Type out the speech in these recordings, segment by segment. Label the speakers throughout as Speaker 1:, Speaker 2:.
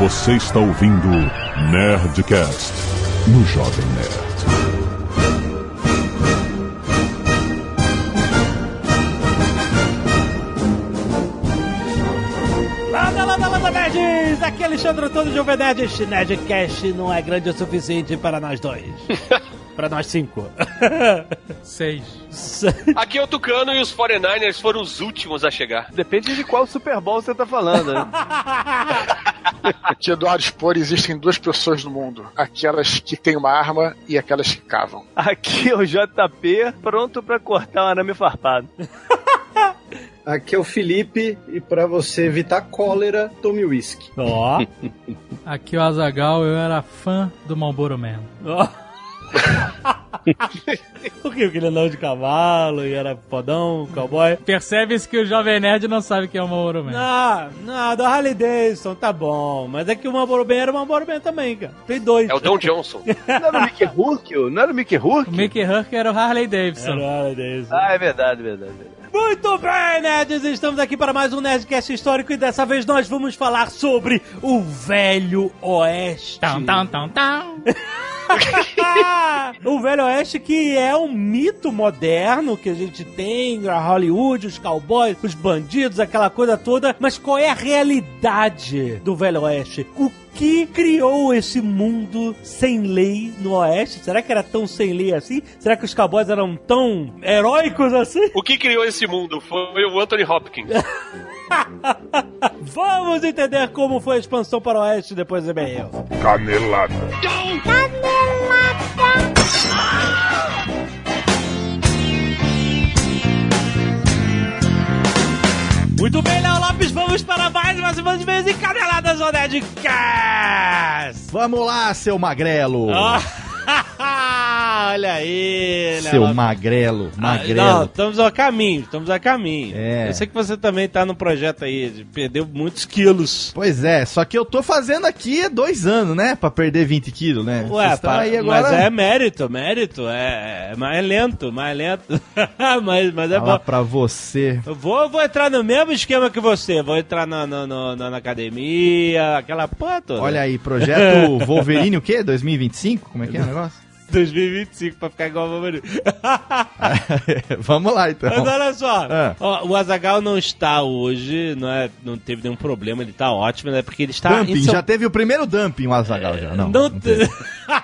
Speaker 1: Você está ouvindo Nerdcast no Jovem Nerd.
Speaker 2: Landa, landa, landa, nerds! Aqui é Alexandre Antônio de Jovem Nerd. Este Nerdcast não é grande o suficiente para nós dois. para nós cinco.
Speaker 3: Seis.
Speaker 4: Aqui é o Tucano e os 49ers foram os últimos a chegar.
Speaker 5: Depende de qual Super Bowl você tá falando, né?
Speaker 6: Aqui, Eduardo Spor, existem duas pessoas no mundo: aquelas que têm uma arma e aquelas que cavam.
Speaker 5: Aqui é o JP, pronto pra cortar um arame farpado.
Speaker 7: Aqui é o Felipe e pra você evitar cólera, tome uísque.
Speaker 2: Ó.
Speaker 3: Aqui é o Azagal, eu era fã do Marlboro Man.
Speaker 2: Ó. Por quê? Porque ele andava de cavalo e era fodão, cowboy.
Speaker 3: Percebe-se que o Jovem Nerd não sabe quem é o Marlboro Man.
Speaker 2: Não, não, da Harley Davidson, tá bom. Mas é que o Marlboro Man era o Marlboro Man também, cara. Tem dois.
Speaker 4: É o Don Johnson.
Speaker 5: Não era o Mickey Rourke? Não era o Mickey
Speaker 3: O
Speaker 5: Rourke?
Speaker 3: Mickey Herc era o Harley Davidson.
Speaker 2: Era o Harley Davidson.
Speaker 5: Ah, é verdade, verdade, verdade.
Speaker 2: Muito bem, nerds! Estamos aqui para mais um Nerdcast histórico e dessa vez nós vamos falar sobre o Velho Oeste.
Speaker 3: Tão, tão, tão, tão.
Speaker 2: o Velho Oeste que é um mito moderno que a gente tem, a Hollywood, os cowboys, os bandidos, aquela coisa toda. Mas qual é a realidade do Velho Oeste? O que criou esse mundo sem lei no Oeste? Será que era tão sem lei assim? Será que os cowboys eram tão heróicos assim?
Speaker 4: O que criou esse mundo foi o Anthony Hopkins.
Speaker 2: Vamos entender como foi a expansão para o Oeste depois do e-mail.
Speaker 1: Canelada.
Speaker 2: Muito bem, Léo Lopes, vamos para mais uma semana de vezes encaneladas do Nerdcast!
Speaker 8: Vamos lá, seu magrelo.
Speaker 2: Olha aí, Léo
Speaker 8: seu
Speaker 2: Lopes.
Speaker 8: magrelo,
Speaker 2: Ah,
Speaker 8: magrelo.
Speaker 2: Não, estamos a caminho, estamos a caminho.
Speaker 8: É.
Speaker 2: Eu sei que você também tá no projeto aí, de perdeu muitos quilos.
Speaker 8: Pois é, só que eu tô fazendo aqui dois anos, né? Pra perder 20 quilos, né?
Speaker 2: Ué, pá,
Speaker 8: aí agora.
Speaker 2: mas é mérito, mérito, é, é mais lento, mais lento. mas, mas é
Speaker 8: Fala
Speaker 2: bom.
Speaker 8: pra você.
Speaker 2: Eu vou, vou entrar no mesmo esquema que você, vou entrar na, na, na, na- na academia, aquela porra toda.
Speaker 8: Olha aí, projeto Wolverine o quê? 2025? Como é que é o negócio? más.
Speaker 2: 2025 pra ficar igual o Wolverine.
Speaker 8: Vamos lá, então.
Speaker 2: Mas olha só,
Speaker 8: Ah.
Speaker 2: ó, o Azagal não está hoje, não, é, não teve nenhum problema, ele tá ótimo, né? Porque ele está
Speaker 8: dumping,
Speaker 2: São
Speaker 8: já teve o primeiro dumping, o Azagal já. Não,
Speaker 2: Não
Speaker 8: não
Speaker 2: te-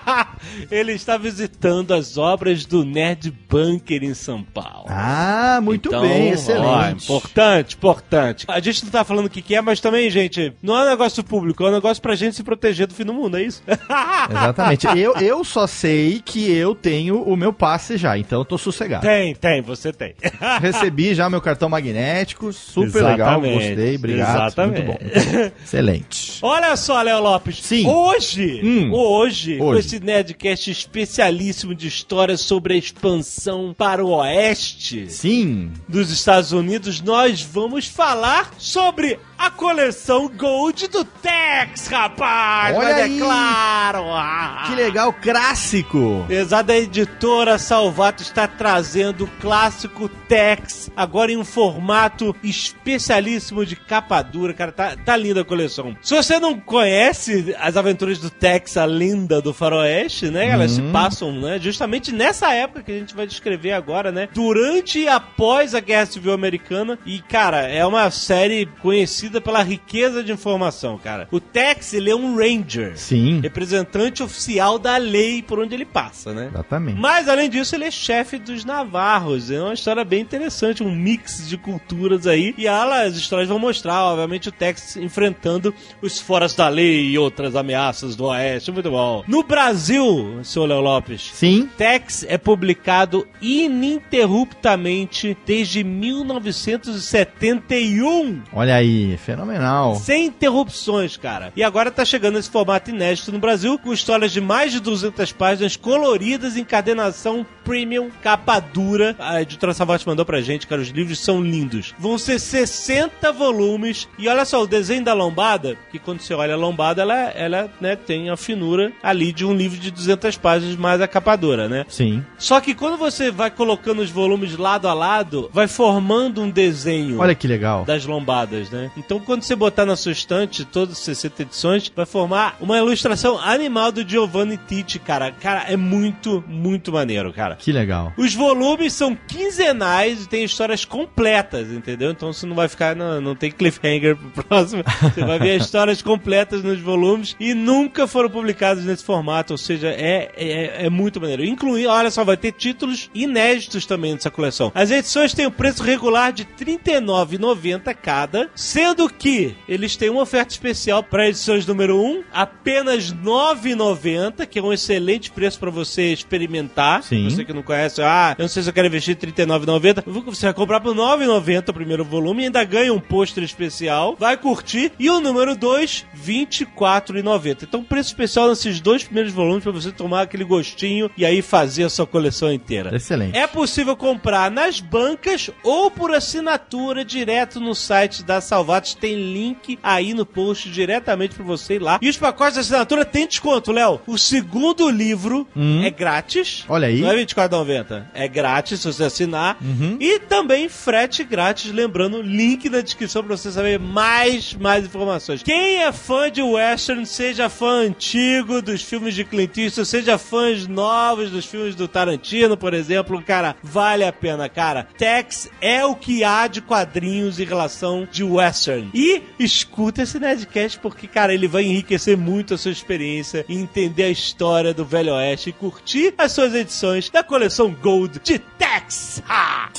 Speaker 2: ele está visitando as obras do Nerd Bunker em São Paulo.
Speaker 8: Ah, muito
Speaker 2: Então,
Speaker 8: bem,
Speaker 2: ó,
Speaker 8: excelente.
Speaker 2: importante, importante. A gente não tá falando o que, que é, mas também, gente, não é um negócio público, é um negócio pra gente se proteger do fim do mundo, é isso?
Speaker 8: Exatamente. Eu, eu só sei que eu tenho o meu passe já, então eu tô sossegado.
Speaker 2: tem, tem, você tem.
Speaker 8: Recebi já meu cartão magnético, super legal,
Speaker 2: Exatamente,
Speaker 8: gostei, obrigado.
Speaker 2: exatamente.
Speaker 8: Muito bom. muito. Excelente.
Speaker 2: Olha só, Léo Lopes.
Speaker 8: Sim.
Speaker 2: Hoje,
Speaker 8: Hum.
Speaker 2: hoje, com
Speaker 8: Hoje.
Speaker 2: esse Nerdcast especialíssimo de histórias sobre a expansão para o oeste
Speaker 8: Sim,
Speaker 2: dos Estados Unidos, nós vamos falar sobre a coleção Gold do Tex, rapaz!
Speaker 8: Olha
Speaker 2: Mas
Speaker 8: aí.
Speaker 2: é claro! Ah.
Speaker 8: que legal, clássico.
Speaker 2: Exato, a editora Salvato está trazendo o clássico Tex, agora em um formato especialíssimo de capa dura. Cara, tá, tá linda a coleção. Se você não conhece as aventuras do Tex, a lenda do faroeste, né? Elas se passam, né? Justamente nessa época que a gente vai descrever agora, né? Durante e após a Guerra Civil Americana. E, cara, é uma série conhecida pela riqueza de informação, cara. O Tex, ele é um ranger.
Speaker 8: Sim,
Speaker 2: Representante oficial da lei por onde ele passa, né?
Speaker 8: exatamente.
Speaker 2: Mas, além disso, ele é chefe dos Navarros. É uma história bem interessante, um mix de culturas aí. E as histórias vão mostrar, obviamente, o Tex enfrentando os foras da lei e outras ameaças do Oeste. Muito bom. No Brasil, seu Léo Lopes,
Speaker 8: Sim,
Speaker 2: Tex é publicado ininterruptamente desde 1971.
Speaker 8: olha aí, fenomenal.
Speaker 2: Sem interrupções, cara. E agora tá chegando esse formato inédito no Brasil, com histórias de mais de 200 páginas coloridas encadenação Premium, capa dura. A editora Savate mandou pra gente, cara, os livros são lindos. Vão ser 60 volumes. E olha só, o desenho da lombada, que quando você olha a lombada, ela, ela né, tem a finura ali de um livro de 200 páginas mais a capa dura, né?
Speaker 8: Sim.
Speaker 2: Só que quando você vai colocando os volumes lado a lado, vai formando um desenho
Speaker 8: Olha que legal.
Speaker 2: das lombadas, né? Então, quando você botar na sua estante todas as 60 edições, vai formar uma ilustração animal do Giovanni Titti, cara. Cara, é muito, muito maneiro, cara.
Speaker 8: Que legal.
Speaker 2: Os volumes são quinzenais e tem histórias completas, entendeu? Então você não vai ficar, não, não tem cliffhanger pro próximo. Você vai ver as histórias completas nos volumes e nunca foram publicados nesse formato, ou seja, é, é, é muito maneiro. Incluindo, olha só, vai ter títulos inéditos também nessa coleção. As edições têm o preço regular de R$ 39,90 cada, sendo que eles têm uma oferta especial para edições número 1, apenas R$ 9,90, que é um excelente preço para você experimentar.
Speaker 8: Sim.
Speaker 2: Você que não conhece, ah, eu não sei se eu quero investir R$ 39,90. Você vai comprar por R$ 9,90 o primeiro volume e ainda ganha um pôster especial, vai curtir. E o número 2, R$ 24,90. Então, preço especial nesses dois primeiros volumes para você tomar aquele gostinho e aí fazer a sua coleção inteira.
Speaker 8: Excelente.
Speaker 2: É possível comprar nas bancas ou por assinatura direto no site da Salvatos. Tem link aí no post diretamente para você ir lá. E os pacotes de assinatura tem desconto, Léo. O segundo livro
Speaker 8: Hum.
Speaker 2: é grátis.
Speaker 8: Olha aí.
Speaker 2: Não é R$24,90. É grátis se você assinar.
Speaker 8: Uhum.
Speaker 2: E também frete grátis. Lembrando, link na descrição para você saber mais, mais informações. Quem é fã de western, seja fã antigo dos filmes de Clint Eastwood, seja fãs novos dos filmes do Tarantino, por exemplo, cara, vale a pena, cara. Tex é o que há de quadrinhos em relação de western. E escuta esse Nerdcast porque, cara, ele vai enriquecer muito a sua experiência e entender a história do Velho Oeste e curtir as suas edições da coleção Gold de Tex. Ha!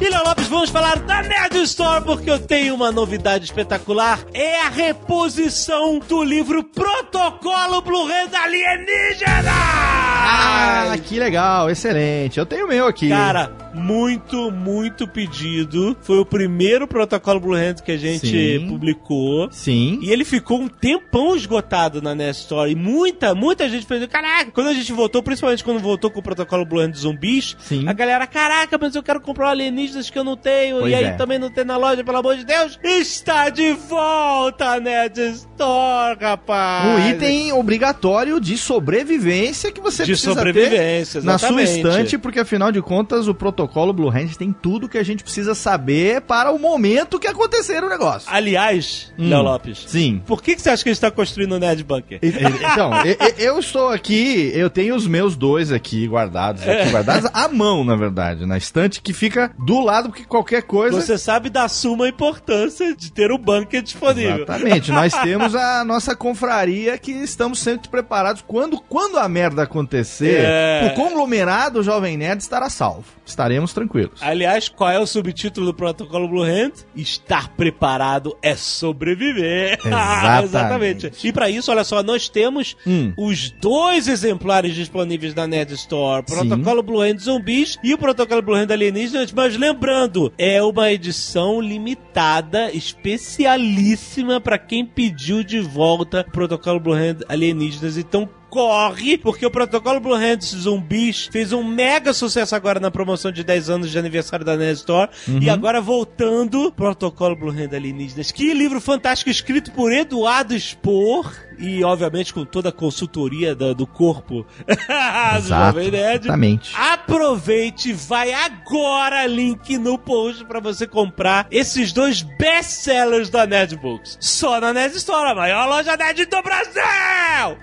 Speaker 2: E Léo Lopes, vamos falar da Nerd Store porque eu tenho uma novidade espetacular. É a reposição do livro Protocolo Blu-ray da Alienígena!
Speaker 8: Ah, que legal, excelente. Eu tenho o meu aqui.
Speaker 2: Cara, muito, muito pedido. Foi o primeiro protocolo Blue Hand que a gente
Speaker 8: Sim.
Speaker 2: publicou.
Speaker 8: Sim.
Speaker 2: E ele ficou um tempão esgotado na Nest Store. E muita, muita gente pensou, caraca, quando a gente voltou, principalmente quando voltou com o protocolo Blue Hand de zumbis,
Speaker 8: Sim.
Speaker 2: a galera, caraca, mas eu quero comprar alienígenas que eu não tenho.
Speaker 8: Pois
Speaker 2: e aí
Speaker 8: é.
Speaker 2: também não tem na loja, pelo amor de Deus. Está de volta a Nerd Store, rapaz.
Speaker 8: Um item obrigatório de sobrevivência que você
Speaker 2: de
Speaker 8: precisa
Speaker 2: sobrevivência,
Speaker 8: ter na sua estante, porque afinal de contas o protocolo Blue Hand tem tudo que a gente precisa saber para o momento que acontecer o negócio.
Speaker 2: Aliás,
Speaker 8: Hum.
Speaker 2: Léo Lopes,
Speaker 8: Sim.
Speaker 2: por que, que você acha que a gente está construindo o Nerd Bunker?
Speaker 8: Então, eu estou aqui, eu tenho os meus dois aqui guardados,
Speaker 2: É.
Speaker 8: aqui, guardados à mão, na verdade, na estante que fica do lado, porque qualquer coisa.
Speaker 2: Você sabe da suma importância de ter o bunker disponível.
Speaker 8: Exatamente, nós temos a nossa confraria que estamos sempre preparados. Quando, quando a merda acontecer,
Speaker 2: É.
Speaker 8: o conglomerado Jovem Nerd estará salvo. Estaremos tranquilos.
Speaker 2: Aliás, qual é o subtítulo do protocolo Blue Hand? Estar preparado é sobreviver.
Speaker 8: Exatamente.
Speaker 2: E para isso, olha só, nós temos
Speaker 8: Hum.
Speaker 2: os dois exemplares disponíveis na Nerd Store: Protocolo Blue Hand Zumbis e o Protocolo Blue Hand Alienígenas. Mas lembrando, é uma edição limitada, especialíssima para quem pediu de volta o Protocolo Blue Hand Alienígenas. Então corre, porque o protocolo Blue Hands Zumbis fez um mega sucesso agora na promoção de 10 anos de aniversário da Nerd Store. E agora voltando, protocolo Blue Hand Alienígenas. Que livro fantástico escrito por Eduardo Spor. E, obviamente, com toda a consultoria da- do corpo do Jovem Nerd.
Speaker 8: Exatamente.
Speaker 2: Aproveite, vai agora link no post pra você comprar esses dois best-sellers da Nerd Books. Só na Nerd Store, a maior loja nerd do Brasil!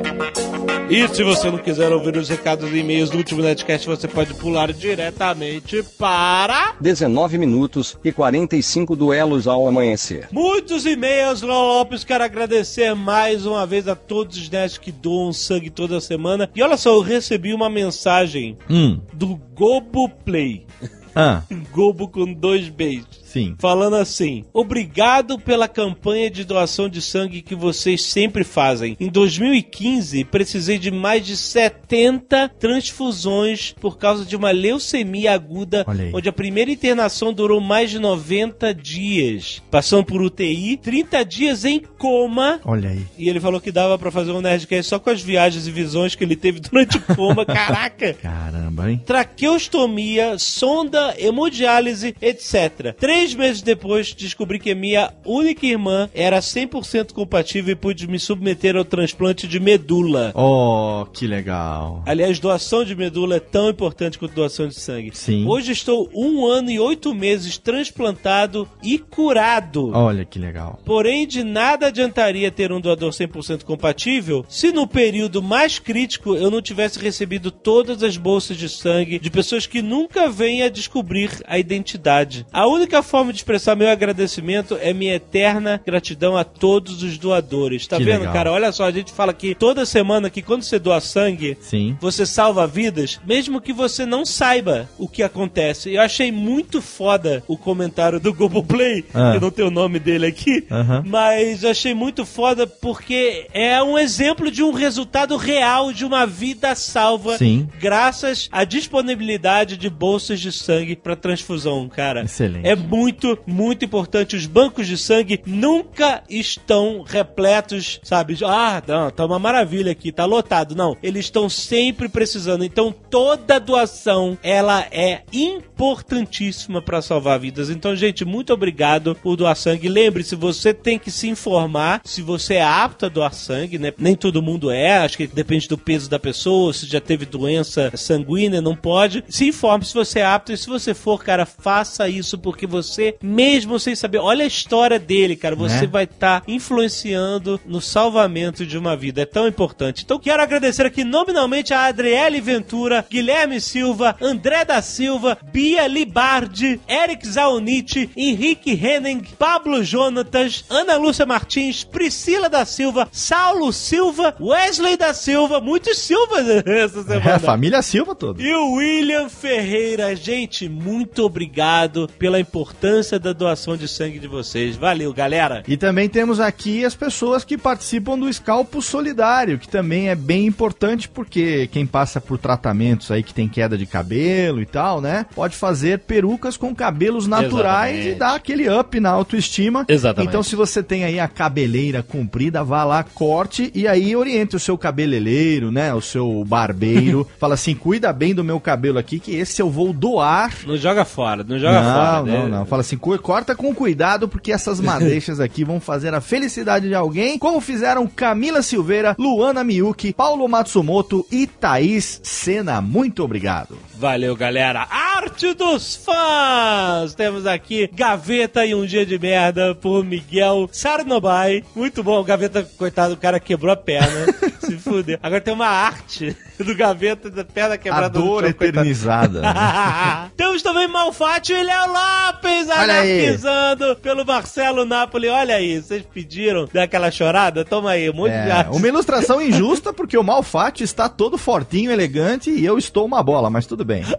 Speaker 2: E se você não quiser ouvir os recados e e-mails do último Nerdcast, você pode pular diretamente para
Speaker 9: 19 minutos e 45 duelos ao amanhecer.
Speaker 2: muitos e-mails, Léo Lopes. Quero agradecer mais uma vez a todos os nerds que doam sangue toda semana. E olha só, eu recebi uma mensagem
Speaker 8: Hum.
Speaker 2: do Gobo Play.
Speaker 8: Ah,
Speaker 2: Gobo com dois beijos.
Speaker 8: Sim.
Speaker 2: falando assim: Obrigado pela campanha de doação de sangue que vocês sempre fazem. Em 2015, precisei de mais de 70 transfusões por causa de uma leucemia aguda, onde a primeira internação durou mais de 90 dias. Passando por UTI, 30 dias em coma.
Speaker 8: Olha aí.
Speaker 2: E ele falou que dava pra fazer um Nerdcast só com as viagens e visões que ele teve durante o coma. Caraca!
Speaker 8: Caramba, hein?
Speaker 2: traqueostomia, sonda, hemodiálise, etc. Três meses depois, descobri que minha única irmã era 100% compatível e pude me submeter ao transplante de medula.
Speaker 8: Oh, que legal.
Speaker 2: Aliás, doação de medula é tão importante quanto doação de sangue.
Speaker 8: Sim.
Speaker 2: Hoje estou um ano e oito meses transplantado e curado.
Speaker 8: Olha que legal.
Speaker 2: Porém, de nada adiantaria ter um doador 100% compatível se no período mais crítico eu não tivesse recebido todas as bolsas de sangue de pessoas que nunca vêm a descobrir a identidade. A única forma de expressar meu agradecimento é minha eterna gratidão a todos os doadores. Tá
Speaker 8: Que
Speaker 2: vendo,
Speaker 8: legal.
Speaker 2: cara? Olha só, a gente fala aqui toda semana que quando você doa sangue,
Speaker 8: Sim.
Speaker 2: você salva vidas, mesmo que você não saiba o que acontece. Eu achei muito foda o comentário do Globoplay,
Speaker 8: Ah.
Speaker 2: eu não tenho o nome dele aqui,
Speaker 8: Aham.
Speaker 2: mas eu achei muito foda porque é um exemplo de um resultado real de uma vida salva,
Speaker 8: Sim.
Speaker 2: graças à disponibilidade de bolsas de sangue para transfusão, cara.
Speaker 8: Excelente.
Speaker 2: É muito, muito importante. Os bancos de sangue nunca estão repletos, sabe? Ah, não, tá uma maravilha aqui, tá lotado. Não, eles estão sempre precisando. Então, toda doação, ela é importantíssima para salvar vidas. Então, gente, muito obrigado por doar sangue. Lembre-se, você tem que se informar se você é apto a doar sangue, né? Nem todo mundo é, acho que depende do peso da pessoa, se já teve doença sanguínea, não pode. Se informe se você é apto e se você for, cara, faça isso porque você, mesmo sem saber, olha a história dele, cara, você
Speaker 8: Né?
Speaker 2: vai estar influenciando no salvamento de uma vida. É tão importante. Então quero agradecer aqui nominalmente a Adriele Ventura, Guilherme Silva, André da Silva, Bia Libardi, Eric Zauniti, Henrique Henning, Pablo Jonatas, Ana Lúcia Martins, Priscila da Silva, Saulo Silva, Wesley da Silva, muitos Silvas essa
Speaker 8: É
Speaker 2: semana.
Speaker 8: a família Silva toda.
Speaker 2: E o William Ferreira, gente, muito obrigado pela importância da doação de sangue de vocês. Valeu, galera.
Speaker 8: E também temos aqui as pessoas que participam do Escalpo Solidário, que também é bem importante porque quem passa por tratamentos aí que tem queda de cabelo e tal, né? Pode fazer perucas com cabelos naturais
Speaker 2: Exatamente.
Speaker 8: e dar aquele up na autoestima.
Speaker 2: Exatamente.
Speaker 8: Então, se você tem aí a cabeleira comprida, vá lá, corte e aí oriente o seu cabeleireiro, né? O seu barbeiro. Fala assim: cuida bem do meu cabelo aqui, que esse eu vou doar
Speaker 2: Não joga fora, não joga
Speaker 8: não,
Speaker 2: fora.
Speaker 8: não,
Speaker 2: né?
Speaker 8: não. Fala assim, co- corta com cuidado, porque essas madeixas aqui vão fazer a felicidade de alguém, como fizeram Camila Silveira, Luana Miyuki, Paulo Matsumoto e Thaís Sena. Muito obrigado.
Speaker 2: Valeu, galera. Arte dos fãs! Temos aqui Gaveta e um Dia de Merda por Miguel Sarnobai. Muito bom. Gaveta, coitado, o cara quebrou a perna. Se fuder. Agora tem uma arte do Gaveta da perna
Speaker 8: A
Speaker 2: quebrada no
Speaker 8: dor
Speaker 2: chão,
Speaker 8: eternizada.
Speaker 2: Temos também Malfátio e Léo Lopes
Speaker 8: Olha aí.
Speaker 2: anarquizando pelo Marcelo Napoli. Olha aí, vocês pediram daquela chorada? Toma aí, um monte de
Speaker 8: É,
Speaker 2: arte.
Speaker 8: uma ilustração injusta, porque o Malfatti está todo fortinho, elegante, e eu estou uma bola, mas tudo bem.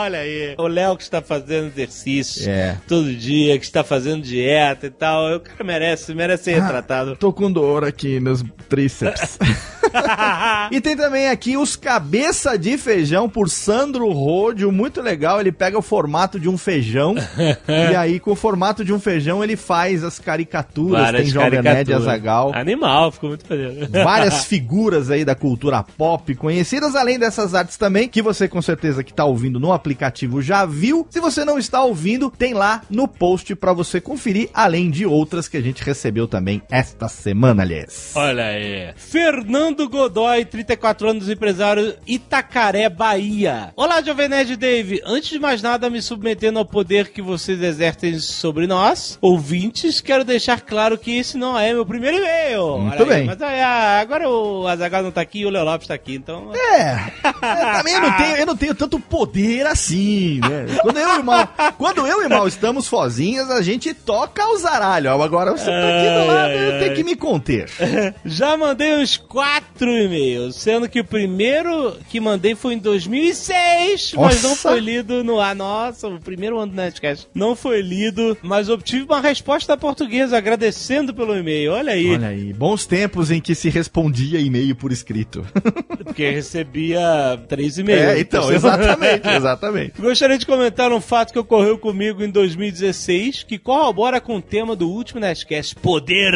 Speaker 2: Olha aí. O Léo que está fazendo exercício
Speaker 8: É.
Speaker 2: todo dia, que está fazendo dieta e tal. O cara merece, merece ser retratado.
Speaker 8: Tô com dor aqui nos tríceps. E tem também aqui os Cabeça de Feijão por Sandro Rodio, muito legal. Ele pega o formato de um feijão e aí com o formato de um feijão ele faz as caricaturas.
Speaker 2: Várias
Speaker 8: tem Jovem Nerd. Azagal.
Speaker 2: Animal, ficou muito maneiro.
Speaker 8: Várias figuras aí da cultura pop conhecidas, além dessas artes também, que você com certeza que tá ouvindo no aplicativo já viu. Se você não está ouvindo, tem lá no post pra você conferir, além de outras que a gente recebeu também esta semana, aliás.
Speaker 2: Olha aí. Fernando Godoy, 34 anos, empresário Itacaré, Bahia. Olá, Jovem Nerd Dave. Antes de mais nada, me submetendo ao poder que vocês exercem sobre nós, ouvintes, quero deixar claro que esse não é meu primeiro e-mail.
Speaker 8: Muito
Speaker 2: aí,
Speaker 8: bem.
Speaker 2: Mas ah, agora o Azaghal não tá aqui e o Leo Lopes tá aqui, então...
Speaker 8: É, eu também eu não tenho, eu não tenho tanto poder assim, né? Quando eu e Mal, quando eu e Mal estamos sozinhas, a gente toca o zaralho. Agora você tá aqui do lado, eu tenho que me conter.
Speaker 2: Já mandei uns quatro quatro e-mails, sendo que o primeiro que mandei foi em 2006, mas não
Speaker 8: Nossa.
Speaker 2: foi lido no ar. Nossa, o primeiro ano do Nerdcast não foi lido, mas obtive uma resposta portuguesa agradecendo pelo e-mail. Olha aí,
Speaker 8: Olha aí, bons tempos em que se respondia e-mail por escrito.
Speaker 2: porque recebia três e-mails.
Speaker 8: É, então, exatamente, exatamente.
Speaker 2: Gostaria de comentar um fato que ocorreu comigo em 2016, que corrobora com o tema do último Nerdcast, poder.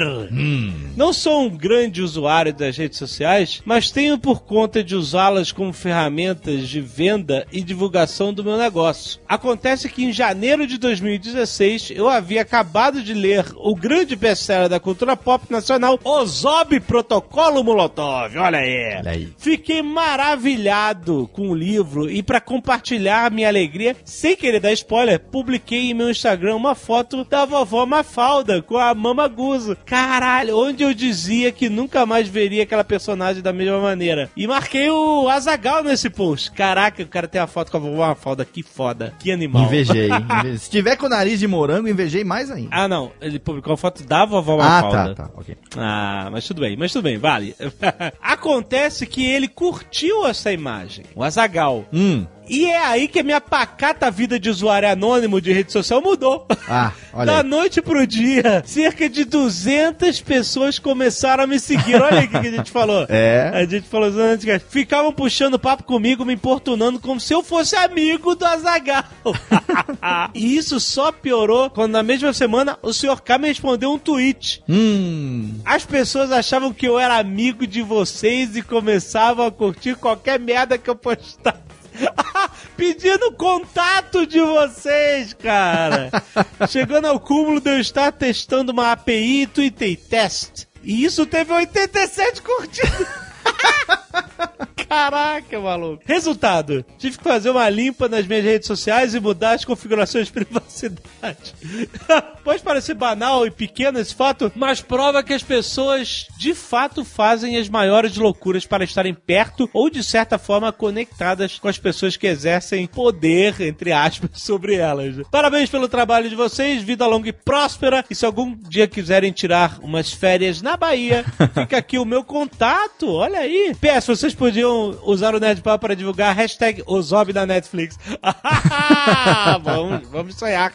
Speaker 2: Não sou um grande usuário das redes sociais, mas tenho por conta de usá-las como ferramentas de venda e divulgação do meu negócio. Acontece que em janeiro de 2016 eu havia acabado de ler o grande best-seller da cultura pop nacional, Ozob Protocolo Molotov. Olha aí.
Speaker 8: Olha aí.
Speaker 2: Fiquei maravilhado com o livro e para compartilhar minha alegria, sem querer dar spoiler, publiquei em meu Instagram uma foto da vovó Mafalda com a Mama Guzo. Caralho, onde eu dizia que nunca mais veria aquela personagem da mesma maneira. E marquei o Azagal nesse post. Caraca, o cara tem a foto com a vovó Mafalda, que foda, que animal.
Speaker 8: Invejei. inve- Se tiver com o nariz de morango, invejei mais ainda.
Speaker 2: Ah, não. Ele publicou a foto da vovó
Speaker 8: Ah,
Speaker 2: Mafalda.
Speaker 8: tá, tá, ok.
Speaker 2: Ah, mas tudo bem, mas tudo bem, vale. Acontece que ele curtiu essa imagem, o Azagal.
Speaker 8: Hum,
Speaker 2: E é aí que a minha pacata vida de usuário anônimo de rede social mudou.
Speaker 8: ah, olha
Speaker 2: Da
Speaker 8: aí.
Speaker 2: noite pro dia, cerca de 200 pessoas começaram a me seguir. Olha aí o que que a gente falou.
Speaker 8: É.
Speaker 2: A gente falou antes, cara. Ficavam puxando papo comigo, me importunando como se eu fosse amigo do Azagal. e isso só piorou quando na mesma semana o Sr. K me respondeu um tweet.
Speaker 8: Hum,
Speaker 2: As pessoas achavam que eu era amigo de vocês e começavam a curtir qualquer merda que eu postava. Pedindo contato de vocês, cara. Chegando ao cúmulo de eu estar testando uma API Twitter Test. E isso teve 87 curtidas. Caraca, maluco. Resultado: tive que fazer uma limpa nas minhas redes sociais e mudar as configurações de privacidade. Pode parecer banal e pequeno esse fato, mas prova que as pessoas de fato fazem as maiores loucuras para estarem perto ou de certa forma conectadas com as pessoas que exercem poder, entre aspas, sobre elas. Parabéns pelo trabalho de vocês, vida longa e próspera. E se algum dia quiserem tirar umas férias na Bahia, fica aqui o meu contato. Olha aí. PS, vocês podiam usar o Nerdpau para divulgar a hashtag Ozob da Netflix. vamos, vamos sonhar.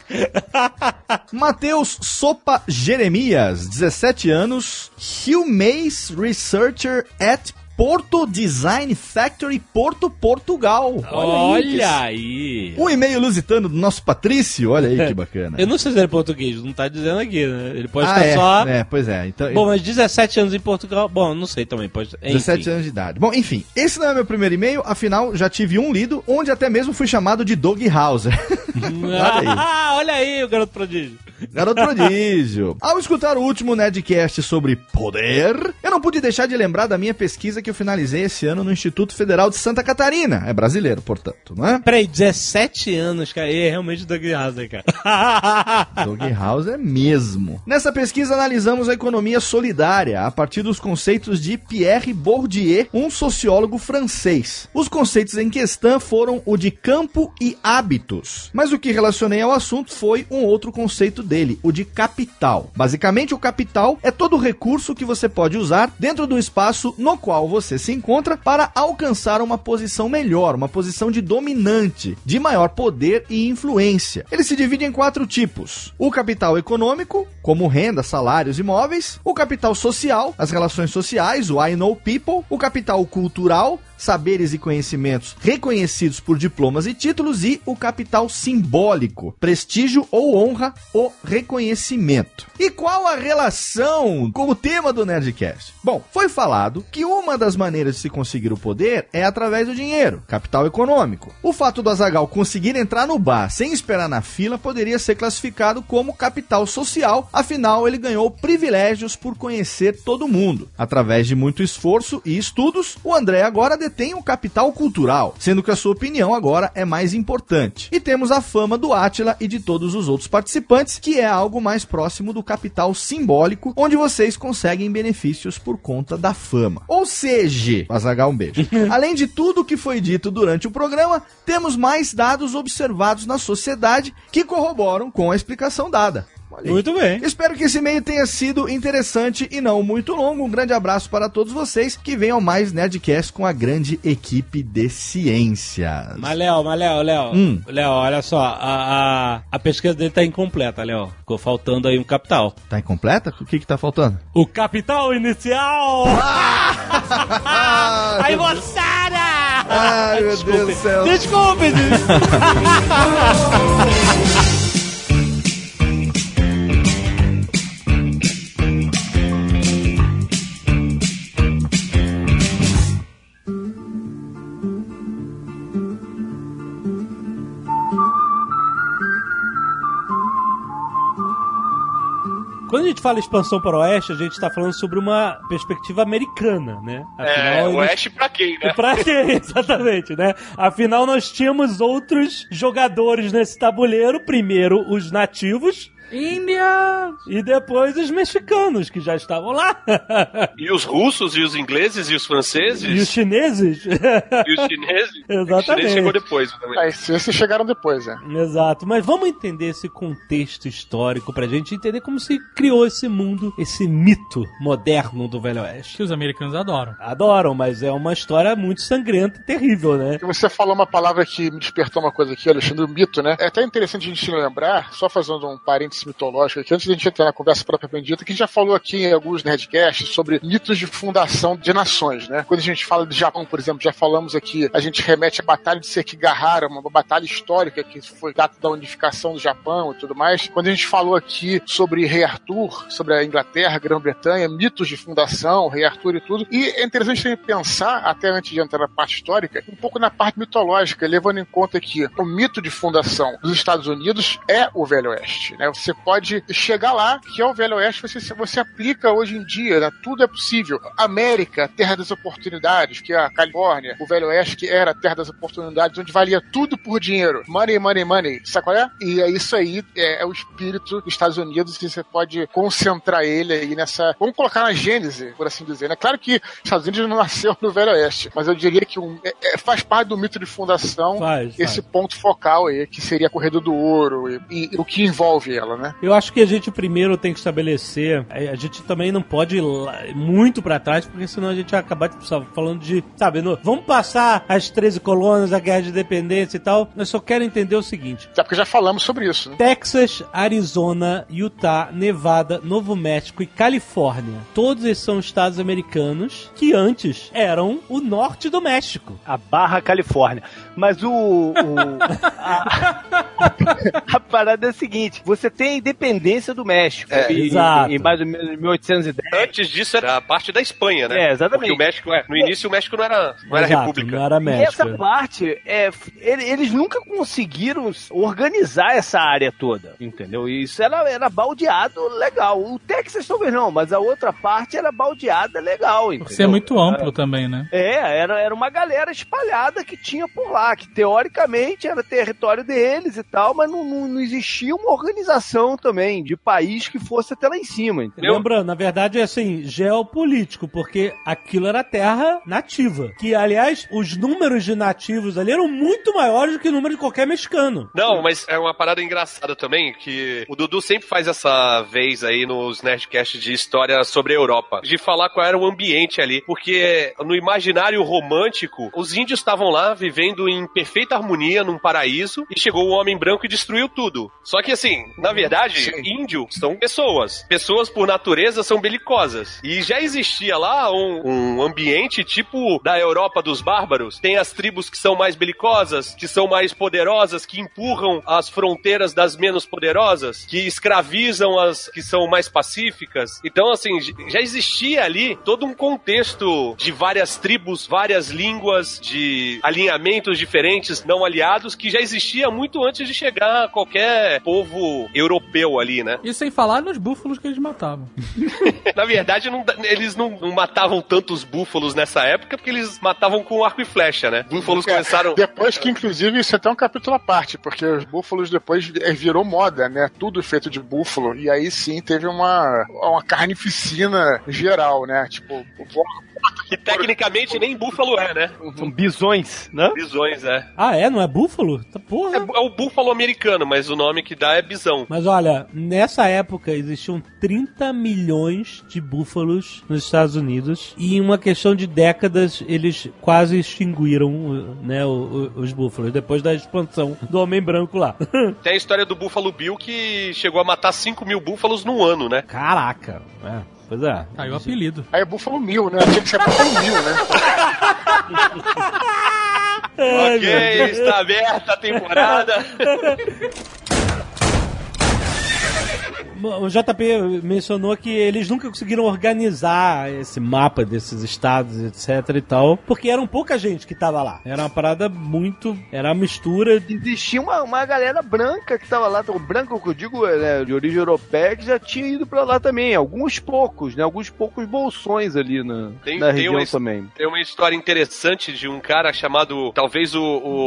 Speaker 8: Matheus Sopa Jeremias, 17 anos, Humase Researcher at Porto Design Factory, Porto, Portugal.
Speaker 2: Olha aí.
Speaker 8: Um e-mail lusitano do nosso Patrício, olha aí que bacana.
Speaker 2: Eu não sei se ele é português, não tá dizendo aqui, né? Ele pode
Speaker 8: ah,
Speaker 2: estar
Speaker 8: é,
Speaker 2: só.
Speaker 8: é, pois é. Então,
Speaker 2: Bom, mas 17 anos em Portugal. Bom, não sei também. Pode... enfim.
Speaker 8: 17 anos de idade. Bom, enfim, esse não é meu primeiro e-mail, afinal já tive um lido, onde até mesmo fui chamado de Doug Hauser. Olha aí.
Speaker 2: Ah, olha aí o garoto prodígio.
Speaker 8: Garoto prodígio. Ao escutar o último Nerdcast sobre poder, eu não pude deixar de lembrar da minha pesquisa que eu finalizei esse ano no Instituto Federal de Santa Catarina. É brasileiro, portanto, não é?
Speaker 2: Peraí, 17 anos, cara. E é realmente Doug Hauser, cara.
Speaker 8: Doug House é mesmo. Nessa pesquisa analisamos a economia solidária a partir dos conceitos de Pierre Bourdieu, um sociólogo francês. Os conceitos em questão foram o de campo e hábitos. Mas o que relacionei ao assunto foi um outro conceito dele, o de capital. Basicamente, o capital é todo recurso que você pode usar dentro do espaço no qual você se encontra para alcançar uma posição melhor, uma posição de dominante, de maior poder e influência. Ele se divide em quatro tipos: o capital econômico, como renda, salários, imóveis, o capital social, as relações sociais, o I know people, o capital cultural, saberes e conhecimentos reconhecidos por diplomas e títulos e o capital simbólico, prestígio ou honra ou reconhecimento. E qual a relação com o tema do Nerdcast? Bom, foi falado que uma das maneiras de se conseguir o poder é através do dinheiro, capital econômico. O fato do Azagal conseguir entrar no bar sem esperar na fila poderia ser classificado como capital social, afinal ele ganhou privilégios por conhecer todo mundo. Através de muito esforço e estudos, o André agora detém o capital cultural, sendo que a sua opinião agora é mais importante. E temos a fama do Átila e de todos os outros participantes, que é algo mais próximo do capital simbólico, onde vocês conseguem benefícios por conta da fama. Ou seja, Azagal, um beijo. Além de tudo que foi dito durante o programa, temos mais dados observados na sociedade que corroboram com a explicação dada.
Speaker 2: Muito bem.
Speaker 8: Espero que esse e-mail tenha sido interessante e não muito longo. Um grande abraço para todos vocês que venham mais Nerdcast com a grande equipe de ciências.
Speaker 2: Mas, Léo, mas, Léo, Léo,
Speaker 8: Hum.
Speaker 2: Léo, olha só, a, a, a pesquisa dele tá incompleta, Léo. Ficou faltando aí um capital.
Speaker 8: Tá incompleta? O que que tá faltando?
Speaker 2: O capital inicial! aí, moçada!
Speaker 8: Ai, meu Deus do céu.
Speaker 2: Desculpe! Quando a gente fala expansão para o oeste, a gente está falando sobre uma perspectiva americana, né?
Speaker 4: É,
Speaker 2: eles-
Speaker 4: oeste pra quem, né?
Speaker 2: Pra quê? Exatamente, né? Afinal, nós tínhamos outros jogadores nesse tabuleiro. Primeiro, os nativos.
Speaker 3: Índia!
Speaker 2: E depois os mexicanos, que já estavam lá.
Speaker 4: E os russos, e os ingleses, e os franceses,
Speaker 2: e os chineses.
Speaker 4: e os chineses.
Speaker 2: Exatamente.
Speaker 4: O chinês chegou depois também.
Speaker 6: Aí, esses chegaram depois, né?
Speaker 2: Exato, mas vamos entender esse contexto histórico pra gente entender como se criou esse mundo, esse mito moderno do Velho Oeste.
Speaker 3: Que os americanos adoram.
Speaker 2: Adoram, mas é uma história muito sangrenta e terrível, né?
Speaker 6: E Você falou uma palavra que me despertou uma coisa aqui, Alexandre, o mito, né? É até interessante a gente lembrar, só fazendo um parênteses mitológico aqui, antes de a gente entrar na conversa propriamente dita, que a gente já falou aqui em alguns Nerdcasts sobre mitos de fundação de nações, né? Quando a gente fala de Japão, por exemplo, já falamos aqui, a gente remete à Batalha de Sekigahara, uma batalha histórica que foi data da unificação do Japão e tudo mais. Quando a gente falou aqui sobre Rei Arthur, sobre a Inglaterra, Grã-Bretanha, mitos de fundação, Rei Arthur e tudo. E é interessante também pensar, até antes de entrar na parte histórica, um pouco na parte mitológica, levando em conta que o mito de fundação dos Estados Unidos é o Velho Oeste. Né? Você pode chegar lá, que é o Velho Oeste, você, você aplica hoje em dia, né? tudo é possível. América, terra das oportunidades, que é a Califórnia, o Velho Oeste, que era a terra das oportunidades, onde valia tudo por dinheiro. Money, money, money. Sabe qual é? E é isso aí, é, é o espírito dos Estados Unidos, e você pode concentrar ele aí nessa. Vamos colocar na gênese, por assim dizer. Né? Claro que os Estados Unidos não nasceu no Velho Oeste, mas eu diria que um, é- é- faz parte do mito de fundação
Speaker 2: Faz,
Speaker 6: esse
Speaker 2: faz.
Speaker 6: ponto focal aí, que seria a Corrida do Ouro e, e o que envolve ela, né?
Speaker 2: Eu acho que a gente primeiro tem que estabelecer. A a gente também não pode ir lá- muito pra trás, porque senão a gente vai acabar tipo, falando de. Sabe, no- vamos passar as 13 colônias, a guerra de independência e tal. Eu só quero entender o seguinte:
Speaker 6: porque já falamos sobre isso, né?
Speaker 2: Texas, Arizona, Utah, Nevada, Novo México e Califórnia. Todos esses são estados americanos que antes eram o norte do México.
Speaker 5: A Barra Califórnia. Mas o. o- a, a parada é a seguinte: você tem a independência do México.
Speaker 4: É,
Speaker 5: em,
Speaker 2: exato.
Speaker 5: em mais ou menos 1810.
Speaker 4: Antes disso era a parte da Espanha, né?
Speaker 5: É, exatamente.
Speaker 4: Porque o México, é, no início o México não era, não era
Speaker 2: Exato,
Speaker 4: república.
Speaker 2: Não era
Speaker 5: E
Speaker 2: México.
Speaker 5: essa parte, é, ele- eles nunca conseguiram organizar essa área toda, entendeu? E isso era, era baldeado legal. O Texas talvez não, mas a outra parte era baldeada legal, entendeu?
Speaker 3: Por ser muito amplo também, né?
Speaker 5: É, era, era uma galera espalhada que tinha por lá, que teoricamente era território deles e tal, mas não, não, não existia uma organização também de país que fosse até lá em cima, entendeu?
Speaker 2: Lembrando, na verdade é assim, geopolítico, porque aquilo era terra nativa. Que, aliás, os números de nativos ali eram muito maiores do que o número de qualquer mexicano.
Speaker 4: Não, mas é uma parada engraçada também, que o Dudu sempre faz essa vez aí nos Nerdcasts de história sobre a Europa, de falar qual era o ambiente ali, porque no imaginário romântico, os índios estavam lá vivendo em perfeita harmonia num paraíso, e chegou o homem branco e destruiu tudo. Só que assim, na verdade,
Speaker 6: Sim.
Speaker 4: índio são pessoas. Pessoas por natureza são belicosas. E já existia lá um, um ambiente tipo da Europa dos bárbaros. Tem as tribos que são mais belicosas, que são mais poderosas, que empurram as fronteiras das menos poderosas, que escravizam as que são mais pacíficas. Então, assim, já existia ali todo um contexto de várias tribos, várias línguas, de alinhamentos diferentes, não aliados, que já existia muito antes de chegar qualquer povo europeu ali, né?
Speaker 3: E sem falar nos búfalos que eles matavam.
Speaker 4: Na verdade, não- eles não, não matavam tantos búfalos nessa época, porque eles matavam com arco e flecha, né? Búfalos começaram.
Speaker 6: Depois que, inclusive, isso é até um capítulo à parte, porque os búfalos depois eh, virou moda, né? Tudo feito de búfalo. E aí sim teve uma, uma carnificina geral, né? Tipo, o
Speaker 4: Que tecnicamente nem búfalo é, né?
Speaker 5: São bisões, né?
Speaker 4: Bisões, é.
Speaker 2: Ah, é? Não é búfalo? Tá
Speaker 4: É,
Speaker 2: porra.
Speaker 4: é o búfalo americano. mas o nome que dá é bisão.
Speaker 2: Mas olha, nessa época existiam 30 milhões de búfalos nos Estados Unidos e em uma questão de décadas eles quase extinguiram né, o- o- os búfalos depois da expansão do homem branco lá.
Speaker 4: Tem a história do Buffalo Bill que chegou a matar 5 mil búfalos num ano, né?
Speaker 2: Caraca, é, pois é.
Speaker 3: Tá aí o apelido.
Speaker 6: Aí é Búfalo Mil, né? Tinha que ser Búfalo Mil, né?
Speaker 4: ok, está aberta a temporada.
Speaker 2: O JP mencionou que eles nunca conseguiram organizar esse mapa desses estados, etc e tal, porque eram pouca gente que tava lá. Era uma parada muito. Era uma mistura.
Speaker 5: Existia uma, uma galera branca que tava lá, o branco que eu digo, né, de origem europeia, que já tinha ido pra lá também. Alguns poucos, né? Alguns poucos bolsões ali na,
Speaker 4: Tem-
Speaker 5: na
Speaker 4: tem
Speaker 5: região
Speaker 4: uma-
Speaker 5: também.
Speaker 4: Tem uma história interessante de um cara chamado, talvez o,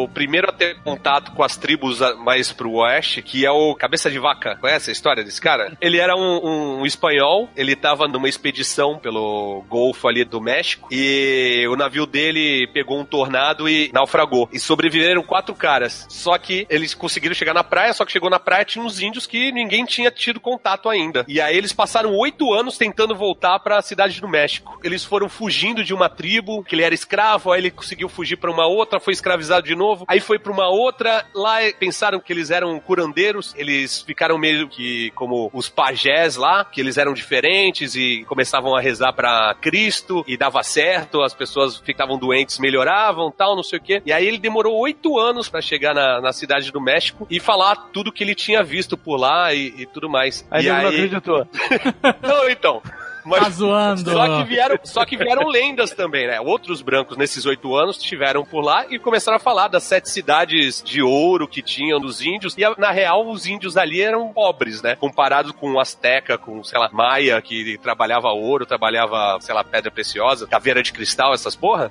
Speaker 4: o primeiro a ter contato com as tribos mais pro oeste, que é o Cabeça de Vaca. Conhece a história desse cara? Ele era um, um- espanhol, ele tava numa expedição pelo Golfo ali do México, e o navio dele pegou um tornado e naufragou. E sobreviveram quatro caras. Só que eles conseguiram chegar na praia, só que chegou na praia tinha uns índios que ninguém tinha tido contato ainda. E aí eles passaram oito anos tentando voltar pra cidade do México. Eles foram fugindo de uma tribo, que ele era escravo, aí ele conseguiu fugir pra uma outra, foi escravizado de novo, aí foi pra uma outra, lá pensaram que eles eram curandeiros, eles ficaram meio que como os pajés lá, que eles eram diferentes e começavam a rezar pra Cristo e dava certo, as pessoas ficavam doentes, melhoravam, tal, não sei o quê. E aí ele demorou oito anos pra chegar na, na cidade do México e falar tudo que ele tinha visto por lá e, e tudo mais.
Speaker 5: Aí
Speaker 4: e
Speaker 5: ele não acreditou.
Speaker 4: não, então. Mas
Speaker 3: Tá zoando.
Speaker 4: só que, vieram, só que vieram lendas também, né? Outros brancos nesses oito anos estiveram por lá e começaram a falar das sete cidades de ouro que tinham dos índios. E na real, os índios ali eram pobres, né? Comparado com o Azteca, com, sei lá, Maia, que trabalhava ouro, trabalhava, sei lá, pedra preciosa, caveira de cristal, essas porra.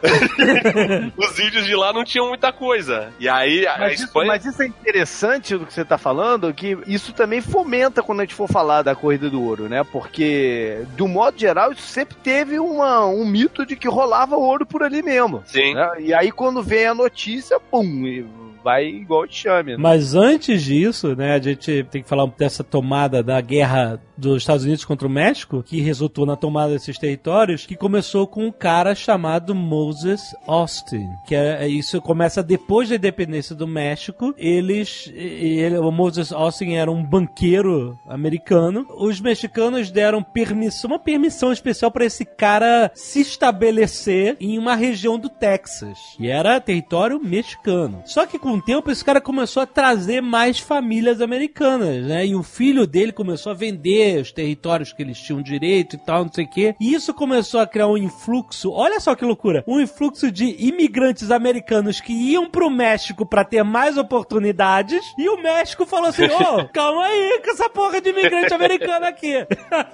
Speaker 4: os índios de lá não tinham muita coisa. E aí a
Speaker 5: Mas isso,
Speaker 4: Espanha.
Speaker 5: mas isso é interessante do que você tá falando, que isso também fomenta quando a gente for falar da corrida do ouro, né? Porque, do modo geral, isso sempre teve uma, um mito de que rolava ouro por ali mesmo.
Speaker 4: Sim.
Speaker 5: né? E aí, quando vem a notícia, pum, e vai igual de chame. né?
Speaker 2: Mas antes disso, né, a gente tem que falar dessa tomada da guerra dos Estados Unidos contra o México, que resultou na tomada desses territórios, que começou com um cara chamado Moses Austin, que é, isso começa depois da independência do México. Eles, ele, o Moses Austin era um banqueiro americano. Os mexicanos deram permissão, uma permissão especial para esse cara se estabelecer em uma região do Texas, que era território mexicano. Só que com o tempo esse cara começou a trazer mais famílias americanas, né? E o filho dele começou a vender os territórios que eles tinham direito e tal, não sei o quê. E isso começou a criar um influxo. Olha só que loucura! Um influxo de imigrantes americanos que iam pro México para ter mais oportunidades. E o México falou assim: ô, calma aí com essa porra de imigrante americano aqui.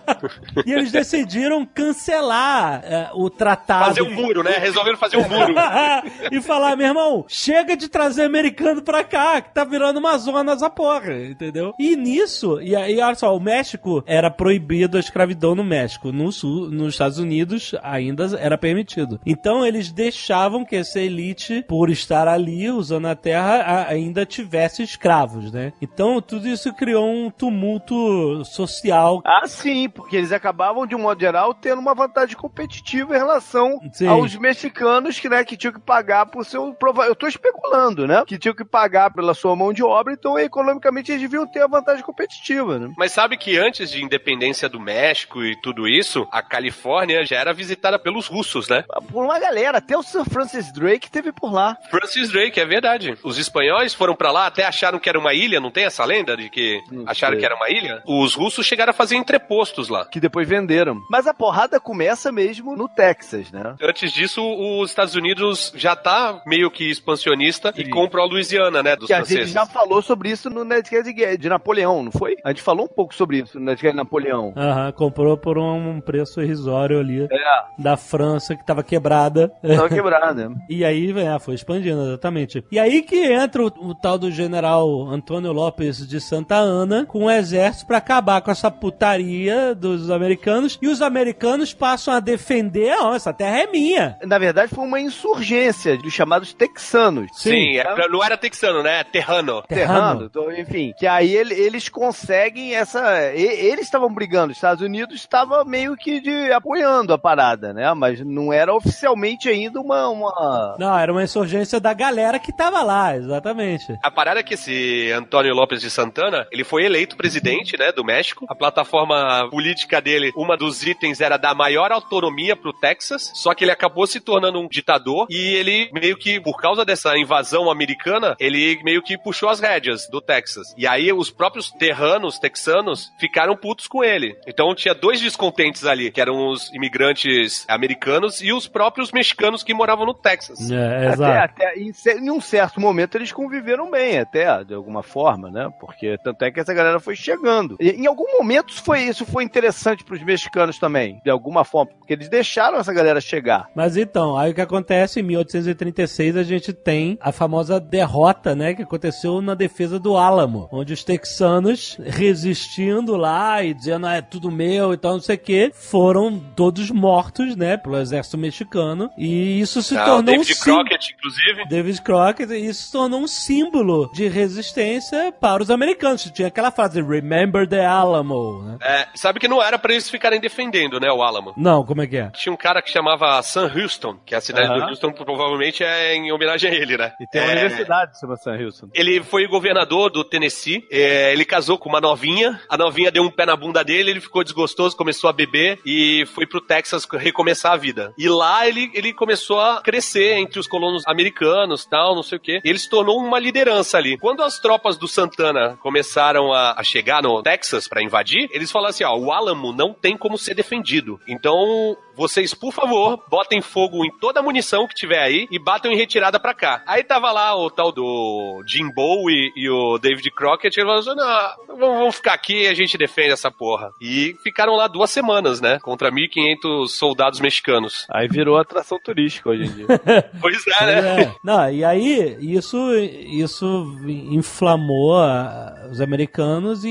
Speaker 2: e eles decidiram cancelar é, o tratado.
Speaker 4: Fazer um muro, né? Resolveram fazer um muro.
Speaker 2: e falar, meu irmão, chega de trazer americano pra cá, que tá virando uma zona essa porra, entendeu? E nisso, e aí, olha só, o México era proibido a escravidão no México. No sul, nos Estados Unidos ainda era permitido. Então eles deixavam que essa elite, por estar ali usando a terra, ainda tivesse escravos, né? Então tudo isso criou um tumulto social.
Speaker 5: Ah, sim, porque eles acabavam, de um modo geral, tendo uma vantagem competitiva em relação
Speaker 2: Sim.
Speaker 5: aos mexicanos que, né, que tinham que pagar por seu. Eu tô especulando, né? Que tinham que pagar pela sua mão de obra, então economicamente eles deviam ter a vantagem competitiva, né?
Speaker 4: Mas sabe que antes de independência do México e tudo isso, a Califórnia já era visitada pelos russos, né?
Speaker 5: Por uma galera, até o Sir Francis Drake teve por lá.
Speaker 4: Francis Drake, é verdade. Os espanhóis foram pra lá, até acharam que era uma ilha, não tem essa lenda de que acharam
Speaker 5: sei.
Speaker 4: que era uma ilha? Os russos chegaram a fazer entrepostos lá.
Speaker 5: Que depois venderam. Mas a porrada começa mesmo no Texas, né?
Speaker 4: Antes disso, os Estados Unidos já tá meio que expansionista e
Speaker 5: Sim.
Speaker 4: compra a Louisiana, né, dos
Speaker 5: Que a gente
Speaker 4: franceses.
Speaker 5: já falou sobre isso no Nerdcast de, de Napoleão, não foi? A gente falou um pouco sobre isso no de Napoleão.
Speaker 2: Aham, comprou por um preço irrisório ali
Speaker 5: É,
Speaker 2: da França, que tava quebrada.
Speaker 5: tava quebrada.
Speaker 2: E aí, é, foi expandindo, exatamente. E aí que entra o, o tal do general Antônio Lopes de Santa Ana com o exército pra acabar com essa putaria dos americanos. E os americanos passam a defender, ó, essa terra é minha.
Speaker 5: Na verdade, foi uma insurgência dos chamados texanos.
Speaker 4: Sim, é- não era texano, né? Terrano.
Speaker 5: Terrano, então, enfim. Que aí ele- eles conseguem essa. e- Eles estavam brigando, os Estados Unidos estava meio que de, apoiando a parada, né? Mas não era oficialmente ainda uma. uma...
Speaker 2: Não, era uma insurgência da galera que tava lá, exatamente.
Speaker 4: A parada é que esse Antônio Lopes de Santana, ele foi eleito presidente, né, do México. A plataforma política dele, uma dos itens era dar maior autonomia pro Texas, só que ele acabou se tornando um ditador e ele meio que, por causa dessa invasão americana, ele meio que puxou as rédeas do Texas. E aí os próprios terranos texanos ficaram putos com ele. Então tinha dois descontentes ali, que eram os imigrantes americanos e os próprios mexicanos que moravam no Texas.
Speaker 2: É,
Speaker 5: Até,
Speaker 2: exato.
Speaker 5: até em, ce- em um certo momento eles conviveram bem, até, de alguma forma, né? Porque tanto é que essa galera foi chegando. E, em algum momento isso foi, isso foi interessante pros mexicanos também, de alguma forma, porque eles deixaram essa galera chegar.
Speaker 2: Mas então, aí o que acontece em 1836 a gente tem a famosa derrota, né, que aconteceu na defesa do Álamo, onde os texanos resistindo lá e dizendo ah, é tudo meu e tal, não sei o que, foram todos mortos, né, pelo exército mexicano e isso se
Speaker 4: Ah,
Speaker 2: tornou um
Speaker 4: David
Speaker 2: símbolo.
Speaker 4: Crockett, inclusive.
Speaker 2: David Crockett, e isso se tornou um símbolo de resistência para os americanos. Tinha aquela frase, Remember the Alamo, né?
Speaker 4: É, sabe que não era pra eles ficarem defendendo, né, o Alamo.
Speaker 2: Não, como é que é?
Speaker 4: Tinha um cara que chamava Sam Houston, que a cidade
Speaker 5: Aham.
Speaker 4: do Houston provavelmente é em homenagem a ele, né?
Speaker 5: E tem uma
Speaker 4: É,
Speaker 5: universidade de Sebastian Wilson.
Speaker 4: Ele foi governador do Tennessee, é, ele casou com uma novinha, a novinha deu um pé na bunda dele, ele ficou desgostoso, começou a beber e foi pro Texas recomeçar a vida. E lá ele, ele começou a crescer entre os colonos americanos tal, não sei o quê. Ele se tornou uma liderança ali. Quando as tropas do Santana começaram a, a chegar no Texas pra invadir, eles falaram assim, ó, o Alamo não tem como ser defendido. Então, vocês, por favor, botem fogo em toda a munição que tiver aí e batam em retirada pra cá. Aí tava lá o tal do Jim Bowie e o David Crockett, e eles falaram assim, não, vamos vamos ficar aqui e a gente defende essa porra. E ficaram lá duas semanas, né, contra 1.500 soldados mexicanos.
Speaker 5: Aí virou atração turística hoje em dia.
Speaker 4: Pois é, né?
Speaker 2: É. Não, e aí isso, isso inflamou a- os americanos e,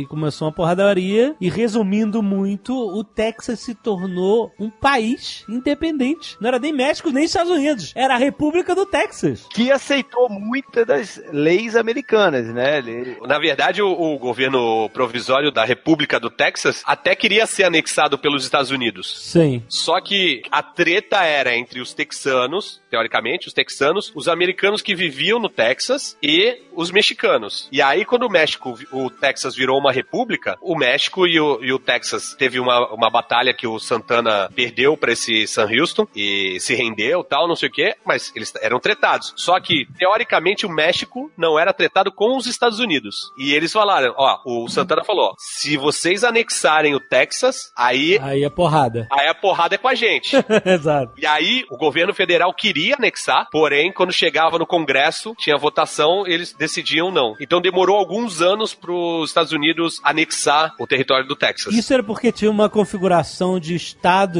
Speaker 2: e começou uma porradaria. E resumindo muito, o Texas se tornou um país independente. Não era nem México nem Estados Unidos. Era a República do Texas.
Speaker 5: que aceitou muitas das leis americanas, né? Ele-
Speaker 4: Na verdade, o, o governo provisório da República do Texas até queria ser anexado pelos Estados Unidos.
Speaker 2: Sim.
Speaker 4: Só que a treta era entre os texanos, teoricamente, os texanos, os americanos que viviam no Texas e os mexicanos. E aí, quando o México, o Texas virou uma república, o México e o, e o Texas teve uma, uma batalha que o Santana perdeu pra esse Sam Houston e se rendeu tal, não sei o quê, mas eles eram tretados. Só que, teoricamente, o México não era tretado com os Estados Unidos. E eles falaram, ó, o Santana falou, se vocês anexarem o Texas, aí
Speaker 2: Aí é porrada.
Speaker 4: Aí a porrada é com a gente.
Speaker 2: Exato.
Speaker 4: E aí o governo federal queria anexar, porém, quando chegava no Congresso, tinha votação, eles decidiam não. Então demorou alguns anos para os Estados Unidos anexar o território do Texas.
Speaker 2: Isso era porque tinha uma configuração de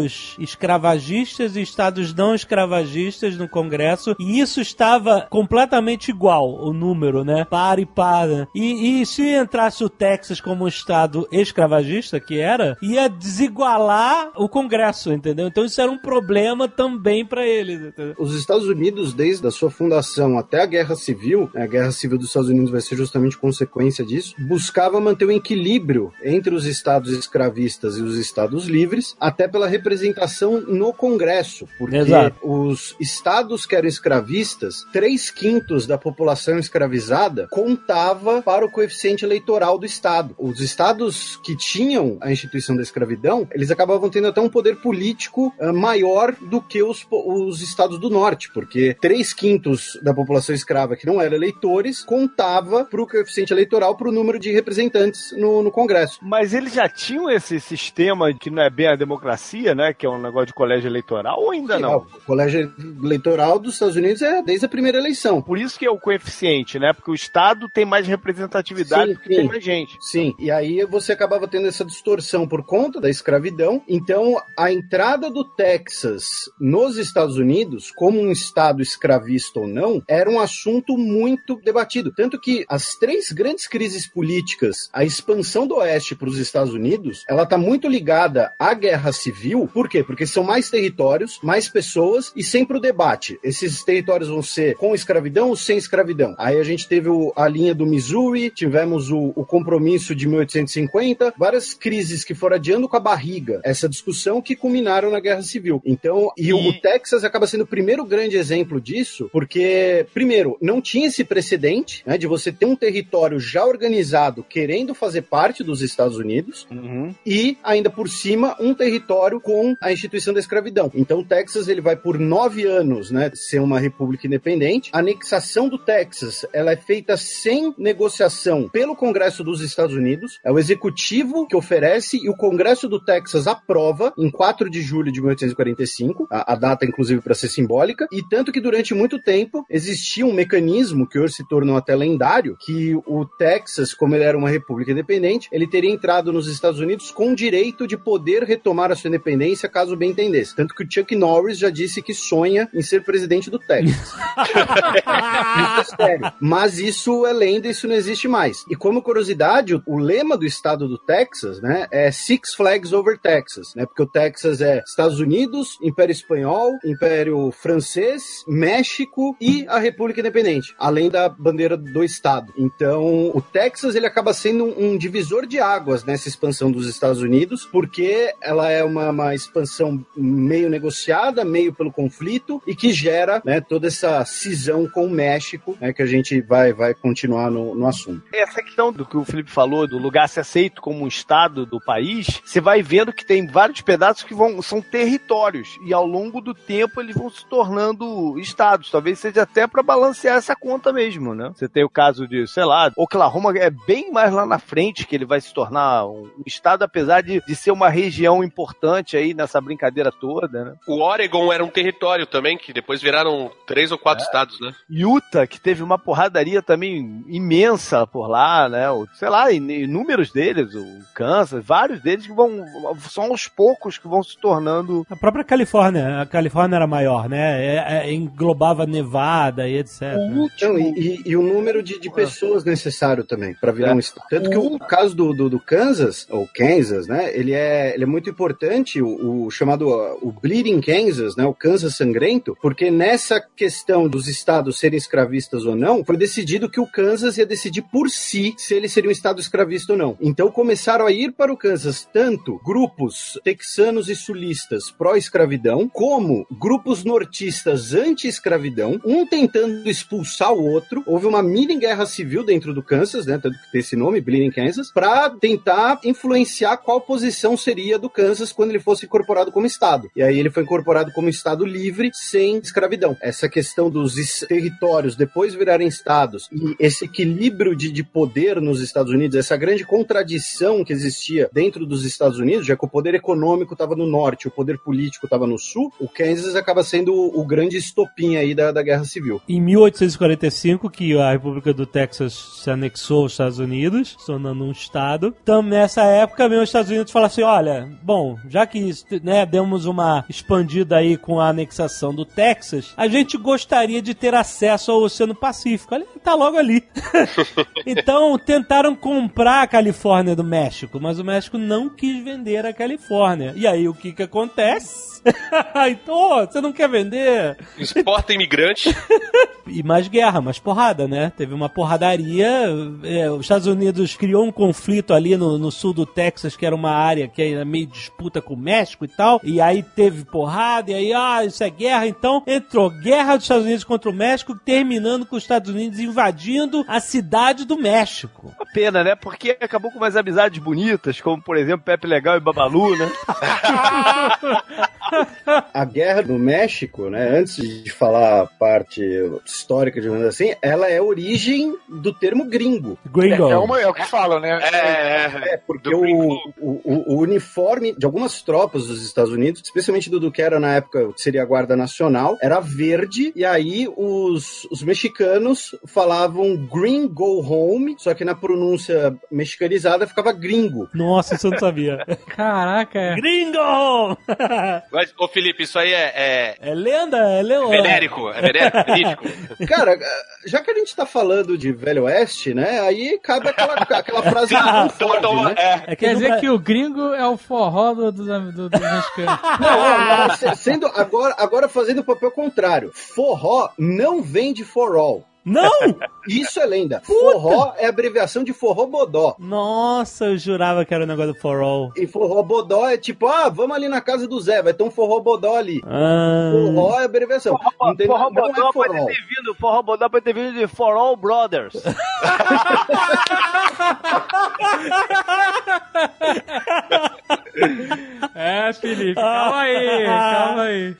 Speaker 2: estados escravagistas e estados não escravagistas no Congresso, e isso estava completamente igual, o número, né? Par e par. né? E, e se entrasse o Texas como um estado escravagista, que era, ia desigualar o Congresso, entendeu? Então isso era um problema também pra eles, entendeu?
Speaker 7: Os Estados Unidos, desde a sua fundação até a Guerra Civil, né, a Guerra Civil dos Estados Unidos vai ser justamente consequência disso, buscava manter o equilíbrio entre os estados escravistas e os estados livres, até pela representação no Congresso, porque
Speaker 2: Exato.
Speaker 7: os estados que eram escravistas, três quintos da população escravizada contava para o coeficiente eleitoral do estado. Os estados que tinham a instituição da escravidão, eles acabavam tendo até um poder político ah, maior do que os, os estados do norte, porque três quintos da população escrava que não eram eleitores contava pro coeficiente eleitoral pro número de representantes no, no Congresso.
Speaker 5: Mas eles já tinham esse sistema que não é bem a democracia, né? Que é um negócio de colégio eleitoral, ou ainda
Speaker 7: Sim,
Speaker 5: não?
Speaker 7: O colégio eleitoral dos Estados Unidos é desde a primeira eleição.
Speaker 5: Por isso que é o coeficiente, né? Porque o Estado tem mais representatividade
Speaker 7: Sim,
Speaker 5: porque
Speaker 7: sim.
Speaker 5: tem mais gente.
Speaker 7: Sim, e aí você acabava tendo essa distorção por conta da escravidão. Então, a entrada do Texas nos Estados Unidos, como um estado escravista ou não, era um assunto muito debatido. Tanto que as três grandes crises políticas, a expansão do Oeste para os Estados Unidos, ela está muito ligada à guerra civil. Por quê? Porque são mais territórios, mais pessoas e sempre o debate. Esses territórios vão ser com escravidão ou sem escravidão. Aí a gente teve o- a linha do Missouri, tivemos o, o compromisso de 1850, várias crises que foram adiando com a barriga essa discussão que culminaram na Guerra Civil. Então, e, o-
Speaker 5: E-
Speaker 7: o Texas acaba sendo o primeiro grande exemplo disso, porque, primeiro, não tinha esse precedente né, de você ter um território já organizado querendo fazer parte dos Estados Unidos e, ainda por cima, um território com a instituição da escravidão. Então, o Texas ele vai por nove anos, né, ser uma república independente. A anexação do Texas ela é feita sem negociação pelo Congresso dos Estados Unidos. É o executivo que oferece e o Congresso do Texas aprova em 4 de julho de 1845, a, a data inclusive para ser simbólica. E tanto que durante muito tempo existia um mecanismo que hoje se tornou até lendário, que o Texas, como ele era uma república independente, ele teria entrado nos Estados Unidos com o direito de poder retomar a sua independência caso bem entendesse. Tanto que o Chuck Norris já disse que sonha em ser presidente do Texas. Sério. Mas isso é lenda, isso não existe mais. E como curiosidade, o, o lema do estado do Texas, né, é Six Flags Over Texas, né? Porque o Texas é Estados Unidos, Império Espanhol, Império Francês, México e a República Independente, além da bandeira do estado. Então, o Texas ele acaba sendo um, um divisor de águas nessa expansão dos Estados Unidos, porque ela é uma, uma expansão meio negociada, meio pelo conflito e que gera, né, toda essa cisão com o México, né, que a gente vai vai continuar no, no assunto.
Speaker 5: Essa questão do que o Felipe falou, do lugar ser aceito como um estado do país, você vai vendo que tem vários pedaços que vão, são territórios. E ao longo do tempo eles vão se tornando estados. Talvez seja até para balancear essa conta mesmo, né? Você tem o caso de, sei lá, Oklahoma é bem mais lá na frente que ele vai se tornar um estado, apesar de, de ser uma região importante aí nessa brincadeira toda, né?
Speaker 4: O Oregon era um território também, que depois viraram três ou quatro estados, né?
Speaker 5: Utah, que teve uma porradaria também imensa por lá, né? O, sei lá, in- inúmeros deles, o Kansas, vários deles que vão. São aos poucos que vão se tornando.
Speaker 2: A própria Califórnia, a Califórnia era maior, né? É- é- englobava Nevada e etc. né?
Speaker 7: Então, e, e- e o número de, de pessoas necessário também para virar um estado. Tanto que o caso do, do, do Kansas, ou Kansas, né? Ele é, ele é muito importante, o, chamado uh, o Bleeding Kansas, né? O Kansas sangrento, porque nessa questão dos estados serem escravistas ou não, foi decidido que o Kansas ia decidir por si se ele seria um estado escravista ou não. Então começaram a ir para o Kansas tanto grupos texanos e sulistas pró-escravidão, como grupos nortistas anti-escravidão, um tentando expulsar o outro. Houve uma mini guerra civil dentro do Kansas, né? Tanto que tem esse nome, Bleeding Kansas, para tentar influenciar qual posição seria do Kansas quando ele fosse incorporado como estado. E aí ele foi incorporado como estado livre, sem escravidão. Essa questão dos territórios depois virarem estados e esse equilíbrio de, de poder nos Estados Unidos, essa grande contradição que existia dentro dos Estados Unidos, já que o poder econômico estava no norte, o poder político estava no sul, o Kansas acaba sendo o, o grande estopim aí da, da guerra civil.
Speaker 2: Em 1845, que a República do Texas se anexou aos Estados Unidos, tornando um estado. Então, nessa época, mesmo os Estados Unidos falaram assim, olha, bom, já que né, demos uma expandida aí com a anexação do Texas, a gente gostaria de ter acesso ao Oceano Pacífico. Olha, tá logo ali. então, tentaram comprar a Califórnia do México, mas o México não quis vender a Califórnia. E aí, o que que acontece? então, você não quer vender?
Speaker 4: Exporta imigrante.
Speaker 2: E mais guerra, mais porrada, né? Teve uma porradaria. é, os Estados Unidos criou um conflito ali no, no sul do Texas, que era uma área que era meio disputa com o México e tal. E aí teve porrada, e aí, ah, isso é guerra. Então entrou guerra dos Estados Unidos contra o México, terminando com os Estados Unidos invadindo a cidade do México.
Speaker 5: Uma pena, né? Porque acabou com umas amizades bonitas, como por exemplo Pepe Legal e Babalu, né?
Speaker 7: A guerra do México, né, antes de falar a parte histórica, digamos assim, ela é a origem do termo gringo.
Speaker 2: Gringo.
Speaker 6: É, é, uma, é o que falam, né?
Speaker 4: É,
Speaker 7: É, porque o, o, o- o uniforme de algumas tropas dos Estados Unidos, especialmente do, do que era na época, que seria a Guarda Nacional, era verde, e aí os, os mexicanos falavam green go home, só que na pronúncia mexicanizada ficava gringo.
Speaker 2: Nossa, isso eu não sabia.
Speaker 3: Caraca, é.
Speaker 2: Gringo!
Speaker 4: Mas, ô Felipe, isso aí é, é
Speaker 2: É lenda, é lenda.
Speaker 4: venérico, é venérico, verídico.
Speaker 7: Cara, já que a gente tá falando de Velho Oeste, né, aí cabe aquela, aquela frase do Ford,
Speaker 4: Toma,
Speaker 7: né?
Speaker 4: é.
Speaker 2: É
Speaker 3: Quer dizer que o gringo é o forró do, do, do, do mexicano.
Speaker 7: Não, não, não, se- sendo agora, agora fazendo o papel contrário. Forró não vem de for all.
Speaker 2: Não!
Speaker 7: Isso é lenda. Forró é abreviação de forró bodó.
Speaker 2: Nossa, eu jurava que era o negócio do For All.
Speaker 7: E forró bodó é tipo, ah, vamos ali na casa do Zé, vai ter um forró bodó ali.
Speaker 2: Ah,
Speaker 7: Forró é abreviação. Não tem
Speaker 5: Forró
Speaker 7: não
Speaker 5: Bodó
Speaker 7: é for
Speaker 5: pode ter vindo, Forró Bodó pode ter vindo de For All Brothers.
Speaker 3: É, Felipe, calma aí, calma aí.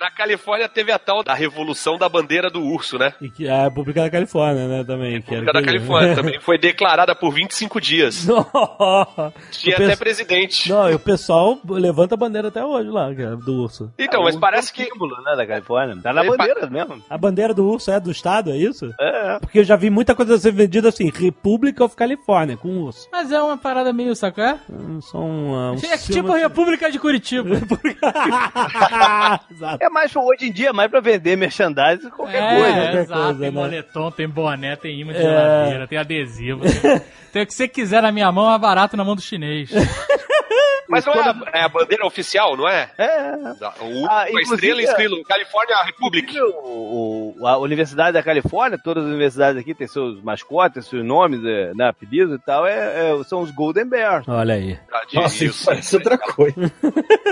Speaker 4: Na Califórnia teve a tal da revolução da bandeira do urso, né?
Speaker 2: e que a República da Califórnia, né, também. que era
Speaker 4: República da
Speaker 2: que-
Speaker 4: Califórnia também. Foi declarada por 25 dias.
Speaker 2: Nossa.
Speaker 4: Tinha até presidente.
Speaker 2: Não, e o pessoal levanta a bandeira até hoje lá, que é do urso.
Speaker 4: Então, mas parece que.
Speaker 5: símbolo, né, da Califórnia. Tá na bandeira mesmo.
Speaker 2: A bandeira do urso é do estado, é isso?
Speaker 5: É, é.
Speaker 2: Porque eu já vi muita coisa ser vendida assim, República of Califórnia, com urso.
Speaker 3: Mas é uma parada meio, saco é?
Speaker 2: Só um, um
Speaker 3: É tipo República de Curitiba.
Speaker 2: Exato.
Speaker 5: É mais, hoje em dia, é mais pra vender merchandising qualquer
Speaker 3: é,
Speaker 5: coisa.
Speaker 2: qualquer
Speaker 3: exato.
Speaker 2: coisa,
Speaker 3: tem
Speaker 2: né?
Speaker 3: moletom, tem boné, tem imã de
Speaker 2: É.
Speaker 3: geladeira, tem adesivo. Tem, tem o que você quiser na minha mão, é barato na mão do chinês.
Speaker 4: Mas não é a, é a bandeira oficial, não é?
Speaker 5: É.
Speaker 4: O,
Speaker 5: Ah,
Speaker 4: a estrela escrito California Republic.
Speaker 5: O, o- a Universidade da Califórnia, todas as universidades aqui têm seus mascotes, seus nomes, é, né, apelidos e tal, é, é- são os Golden Bears.
Speaker 2: Olha aí.
Speaker 4: Ah,
Speaker 7: Nossa, isso parece outra coisa.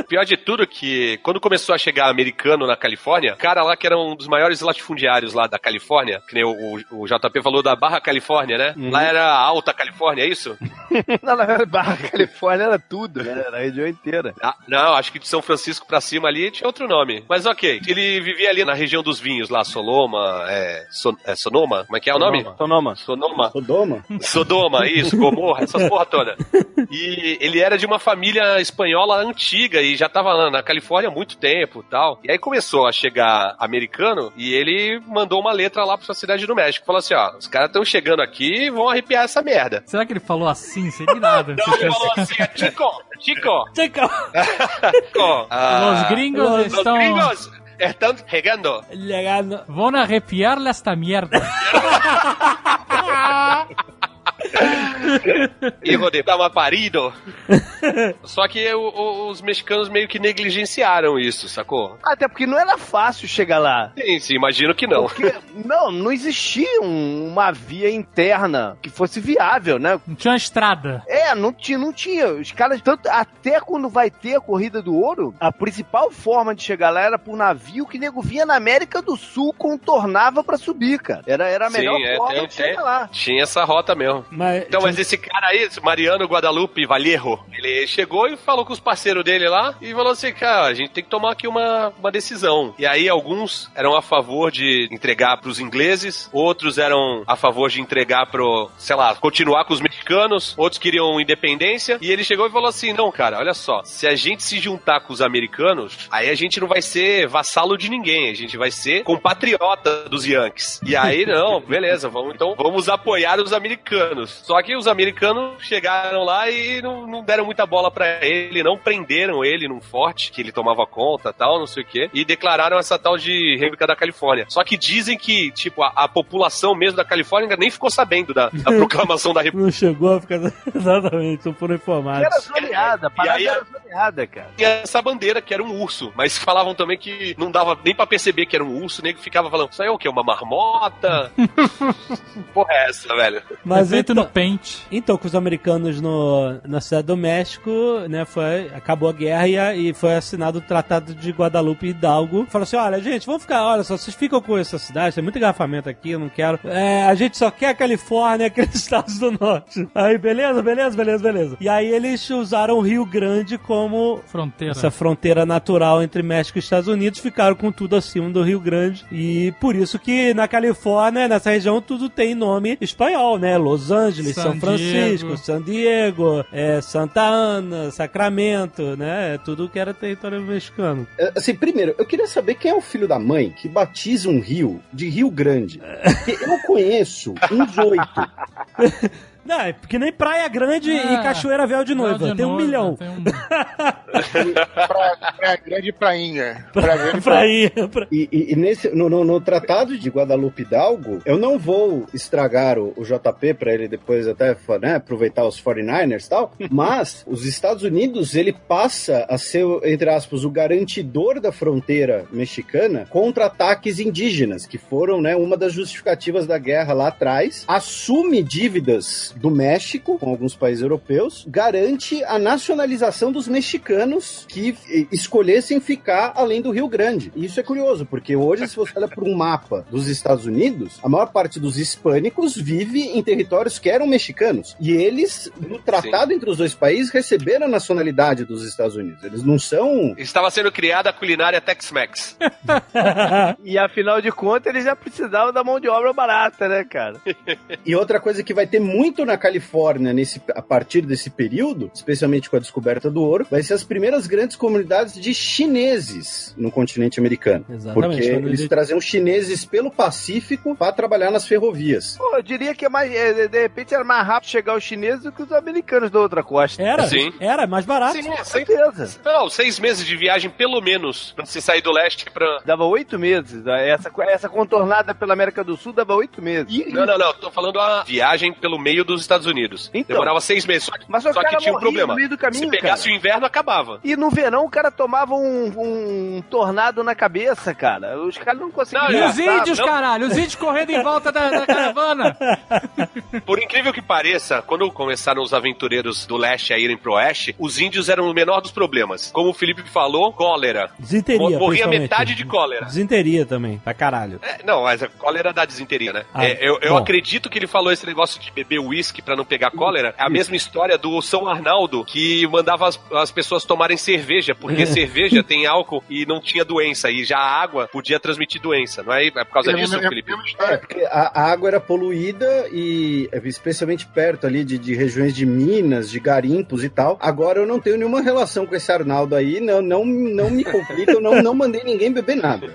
Speaker 4: Pior de tudo que quando começou a chegar americano na Califórnia, o cara lá que era um dos maiores latifundiários lá da Califórnia, que nem o, o- JP falou da Barra Califórnia, né?
Speaker 5: Uhum.
Speaker 4: Lá era a Alta Califórnia, é isso?
Speaker 5: Não, na Barra Califórnia era tudo, né? Era a região inteira.
Speaker 4: Ah, não, acho que de São Francisco pra cima ali tinha outro nome. Mas ok, ele vivia ali na região dos vinhos lá, Soloma, é, Son- é Sonoma? Como é que é o nome?
Speaker 5: Sonoma.
Speaker 4: Sonoma.
Speaker 7: Sodoma?
Speaker 4: Sodoma, isso, Gomorra, essas porra toda. E ele era de uma família espanhola antiga e já tava lá na Califórnia há muito tempo e tal. E aí começou a chegar americano e ele mandou uma letra lá pra cidade do México. Falou assim, ó, os caras estão chegando aqui e vão arrepiar essa merda.
Speaker 3: Será que ele falou assim, sem nada?
Speaker 4: Então ele falou assim, Chico, Chico, Chico, ah,
Speaker 3: Los gringos
Speaker 4: los
Speaker 3: estão...
Speaker 4: gringos están regando.
Speaker 2: Llegando.
Speaker 3: Vão arrepiar esta merda.
Speaker 4: Hijo de tava parido. Só que o- o- os mexicanos meio que negligenciaram isso, sacou?
Speaker 5: Até porque não era fácil chegar lá.
Speaker 4: Sim, sim, imagino que não.
Speaker 5: Porque, não, não existia um- uma via interna que fosse viável, né?
Speaker 3: Não tinha uma estrada.
Speaker 5: É, não tinha, não tinha. Os caras, tanto, até quando vai ter a corrida do ouro, a principal forma de chegar lá era por navio que nego vinha na América do Sul, contornava pra subir, cara. Era, era a
Speaker 4: Sim,
Speaker 5: melhor
Speaker 4: é,
Speaker 5: forma
Speaker 4: tem-
Speaker 5: de chegar
Speaker 4: tem-
Speaker 5: lá.
Speaker 4: Tinha essa rota mesmo.
Speaker 2: Mas,
Speaker 4: Então, mas esse cara aí, Mariano Guadalupe Vallejo, ele chegou e falou com os parceiros dele lá e falou assim, cara, a gente tem que tomar aqui uma, uma decisão. E aí alguns eram a favor de entregar pros ingleses, outros eram a favor de entregar pro, sei lá, continuar com os mexicanos, outros queriam independência, e ele chegou e falou assim, não, cara, olha só, se a gente se juntar com os americanos, aí a gente não vai ser vassalo de ninguém, a gente vai ser compatriota dos Yankees. E aí, não, beleza, vamos então, vamos apoiar os americanos. Só que os americanos chegaram lá e não, não deram muita bola pra ele, não prenderam ele num forte que ele tomava conta tal, não sei o quê, e declararam essa tal de República da Califórnia. Só que dizem que, tipo, a, a população mesmo da Califórnia ainda nem ficou sabendo da, da proclamação da República.
Speaker 2: não chegou a ficar. Exatamente, não foram
Speaker 5: Era
Speaker 2: informados.
Speaker 5: zoneada, a parada
Speaker 4: aí,
Speaker 5: era zoneada, cara.
Speaker 4: Tinha essa bandeira que era um urso, mas falavam também que não dava nem pra perceber que era um urso, nem que ficava falando, isso aí é o quê? Uma marmota? Porra é essa, velho?
Speaker 2: Mas
Speaker 3: feito
Speaker 2: então,
Speaker 3: no pente.
Speaker 2: então, com os americanos no, na cidade do México, né, foi, acabou a guerra e, a- e foi assinado o Tratado de Guadalupe Hidalgo. Falou assim, olha, gente, vamos ficar, olha só, vocês ficam com essa cidade, tem muito engarrafamento aqui, eu não quero. É, a gente só quer a Califórnia, aqueles estados do norte. Aí, beleza, beleza, beleza, beleza. E aí eles usaram usaram o Rio Grande como
Speaker 3: Fronteira.
Speaker 2: essa fronteira natural entre México e Estados Unidos, ficaram com tudo acima do Rio Grande. E por isso que na Califórnia, nessa região, tudo tem nome espanhol, né? Los Angeles,
Speaker 3: San
Speaker 2: São Francisco,
Speaker 3: Diego.
Speaker 2: San Diego, é, Santa Ana, Sacramento, né? Tudo que era território mexicano.
Speaker 7: É, Assim, primeiro, eu queria saber quem é o filho da mãe que batiza um rio de Rio Grande. Porque eu conheço uns oito.
Speaker 2: Não, é porque nem Praia Grande
Speaker 3: Ah,
Speaker 2: e Cachoeira Véu de Noiva.
Speaker 3: De
Speaker 2: tem um
Speaker 3: noiva,
Speaker 2: milhão.
Speaker 3: tem um-
Speaker 6: Pra, pra grande prainha. Pra grande
Speaker 2: Pra ir. pra-
Speaker 7: E, e- e nesse, no, no- no Tratado de Guadalupe Hidalgo, eu não vou estragar o, o JP para ele depois até né, aproveitar os 49ers e tal, mas os Estados Unidos ele passa a ser, entre aspas, o garantidor da fronteira mexicana contra ataques indígenas, que foram né, uma das justificativas da guerra lá atrás, assume dívidas do México com alguns países europeus, garante a nacionalização dos mexicanos que eh, escolhessem ficar além do Rio Grande. E isso é curioso, porque hoje, se você olha para um mapa dos Estados Unidos, a maior parte dos hispânicos vive em territórios que eram mexicanos. E eles, no tratado entre os dois países, receberam a nacionalidade dos Estados Unidos. Eles não são.
Speaker 4: Estava sendo criada a culinária Tex-Mex.
Speaker 5: E afinal de contas, eles já precisavam da mão de obra barata, né, cara?
Speaker 7: E outra coisa que vai ter muito na Califórnia nesse, a partir desse período, especialmente com a descoberta do ouro, vai ser as primeiras grandes comunidades de chineses no continente americano.
Speaker 2: Exatamente,
Speaker 7: Porque eles
Speaker 2: ele-
Speaker 7: traziam chineses pelo Pacífico para trabalhar nas ferrovias.
Speaker 5: Pô, eu diria que é mais, é, de repente era mais rápido chegar os chineses do que os americanos da outra costa.
Speaker 2: Era,
Speaker 4: Sim.
Speaker 2: era mais barato.
Speaker 4: Sim,
Speaker 5: Com certeza.
Speaker 4: Não, seis meses de viagem, pelo menos, pra você sair do leste pra.
Speaker 5: Dava oito meses. Essa, essa contornada pela América do Sul dava oito meses.
Speaker 4: Não, não, não. Tô falando a viagem pelo meio dos Estados Unidos.
Speaker 5: Então.
Speaker 4: Demorava seis meses. Só que,
Speaker 5: Mas só
Speaker 4: que tinha um problema.
Speaker 5: no meio do caminho,
Speaker 4: Se pegasse
Speaker 5: cara.
Speaker 4: o inverno, acabava.
Speaker 5: E no verão o cara tomava um, um tornado na cabeça, cara. Os caras não conseguiam.
Speaker 4: Não,
Speaker 3: E
Speaker 4: é,
Speaker 3: os índios,
Speaker 4: não.
Speaker 3: caralho? Os índios correndo em volta da, da caravana.
Speaker 4: Por incrível que pareça, quando começaram os aventureiros do leste a irem pro oeste, os índios eram o menor dos problemas. Como o Felipe falou, cólera.
Speaker 2: Desinteria.
Speaker 4: Mo- Morria metade de cólera.
Speaker 2: Desinteria também, pra caralho.
Speaker 4: É, não, mas a cólera dá desinteria, né?
Speaker 2: Ah,
Speaker 4: É, eu eu acredito que ele falou esse negócio de beber uísque pra não pegar cólera. É a mesma história do São Arnaldo, que mandava as, as pessoas tomarem cerveja, porque cerveja tem álcool e não tinha doença. E já a água podia transmitir doença, não é? É por causa
Speaker 6: É,
Speaker 4: disso,
Speaker 6: é, é,
Speaker 4: Felipe?
Speaker 6: é
Speaker 7: É, porque a a água era poluída e especialmente perto ali de, de regiões de minas, de garimpos e tal. Agora eu não tenho nenhuma relação com esse Arnaldo aí, não, não, não me complica, eu não, não mandei ninguém beber nada.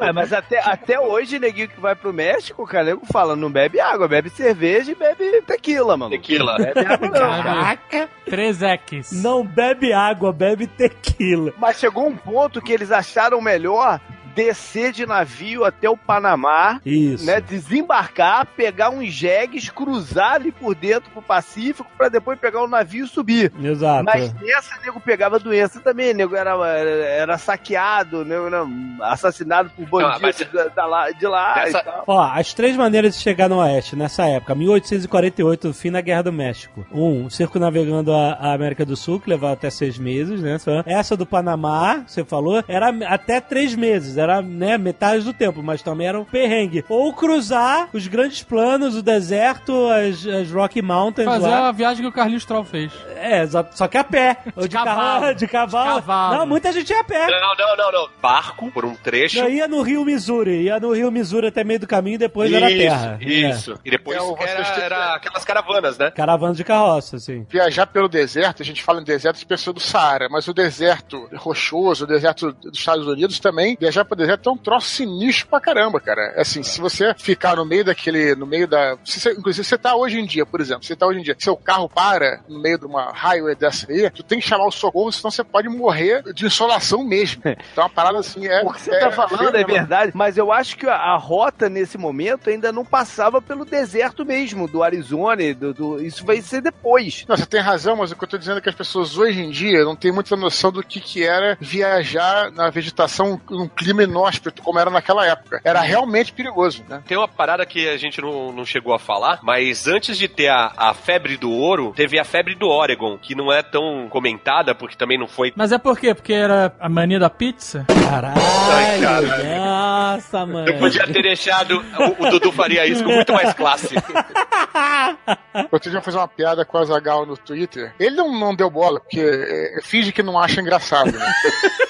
Speaker 5: Ué, mas até, até hoje, neguinho que vai pro México, cara, nego fala, não bebe água, bebe cerveja e bebe tequila, mano.
Speaker 4: Tequila.
Speaker 5: Bebe água não, cara.
Speaker 2: Caraca!
Speaker 3: Três X.
Speaker 2: Não bebe água, bebe tequila.
Speaker 5: Mas chegou um ponto que eles acharam melhor descer de navio até o Panamá,
Speaker 2: Isso.
Speaker 5: né, desembarcar, pegar uns jegues, cruzar ali por dentro pro Pacífico, pra depois pegar o navio e subir.
Speaker 2: Exato.
Speaker 5: Mas nessa, nego pegava doença também, nego era, era, era saqueado, nego era assassinado por bandidos
Speaker 4: mas-
Speaker 5: da, da lá, de lá
Speaker 4: Nessa-
Speaker 5: e tal.
Speaker 2: Ó, as três maneiras de chegar no Oeste nessa época: 1848, fim da Guerra do México. Um, circunavegando a, a América do Sul, que levava até seis meses, né? Essa do Panamá, você falou, era até três meses, era né, metade do tempo, mas também era um perrengue. Ou cruzar os grandes planos, o deserto, as, as Rocky Mountains
Speaker 3: Fazer
Speaker 2: lá.
Speaker 3: a viagem que o Carlinhos Troll fez.
Speaker 2: É, exato, só que a pé. Ou de,
Speaker 3: cavalo.
Speaker 2: carro- de cavalo.
Speaker 3: De cavalo.
Speaker 2: Não, muita gente ia a pé.
Speaker 4: Não, não, não, não. Barco por um trecho.
Speaker 2: Não, ia no Rio Missouri, ia no Rio Missouri até meio do caminho e depois era terra.
Speaker 4: Isso. E depois
Speaker 6: É,
Speaker 4: era, era aquelas caravanas, né?
Speaker 2: É. Caravana de carroça, assim.
Speaker 6: Viajar pelo deserto, a gente fala em deserto de pessoa do Saara, mas o deserto rochoso, o deserto dos Estados Unidos também, viajar pelo deserto é um troço sinistro pra caramba, cara. Assim, se você ficar no meio daquele, no meio da. se você- inclusive, você tá hoje em dia, por exemplo, você tá hoje em dia, seu carro para no meio de uma highway dessa aí, tu tem que chamar o socorro, senão você pode morrer de insolação mesmo. Então, uma parada assim é.
Speaker 5: O que você tá falando é verdade, mas eu acho que a, a rota nesse momento ainda não passava pelo deserto mesmo, do Arizona, do, do- isso vai ser depois.
Speaker 6: Não, você tem razão, mas o que eu tô dizendo é que as pessoas hoje em dia não têm muita noção do que, que era viajar na vegetação num clima inóspito, como era naquela época. Era realmente perigoso, né?
Speaker 4: Tem uma parada que a gente não, não chegou a falar, mas antes de ter a, a febre do ouro, teve a febre do Oregon, que não é tão comentada, porque também não foi.
Speaker 3: Mas é por quê? Porque era a mania da pizza?
Speaker 2: Caralho,
Speaker 4: Ai, cara.
Speaker 2: nossa, mano.
Speaker 4: Eu podia ter deixado o, o Dudu faria isso com muito mais classe.
Speaker 6: Outro dia eu fiz uma piada com a Zagal no Twitter. Ele não, não deu bola, porque é, finge que não acha engraçado, né?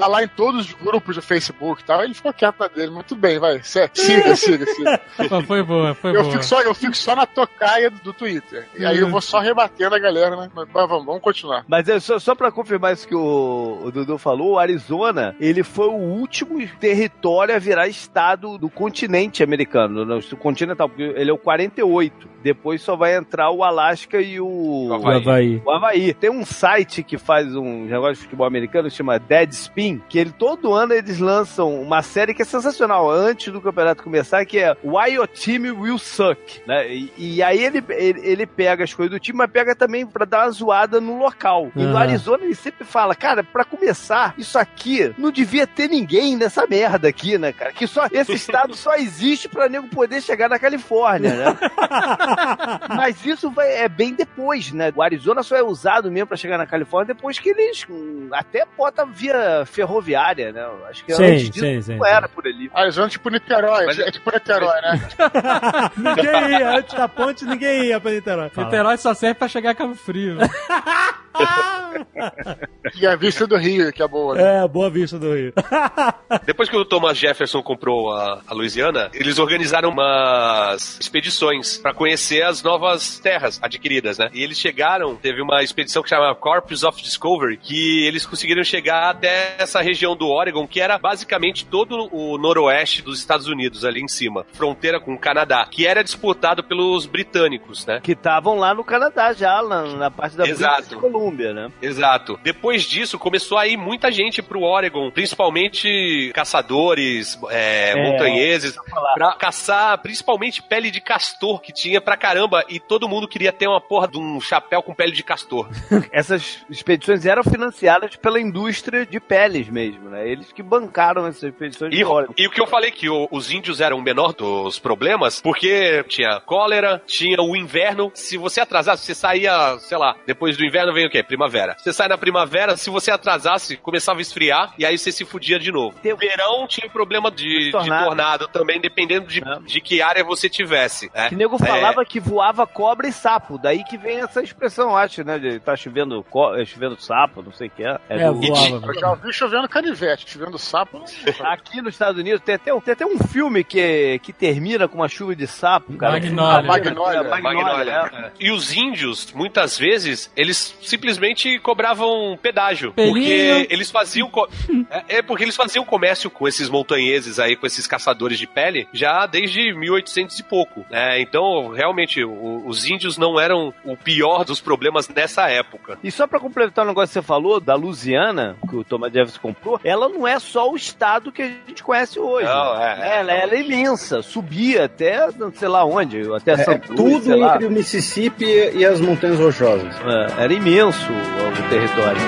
Speaker 6: tá lá em todos os grupos do Facebook e tal. Ele ficou quieto na dele. Muito bem, vai. Siga, siga, siga.
Speaker 3: Pô, Foi boa, foi
Speaker 6: Eu
Speaker 3: boa.
Speaker 6: fico, só, eu fico só na tocaia do Twitter. E aí eu vou só rebatendo a galera, né? Mas vamos, vamos continuar.
Speaker 5: Mas é só, só pra confirmar isso que o, o Dudu falou, o Arizona, ele foi o último território a virar estado do continente americano, no, do continental, porque ele é o 48. Depois só vai entrar o Alasca e o,
Speaker 4: O
Speaker 2: O Havaí.
Speaker 5: o Havaí. Tem um site que faz um negócio de futebol americano que chama Deadspin, que ele todo ano eles lançam uma série que é sensacional, antes do campeonato começar, que é Why Your Team Will Suck, né? E, e aí ele, ele, ele pega as coisas do time, mas pega também pra dar uma zoada no local. E no
Speaker 2: Aham.
Speaker 5: Arizona ele sempre fala, cara, pra começar, isso aqui não devia ter ninguém nessa merda aqui, né, cara? Que só esse estado só existe pra nego poder chegar na Califórnia, né? Mas isso vai, é bem depois, né? O Arizona só é usado mesmo pra chegar na Califórnia depois que eles hum, até bota via ferroviária, né? Acho que
Speaker 2: Sim,
Speaker 5: antes disso
Speaker 2: sim, sim.
Speaker 5: não era por ali.
Speaker 6: Arizona é tipo Niterói.
Speaker 4: Mas-
Speaker 6: É tipo Niterói, né?
Speaker 2: ninguém ia, antes da ponte, ninguém ia pra Niterói.
Speaker 3: Niterói só serve pra chegar a Cabo Frio.
Speaker 6: E a vista do Rio, que é boa. Né?
Speaker 2: É, boa vista do Rio.
Speaker 4: Depois que o Thomas Jefferson comprou a, a Louisiana, eles organizaram umas expedições pra conhecer as novas terras adquiridas, né? E eles chegaram, teve uma expedição que chama Corpus of Discovery, que eles conseguiram chegar até essa região do Oregon, que era basicamente todo o noroeste dos Estados Unidos, ali em cima, fronteira com o Canadá, que era disputado pelos britânicos, né?
Speaker 5: Que estavam lá no Canadá já, na, na parte da
Speaker 4: Exato.
Speaker 5: British Né?
Speaker 4: Exato. Depois disso, começou a ir muita gente pro Oregon, principalmente caçadores, é, montanheses, pra caçar principalmente pele de castor que tinha pra caramba e todo mundo queria ter uma porra de um chapéu com pele de castor.
Speaker 5: Essas expedições eram financiadas pela indústria de peles mesmo, né? Eles que bancaram essas expedições
Speaker 4: E, e o que eu falei que o- os índios eram o menor dos problemas, porque tinha cólera, tinha o inverno. Se você atrasasse, você saía, sei lá, depois do inverno vem o quê? Primavera. Você sai na primavera, se você atrasasse, começava a esfriar e aí você se fudia de novo.
Speaker 5: Tem-
Speaker 4: Verão tinha problema de, de
Speaker 5: Tornado.
Speaker 4: tornado. também, dependendo de,
Speaker 5: É.
Speaker 4: de que área você tivesse. né?
Speaker 5: Que nego
Speaker 4: É,
Speaker 5: falava que voava cobra e sapo. Daí que vem essa expressão, acho, né? De tá chovendo, co- é, chovendo sapo, não sei o que é. É
Speaker 2: É,
Speaker 5: do-
Speaker 2: voava.
Speaker 6: Eu já vi chovendo canivete, chovendo sapo. não sei.
Speaker 5: Aqui nos Estados Unidos tem até, um- tem até um filme que, que termina com uma chuva de sapo, cara.
Speaker 3: Magnolia.
Speaker 6: Magnolia.
Speaker 5: É, Magnolia.
Speaker 4: Magnolia.
Speaker 5: é.
Speaker 4: E os índios, muitas vezes, eles simplesmente cobravam pedágio.
Speaker 3: Pelinho.
Speaker 4: Porque eles faziam. é, é porque eles faziam comércio com esses montanheses aí, com esses caçadores de pele, já desde 1800 e pouco. né? então, realmente, o- os índios não eram o pior dos problemas nessa época.
Speaker 5: E só pra complementar o negócio que você falou, da Louisiana, que o Thomas Jefferson comprou, ela não é só o estado que a gente conhece hoje.
Speaker 4: Não, é,
Speaker 5: ela, ela é imensa, subia até não sei lá onde, até
Speaker 7: É,
Speaker 5: São
Speaker 7: é tudo
Speaker 5: sei lá.
Speaker 7: entre o Mississippi e as Montanhas Rochosas.
Speaker 5: É, era imenso o, o território.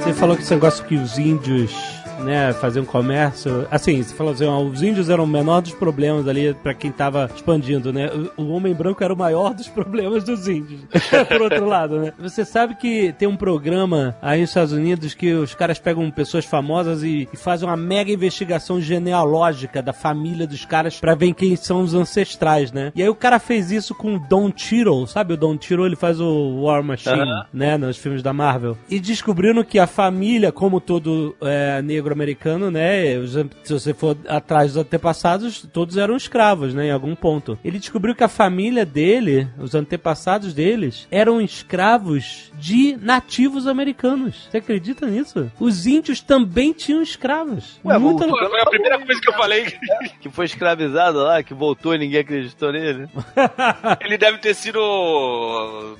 Speaker 2: Você falou que esse negócio que os índios, né, faziam comércio. Assim, você falou assim, ó, os índios eram o menor dos problemas ali pra quem tava expandindo, né? O, homem branco era o maior dos problemas dos índios. Por outro lado, né? Você sabe que tem um programa aí nos Estados Unidos que os caras pegam pessoas famosas e, e fazem uma mega investigação genealógica da família dos caras pra ver quem são os ancestrais, né? E aí o cara fez isso com o Don Cheadle, sabe? O Don Cheadle, ele faz o War Machine,
Speaker 5: Aham.
Speaker 2: né, nos filmes da Marvel. E descobriram que a família, como todo é, negro americano, né, se você for atrás dos antepassados, todos eram escravos, né, em algum ponto. Ele descobriu que a família dele, os antepassados deles, eram escravos de nativos americanos. Você acredita nisso? Os índios também tinham escravos.
Speaker 5: Ué,
Speaker 2: Muita...
Speaker 5: voltou.
Speaker 4: Foi a primeira coisa que eu falei.
Speaker 5: Que foi escravizado lá, que voltou e ninguém acreditou nele.
Speaker 4: Ele deve ter sido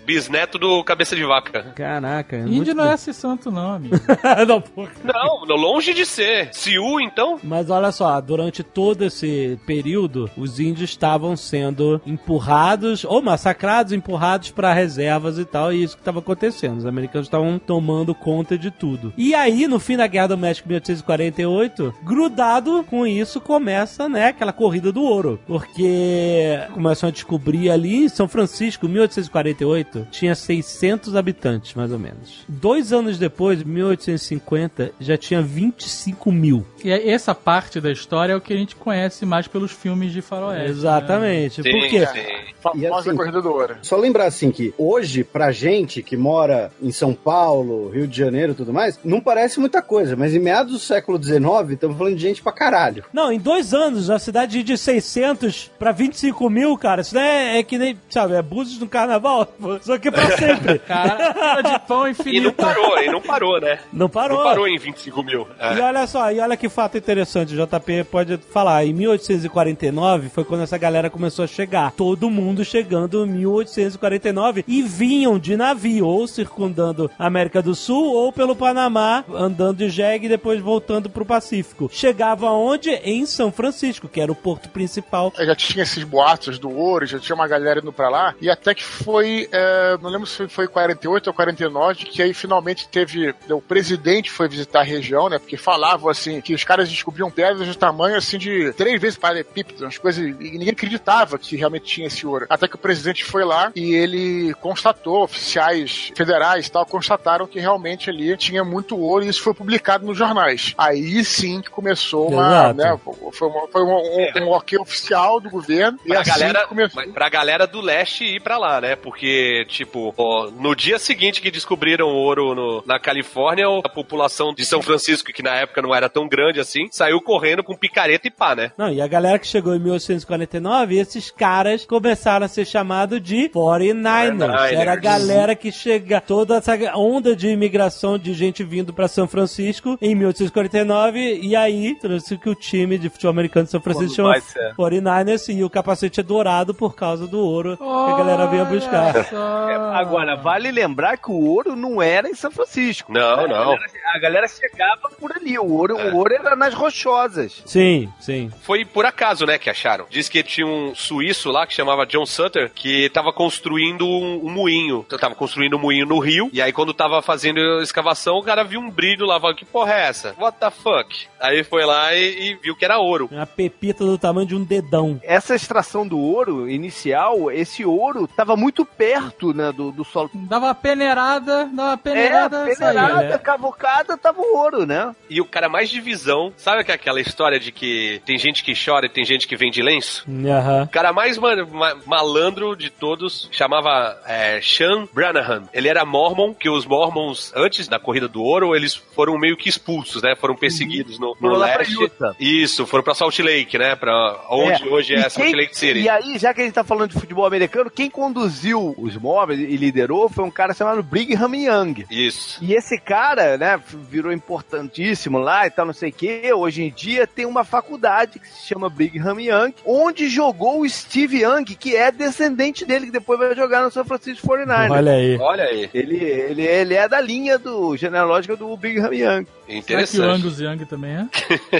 Speaker 4: bisneto do cabeça de vaca.
Speaker 2: Caraca.
Speaker 3: Índio
Speaker 2: muito-
Speaker 3: não é esse santo, não, amigo.
Speaker 2: não, porra.
Speaker 4: Não, não, longe de ser. Siu, então?
Speaker 2: Mas olha só, durante todo esse período, os índios estavam sendo empurrados, ou massacrados, empurrados para reservas e tal, e isso que estava acontecendo. Os americanos estavam tomando conta de tudo. E aí, no fim da Guerra do México, 1848, grudado com isso, começa, né, aquela corrida do ouro. Porque começam a descobrir ali em São Francisco, 1848, 1850, tinha 600 habitantes, mais ou menos. Dois anos depois, 1850, já tinha 25 mil.
Speaker 3: E é- essa parte da história é o que a gente conhece mais pelos filmes de faroeste. né?
Speaker 2: Exatamente.
Speaker 4: Sim,
Speaker 2: Por quê?
Speaker 4: sim.
Speaker 6: Famosa
Speaker 7: assim,
Speaker 6: corrida do ouro.
Speaker 7: Só lembrar assim que hoje, pra gente que mora em São Paulo, Rio de Janeiro e tudo mais, não parece muita coisa, mas em meados do século XIX, estamos falando de gente pra caralho.
Speaker 2: Não, em dois anos, a cidade de 600 pra 25 mil, cara, isso não é, é que nem, sabe, é Búzios no carnaval, só que pra sempre.
Speaker 3: Cara, de pão
Speaker 4: E não
Speaker 3: infinito.
Speaker 4: parou, e não parou, né?
Speaker 2: Não parou.
Speaker 4: Não parou em 25 mil. É.
Speaker 2: E olha só, e olha que fato interessante, o JP pode falar. Em 1849 foi quando essa galera começou a chegar. Todo mundo chegando em 1849 e vinham de navio, ou circundando a América do Sul, ou pelo Panamá, andando de jegue e depois voltando pro Pacífico. Chegava onde? Em São Francisco, que era o porto principal.
Speaker 6: Já tinha esses boatos do ouro, já tinha uma galera indo pra lá, e até que foi, é, não lembro se foi 48 ou 49, que aí finalmente teve, o presidente foi visitar a região, né, porque falavam assim, que os caras descobriam pedras do tamanho assim de três vezes paralelepípedo, umas coisas, e ninguém acreditava que realmente tinha esse ouro. Até que o presidente foi lá e ele constatou, oficiais federais e tal, constataram que realmente ali tinha muito ouro e isso foi publicado nos jornais. Aí sim que começou uma, né, foi, uma- foi um, um, um ok oficial do governo e
Speaker 4: Pra
Speaker 6: assim
Speaker 4: galera,
Speaker 6: começou.
Speaker 4: pra galera do leste ir pra lá, né? Porque, tipo, ó, no dia seguinte que descobriram ouro no- na Califórnia, a população de São Francisco, que na época não era tão grande assim, saiu correndo com picareta e pá, né?
Speaker 2: Não, e a galera que chegou em 1849, esses caras começaram a ser chamados de 49ers.
Speaker 4: 49ers.
Speaker 2: Era a galera que chega, toda essa onda de imigração de gente vindo pra São Francisco em 1849, e aí trouxe que o time de futebol americano de São Francisco chama
Speaker 5: vai ser.
Speaker 2: 49ers e o capacete é dourado por causa do ouro que a galera vinha buscar.
Speaker 5: É, Agora, vale lembrar que o ouro não era em São Francisco.
Speaker 4: Não,
Speaker 5: A
Speaker 4: não.
Speaker 5: galera, a galera chegava por ali. O ouro, o ouro era nas rochosas.
Speaker 2: Sim, sim.
Speaker 4: Foi por acaso, né, que acharam. Diz que tinha um suíço lá que chamava John Sutter que tava construindo um, um moinho. Então, tava construindo um moinho no rio. E aí, quando tava fazendo a escavação, o cara viu um brilho lá. Falou, que porra é essa? What the fuck? Aí foi lá e, e viu que era ouro.
Speaker 2: Uma pepita do tamanho de um dedão.
Speaker 5: Essa extração do ouro inicial, esse ouro estava muito perto né, do, do solo.
Speaker 3: Dava uma peneirada, dava uma
Speaker 5: É,
Speaker 3: peneirada, saía.
Speaker 5: peneirada,
Speaker 2: né?
Speaker 5: cavocada, tava o ouro, né?
Speaker 4: E o cara mais de visão, sabe que é aquela história de que tem gente que chora e tem gente que vende lenço?
Speaker 2: Aham.
Speaker 4: O cara mais ma- ma- malandro de todos chamava é, Sean Branahan. Ele era mormon, que os mormons, antes da corrida do ouro, eles foram meio que expulsos, né? Foram perseguidos no, no leste. Isso, foram pra Salt Lake, né? Pra onde hoje é
Speaker 5: E
Speaker 4: Salt
Speaker 5: quem-
Speaker 4: Lake City.
Speaker 5: E aí, já que a gente tá falando de futebol americano, quem conduziu os móveis e liderou foi um cara chamado Brigham Young.
Speaker 4: Isso.
Speaker 5: E esse cara, né, virou importantíssimo lá e tal, não sei o quê. Hoje em dia tem uma faculdade que se chama Brigham Young, onde jogou o Steve Young, que é descendente dele, que depois vai jogar no San Francisco 49ers.
Speaker 2: Olha aí.
Speaker 4: Olha aí,
Speaker 5: Ele, ele, ele é da linha do genealógica do Brigham Young.
Speaker 3: Será que o
Speaker 4: interessante.
Speaker 3: Angus Young também é?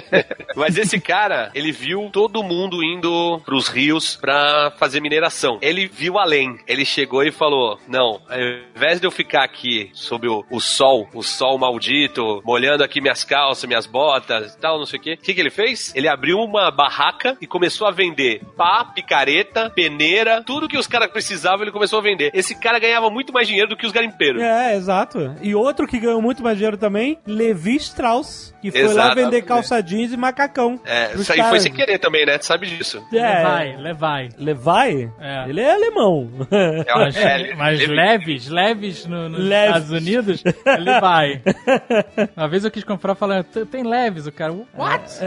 Speaker 4: Mas esse cara, ele viu todo mundo indo pros rios pra fazer mineração. Ele viu além. Ele chegou e falou: Não, ao invés de eu ficar aqui sob o, o sol, o sol maldito, molhando aqui minhas calças, minhas botas e tal, não sei o quê. O que, que ele fez? Ele abriu uma barraca e começou a vender pá, picareta, peneira, tudo que os caras precisavam, ele começou a vender. Esse cara ganhava muito mais dinheiro do que os garimpeiros.
Speaker 2: É, exato. E outro que ganhou muito mais dinheiro também, Levi Strauss, que foi lá
Speaker 4: Exatamente.
Speaker 2: vender calça jeans e macacão.
Speaker 4: É, isso aí foi
Speaker 2: caras.
Speaker 4: sem querer também, né? Tu sabe disso.
Speaker 2: É,
Speaker 3: Levai, levai. É.
Speaker 2: Ele é alemão.
Speaker 4: É,
Speaker 3: Mas,
Speaker 4: é,
Speaker 3: mas leves, leves no- nos
Speaker 2: Leves.
Speaker 3: Estados Unidos, ele vai. Uma vez eu quis comprar falando, "Tem- tem leves, o cara, what?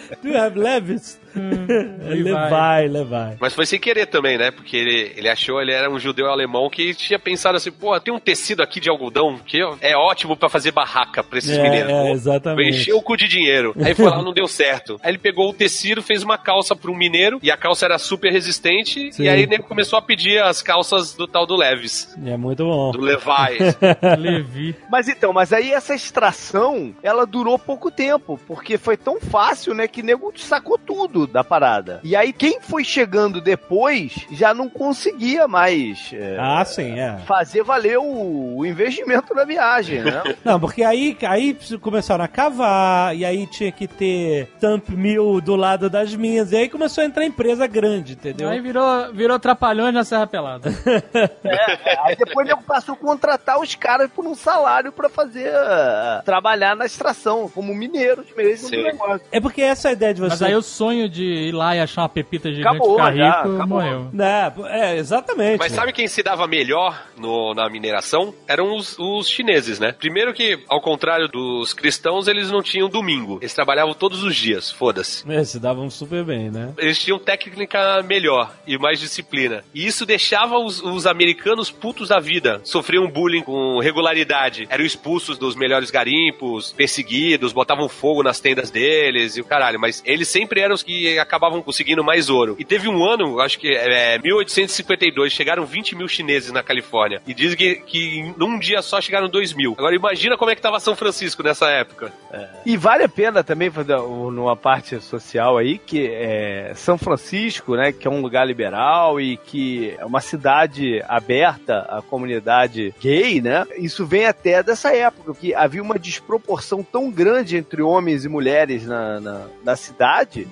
Speaker 2: Do you have Levis?
Speaker 3: Levi.
Speaker 2: Levi, Levi.
Speaker 4: Mas foi sem querer também, né? Porque ele, ele achou, ele era um judeu alemão que tinha pensado assim, pô, tem um tecido aqui de algodão que é ótimo pra fazer barraca pra esses
Speaker 2: É,
Speaker 4: mineiros.
Speaker 2: é, exatamente.
Speaker 4: Vou encher o cu de dinheiro. Aí foi lá, não deu certo. Aí ele pegou o tecido, fez uma calça pra um mineiro, e a calça era super resistente,
Speaker 2: Sim.
Speaker 4: e aí ele começou a pedir as calças do tal do Levis,
Speaker 2: É muito bom.
Speaker 4: do Levi.
Speaker 3: Levi.
Speaker 5: Mas então, mas aí essa extração, ela durou pouco tempo, porque foi tão fácil, né, que nego sacou tudo, da parada. E aí quem foi chegando depois já não conseguia mais é,
Speaker 2: Ah, sim, é.
Speaker 5: fazer valer o, o investimento da viagem, né?
Speaker 2: Não, porque aí, aí começaram a cavar, e aí tinha que ter Stamp Mill do lado das minas, e aí começou a entrar empresa grande, entendeu?
Speaker 3: Aí virou, virou trapalhões na Serra Pelada.
Speaker 5: É, aí depois ele passou a contratar os caras por um salário pra fazer ah, trabalhar na extração, como mineiros mesmo do negócio.
Speaker 2: É porque essa é a ideia de você...
Speaker 3: Mas aí o sonho de ir lá e achar uma pepita gigante
Speaker 5: Acabou,
Speaker 3: ficar
Speaker 5: já,
Speaker 3: rico
Speaker 5: acabou.
Speaker 3: morreu.
Speaker 2: É, é, exatamente.
Speaker 4: Mas sabe quem se dava melhor no- na mineração? Eram os, os chineses, né? Primeiro que, ao contrário dos cristãos, eles não tinham domingo. Eles trabalhavam todos os dias, foda-se.
Speaker 2: É, se davam super bem, né?
Speaker 4: Eles tinham técnica melhor e mais disciplina. E isso deixava os, os americanos putos da vida. Sofriam bullying com regularidade. Eram expulsos dos melhores garimpos, perseguidos, botavam fogo nas tendas deles e o caralho. Mas eles sempre eram os que acabavam conseguindo mais ouro. E teve um ano, acho que é 1852, chegaram 20 mil chineses na Califórnia. E dizem que, que num dia só chegaram 2 mil. Agora imagina como é que tava São Francisco nessa época.
Speaker 5: E vale a pena também fazer um- numa parte social aí que é São Francisco, né, que é um lugar liberal e que é uma cidade aberta à comunidade gay, né? Isso vem até dessa época que havia uma desproporção tão grande entre homens e mulheres na, na, na cidade.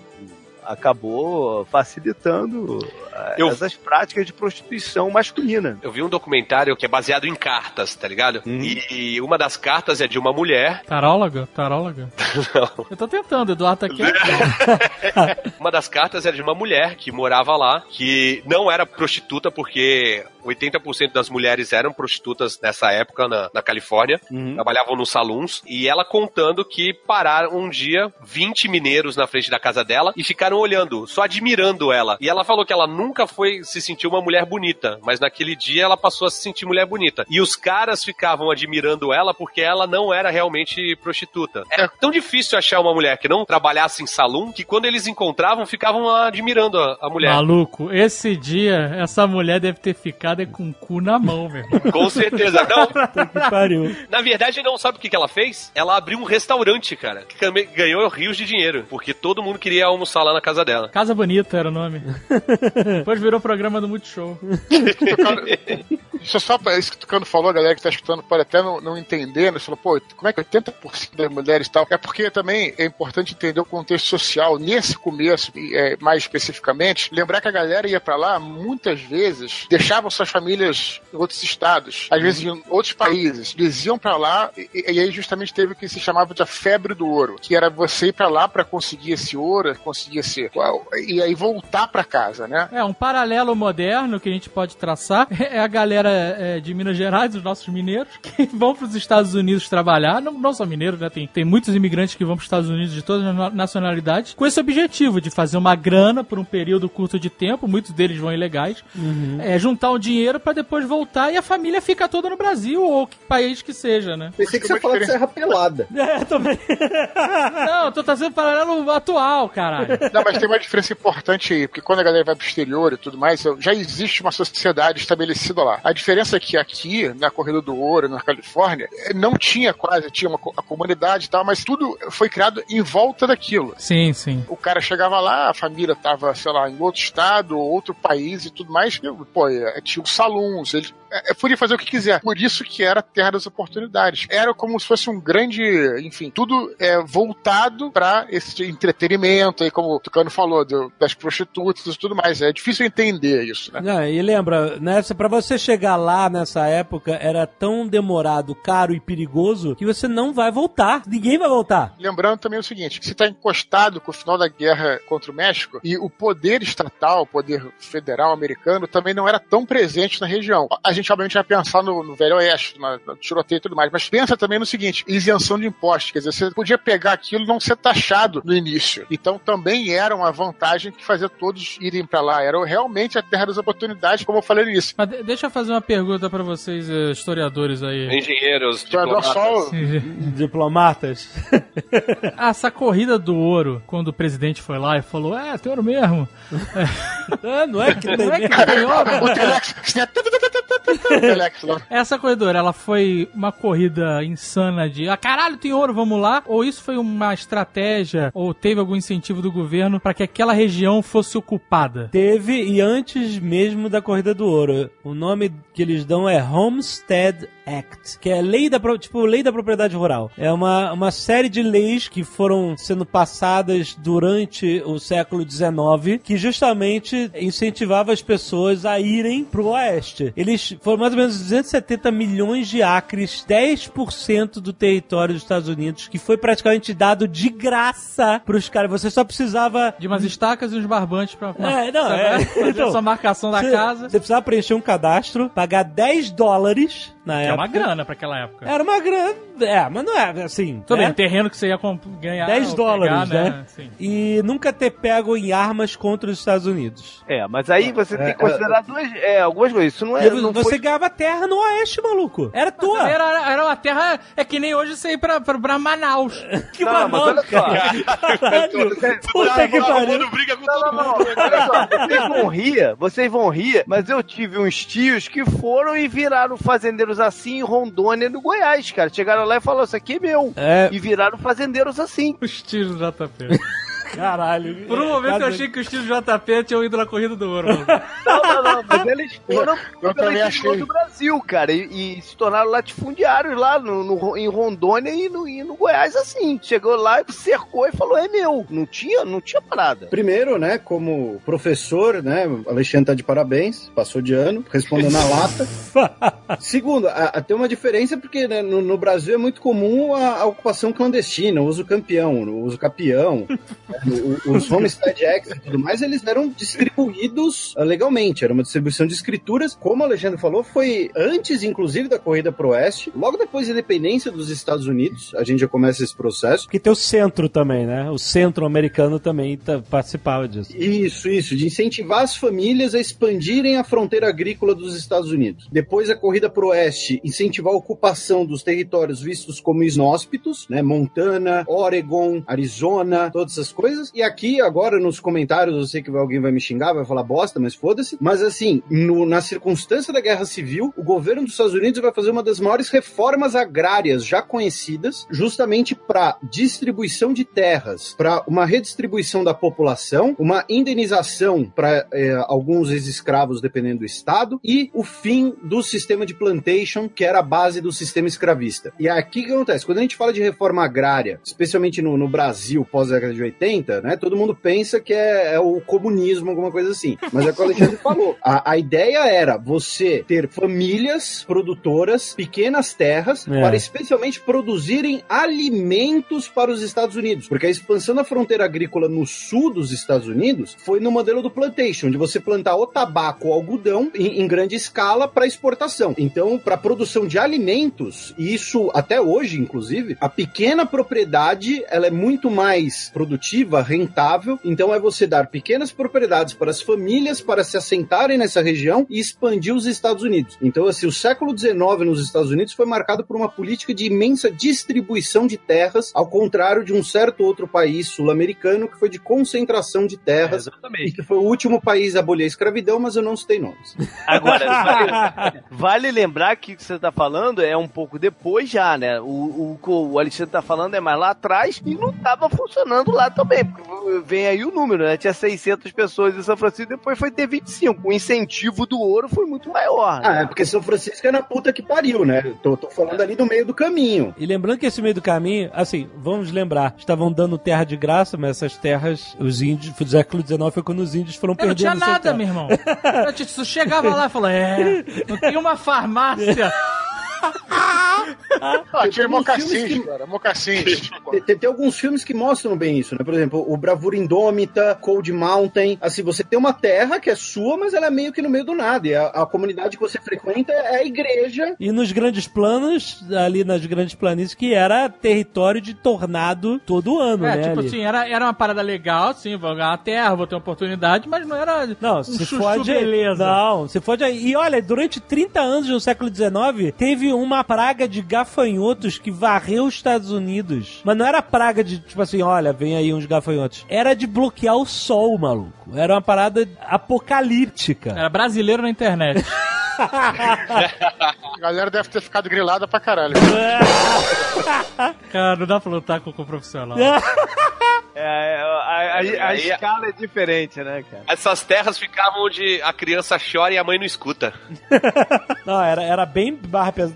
Speaker 5: Acabou facilitando ah,
Speaker 4: Eu-
Speaker 5: essas práticas de prostituição masculina.
Speaker 4: Eu vi um documentário que é baseado em cartas, tá ligado? E uma das cartas é de uma mulher
Speaker 3: Taróloga? Taróloga?
Speaker 4: Não.
Speaker 3: Eu tô tentando, Eduardo tá aqui.
Speaker 4: Uma das cartas era de uma mulher que morava lá, que não era prostituta, porque 80% das mulheres eram prostitutas nessa época na, na Califórnia, trabalhavam nos saluns, e ela contando que pararam um dia 20 mineiros na frente da casa dela e ficaram olhando, só admirando ela. E ela falou que ela nunca foi se sentir uma mulher bonita, mas naquele dia ela passou a se sentir mulher bonita. E os caras ficavam admirando ela porque ela não era realmente prostituta. Era tão difícil achar uma mulher que não trabalhasse em salão que quando eles encontravam ficavam admirando a, a mulher.
Speaker 3: Maluco, esse dia, essa mulher deve ter ficado com o cu na mão, meu irmão.
Speaker 4: Com certeza. Não,
Speaker 2: Que pariu.
Speaker 4: na verdade, não sabe o que, que ela fez? Ela abriu um restaurante, cara, que ganhou rios de dinheiro, porque todo mundo queria almoçar lá na casa dela.
Speaker 3: Casa Bonita era o nome. Depois virou programa do Multishow.
Speaker 6: Isso é só pra isso que o Tucano falou, a galera que tá escutando pode até não, não entender, né? Você falou, pô, como é que 80% das mulheres tal? É porque também é importante entender o contexto social. Nesse começo, é, mais especificamente, lembrar que a galera ia pra lá, muitas vezes, deixavam suas famílias em outros estados, às vezes em outros países. Eles iam pra lá e, e aí justamente teve o que se chamava de a febre do ouro, que era você ir pra lá pra conseguir esse ouro, conseguir esse... E aí voltar pra casa, né?
Speaker 3: É, um paralelo moderno que a gente pode traçar é a galera é, de Minas Gerais, os nossos mineiros, que vão para os Estados Unidos trabalhar. Não, não só mineiros, né? Tem, tem muitos imigrantes que vão para os Estados Unidos de todas as na- nacionalidades, com esse objetivo de fazer uma grana por um período curto de tempo, muitos deles vão ilegais, é, juntar o dinheiro para depois voltar e a família fica toda no Brasil ou que país que seja, né?
Speaker 7: Pensei que você ia falar de Serra Pelada.
Speaker 2: É, também.
Speaker 3: Não, eu tô trazendo paralelo atual, caralho.
Speaker 6: Não, mas tem uma diferença importante aí, porque quando a galera vai pro exterior e tudo mais, já existe uma sociedade estabelecida lá. A diferença é que aqui, na Corrida do Ouro, na Califórnia, eh, não tinha quase, tinha uma a comunidade e tal, mas tudo foi criado em volta daquilo.
Speaker 3: Sim, sim.
Speaker 6: O cara chegava lá, a família tava, sei lá, em outro estado, outro país e tudo mais. e, Pô, eh, tinha os salões, ele eh, podia fazer o que quiser. Por isso que era a terra das oportunidades. Era como se fosse um grande, enfim, tudo é voltado para esse entretenimento, aí como o Tucano falou, do- das prostitutas e tudo mais. É difícil entender isso, né?
Speaker 2: Não, e lembra, nessa, pra você chegar lá nessa época, era tão demorado, caro e perigoso que você não vai voltar. Ninguém vai voltar.
Speaker 6: Lembrando também o seguinte: que você está encostado com o final da guerra contra o México e o poder estatal, o poder federal americano, também não era tão presente na região. A gente, obviamente, vai pensar no, no Velho Oeste, na, no tiroteio e tudo mais, mas pensa também no seguinte: isenção de impostos. Quer dizer, você podia pegar aquilo e não ser taxado no início. Então também era uma vantagem que fazia todos irem para lá. Era realmente a terra das oportunidades, como eu falei início.
Speaker 3: Mas de- deixa eu fazer uma pergunta pra vocês, eh, historiadores aí.
Speaker 4: Engenheiros, diplomatas.
Speaker 6: só.
Speaker 2: Diplomatas.
Speaker 3: Essa corrida do ouro, quando o presidente foi lá e falou, é, tem ouro mesmo.
Speaker 2: Ah, não é que tem
Speaker 3: Não é que
Speaker 2: mesmo?
Speaker 3: tem ouro? Essa corredora, ela foi uma corrida insana de, ah, caralho, tem ouro, vamos lá? Ou isso foi uma estratégia, ou teve algum incentivo do governo pra que aquela região fosse ocupada?
Speaker 2: Teve, e antes mesmo da Corrida do Ouro. O nome que eles dão é Homestead Act, que é lei da, tipo, lei da propriedade rural. É uma, uma série de leis que foram sendo passadas durante o século XIX, que justamente incentivava as pessoas a irem pro oeste. Eles foram mais ou menos 270 milhões de acres, 10% do território dos Estados Unidos, que foi praticamente dado de graça pros caras. Você só precisava
Speaker 3: De umas estacas e uns barbantes pra,
Speaker 2: É, não, é.
Speaker 3: fazer
Speaker 2: Então,
Speaker 3: a sua marcação da
Speaker 2: Você-
Speaker 3: casa.
Speaker 2: Você precisava preencher um cadastro, pagar 10 dólares na
Speaker 3: Que é
Speaker 2: época.
Speaker 3: uma grana pra aquela época.
Speaker 2: Era uma grana. É, mas não é assim.
Speaker 3: Tudo
Speaker 2: né?
Speaker 3: bem, terreno que você ia ganhar.
Speaker 2: 10
Speaker 3: ou
Speaker 2: dólares,
Speaker 3: pegar,
Speaker 2: né?
Speaker 3: Sim.
Speaker 2: E nunca ter pego em armas contra os Estados Unidos.
Speaker 5: É, mas aí você tem
Speaker 7: É,
Speaker 5: que considerar duas, é, algumas coisas. Isso não é. Não
Speaker 2: você
Speaker 5: foi...
Speaker 2: ganhava terra no oeste, maluco. Era tua.
Speaker 3: Era, era uma terra. É que nem hoje você ir pra, pra, pra Manaus.
Speaker 2: Que
Speaker 5: Não, mas olha só.
Speaker 2: Caralho. Puta que pariu.
Speaker 4: Briga com
Speaker 5: Não,
Speaker 4: todo
Speaker 5: não, não.
Speaker 4: mundo.
Speaker 5: Olha só, vocês vão rir, vocês vão rir, mas eu tive uns tios que foram e viraram fazendeiros assim em Rondônia, no Goiás, cara. Chegaram lá e falaram: Isso aqui é meu.
Speaker 2: É.
Speaker 5: E viraram fazendeiros assim.
Speaker 3: Os tiros do JP.
Speaker 2: Caralho.
Speaker 3: Por um momento eu achei que os tiros do JP tinham ido na corrida do ouro. mano.
Speaker 5: Não, não, não, mas eles foram
Speaker 6: Eu também achei.
Speaker 5: do Brasil, cara, e, e se tornaram latifundiários lá no, no- em Rondônia e no, e no Goiás assim. Chegou lá e cercou e falou: É meu. Não tinha, não tinha parada.
Speaker 7: Primeiro, né, como professor, né, o Alexandre tá de parabéns, passou de ano, respondeu na lata. Segundo, a, a- tem uma diferença porque né, no, no Brasil é muito comum a, a ocupação clandestina, o uso campeão, o uso capião, o- os homestead acts e tudo mais, eles eram distribuídos ah, legalmente, era uma distribuição de escrituras, como o Alexandre falou, foi antes, inclusive, da corrida pro oeste, logo depois da independência dos Estados Unidos, a gente já começa esse processo,
Speaker 2: Porque tem o centro também, né? O centro americano também tá- participava disso.
Speaker 7: Isso, isso, de incentivar as famílias a expandirem a fronteira agrícola dos Estados Unidos. Depois a corrida para o oeste, incentivar a ocupação dos territórios vistos como inóspitos, né? Montana, Oregon, Arizona, todas essas coisas. E aqui, agora nos comentários, eu sei que alguém vai me xingar, vai falar bosta, mas foda-se. Mas assim, no- na circunstância da guerra civil, o governo dos Estados Unidos vai fazer uma das maiores reformas agrárias já conhecidas, justamente para distribuição de terras, para uma redistribuição da população, uma indenização para alguns ex-escravos, dependendo do estado, e o fim do sistema de plantation, que era a base do sistema escravista. E aqui o que acontece? Quando a gente fala de reforma agrária, especialmente no, no Brasil pós-década de 80, né, todo mundo pensa que é, é o comunismo, alguma coisa assim. Mas é o que o Alexandre falou. A, a ideia era você ter famílias produtoras, pequenas terras,
Speaker 2: É.
Speaker 7: para especialmente produzirem alimentos para os Estados Unidos. Porque a expansão da fronteira agrícola no sul dos Estados Unidos foi no modelo do plantation, de você plantar o tabaco ou algodão em, em grande escala para exportação. Então, para produção de alimentos, e isso até hoje, inclusive, a pequena propriedade ela é muito mais produtiva, rentável. Então, é você dar pequenas propriedades para as famílias para se assentarem nessa região e expandir os Estados Unidos. Então, assim, o século XIX nos Estados Unidos foi marcado por uma política de imensa distribuição de terras, ao contrário de um certo outro país sul-americano que foi de concentração de terras. e
Speaker 5: exatamente.
Speaker 7: que foi o último país a abolir a escravidão, mas eu não citei nomes.
Speaker 5: Agora, vale, vale lembrar que o que você tá falando é um pouco depois já, né? O, o que o Alexandre tá falando é mais lá atrás e não tava funcionando lá também. Porque vem aí o número, né? Tinha 600 pessoas em São Francisco, depois foi ter 25. O incentivo do ouro foi muito maior. né?
Speaker 7: Ah, é porque São Francisco é na puta que pariu, né? Tô, tô falando ali do meio do caminho.
Speaker 2: E lembrando que esse meio do caminho, assim, vamos lembrar, estavam dando terra de graça, mas essas terras, os índios, do século XIX foi quando os índios foram
Speaker 3: Eu não tinha nada,
Speaker 2: terra.
Speaker 3: meu irmão. Eu chegava lá e falava, é, não tem uma farmácia.
Speaker 6: Ah, tinha
Speaker 7: filmes que-
Speaker 6: cara, mocassins.
Speaker 7: Tem, tem- tem alguns filmes que mostram bem isso, né? Por exemplo, o Bravura Indômita, Cold Mountain. Assim, você tem uma terra que é sua, mas ela é meio que no meio do nada. E a, a comunidade que você frequenta é a igreja.
Speaker 2: E nos grandes planos, ali nas grandes planícies, que era território de tornado todo ano,
Speaker 3: É,
Speaker 2: né?
Speaker 3: tipo
Speaker 2: ali.
Speaker 3: assim, era, era uma parada legal, sim, vou ganhar a terra, vou ter uma oportunidade, mas não era
Speaker 2: Não,
Speaker 3: um
Speaker 2: se
Speaker 3: chuchu
Speaker 2: fode.
Speaker 3: beleza.
Speaker 2: Não, se fode. E olha, durante 30 anos no século XIX, teve uma praga de gafanhotos que varreu os Estados Unidos. Mas não era praga de, tipo assim, olha, vem aí uns gafanhotos. Era de bloquear o sol, maluco. Era uma parada apocalíptica.
Speaker 3: Era brasileiro na internet.
Speaker 6: A galera deve ter ficado grilada pra caralho.
Speaker 3: Cara, não dá pra lutar com o profissional.
Speaker 5: É, a, a- a- a
Speaker 4: Aí-
Speaker 5: escala é diferente, né, cara?
Speaker 4: Essas terras ficavam onde a criança chora e a mãe não escuta.
Speaker 2: Não, era, era bem.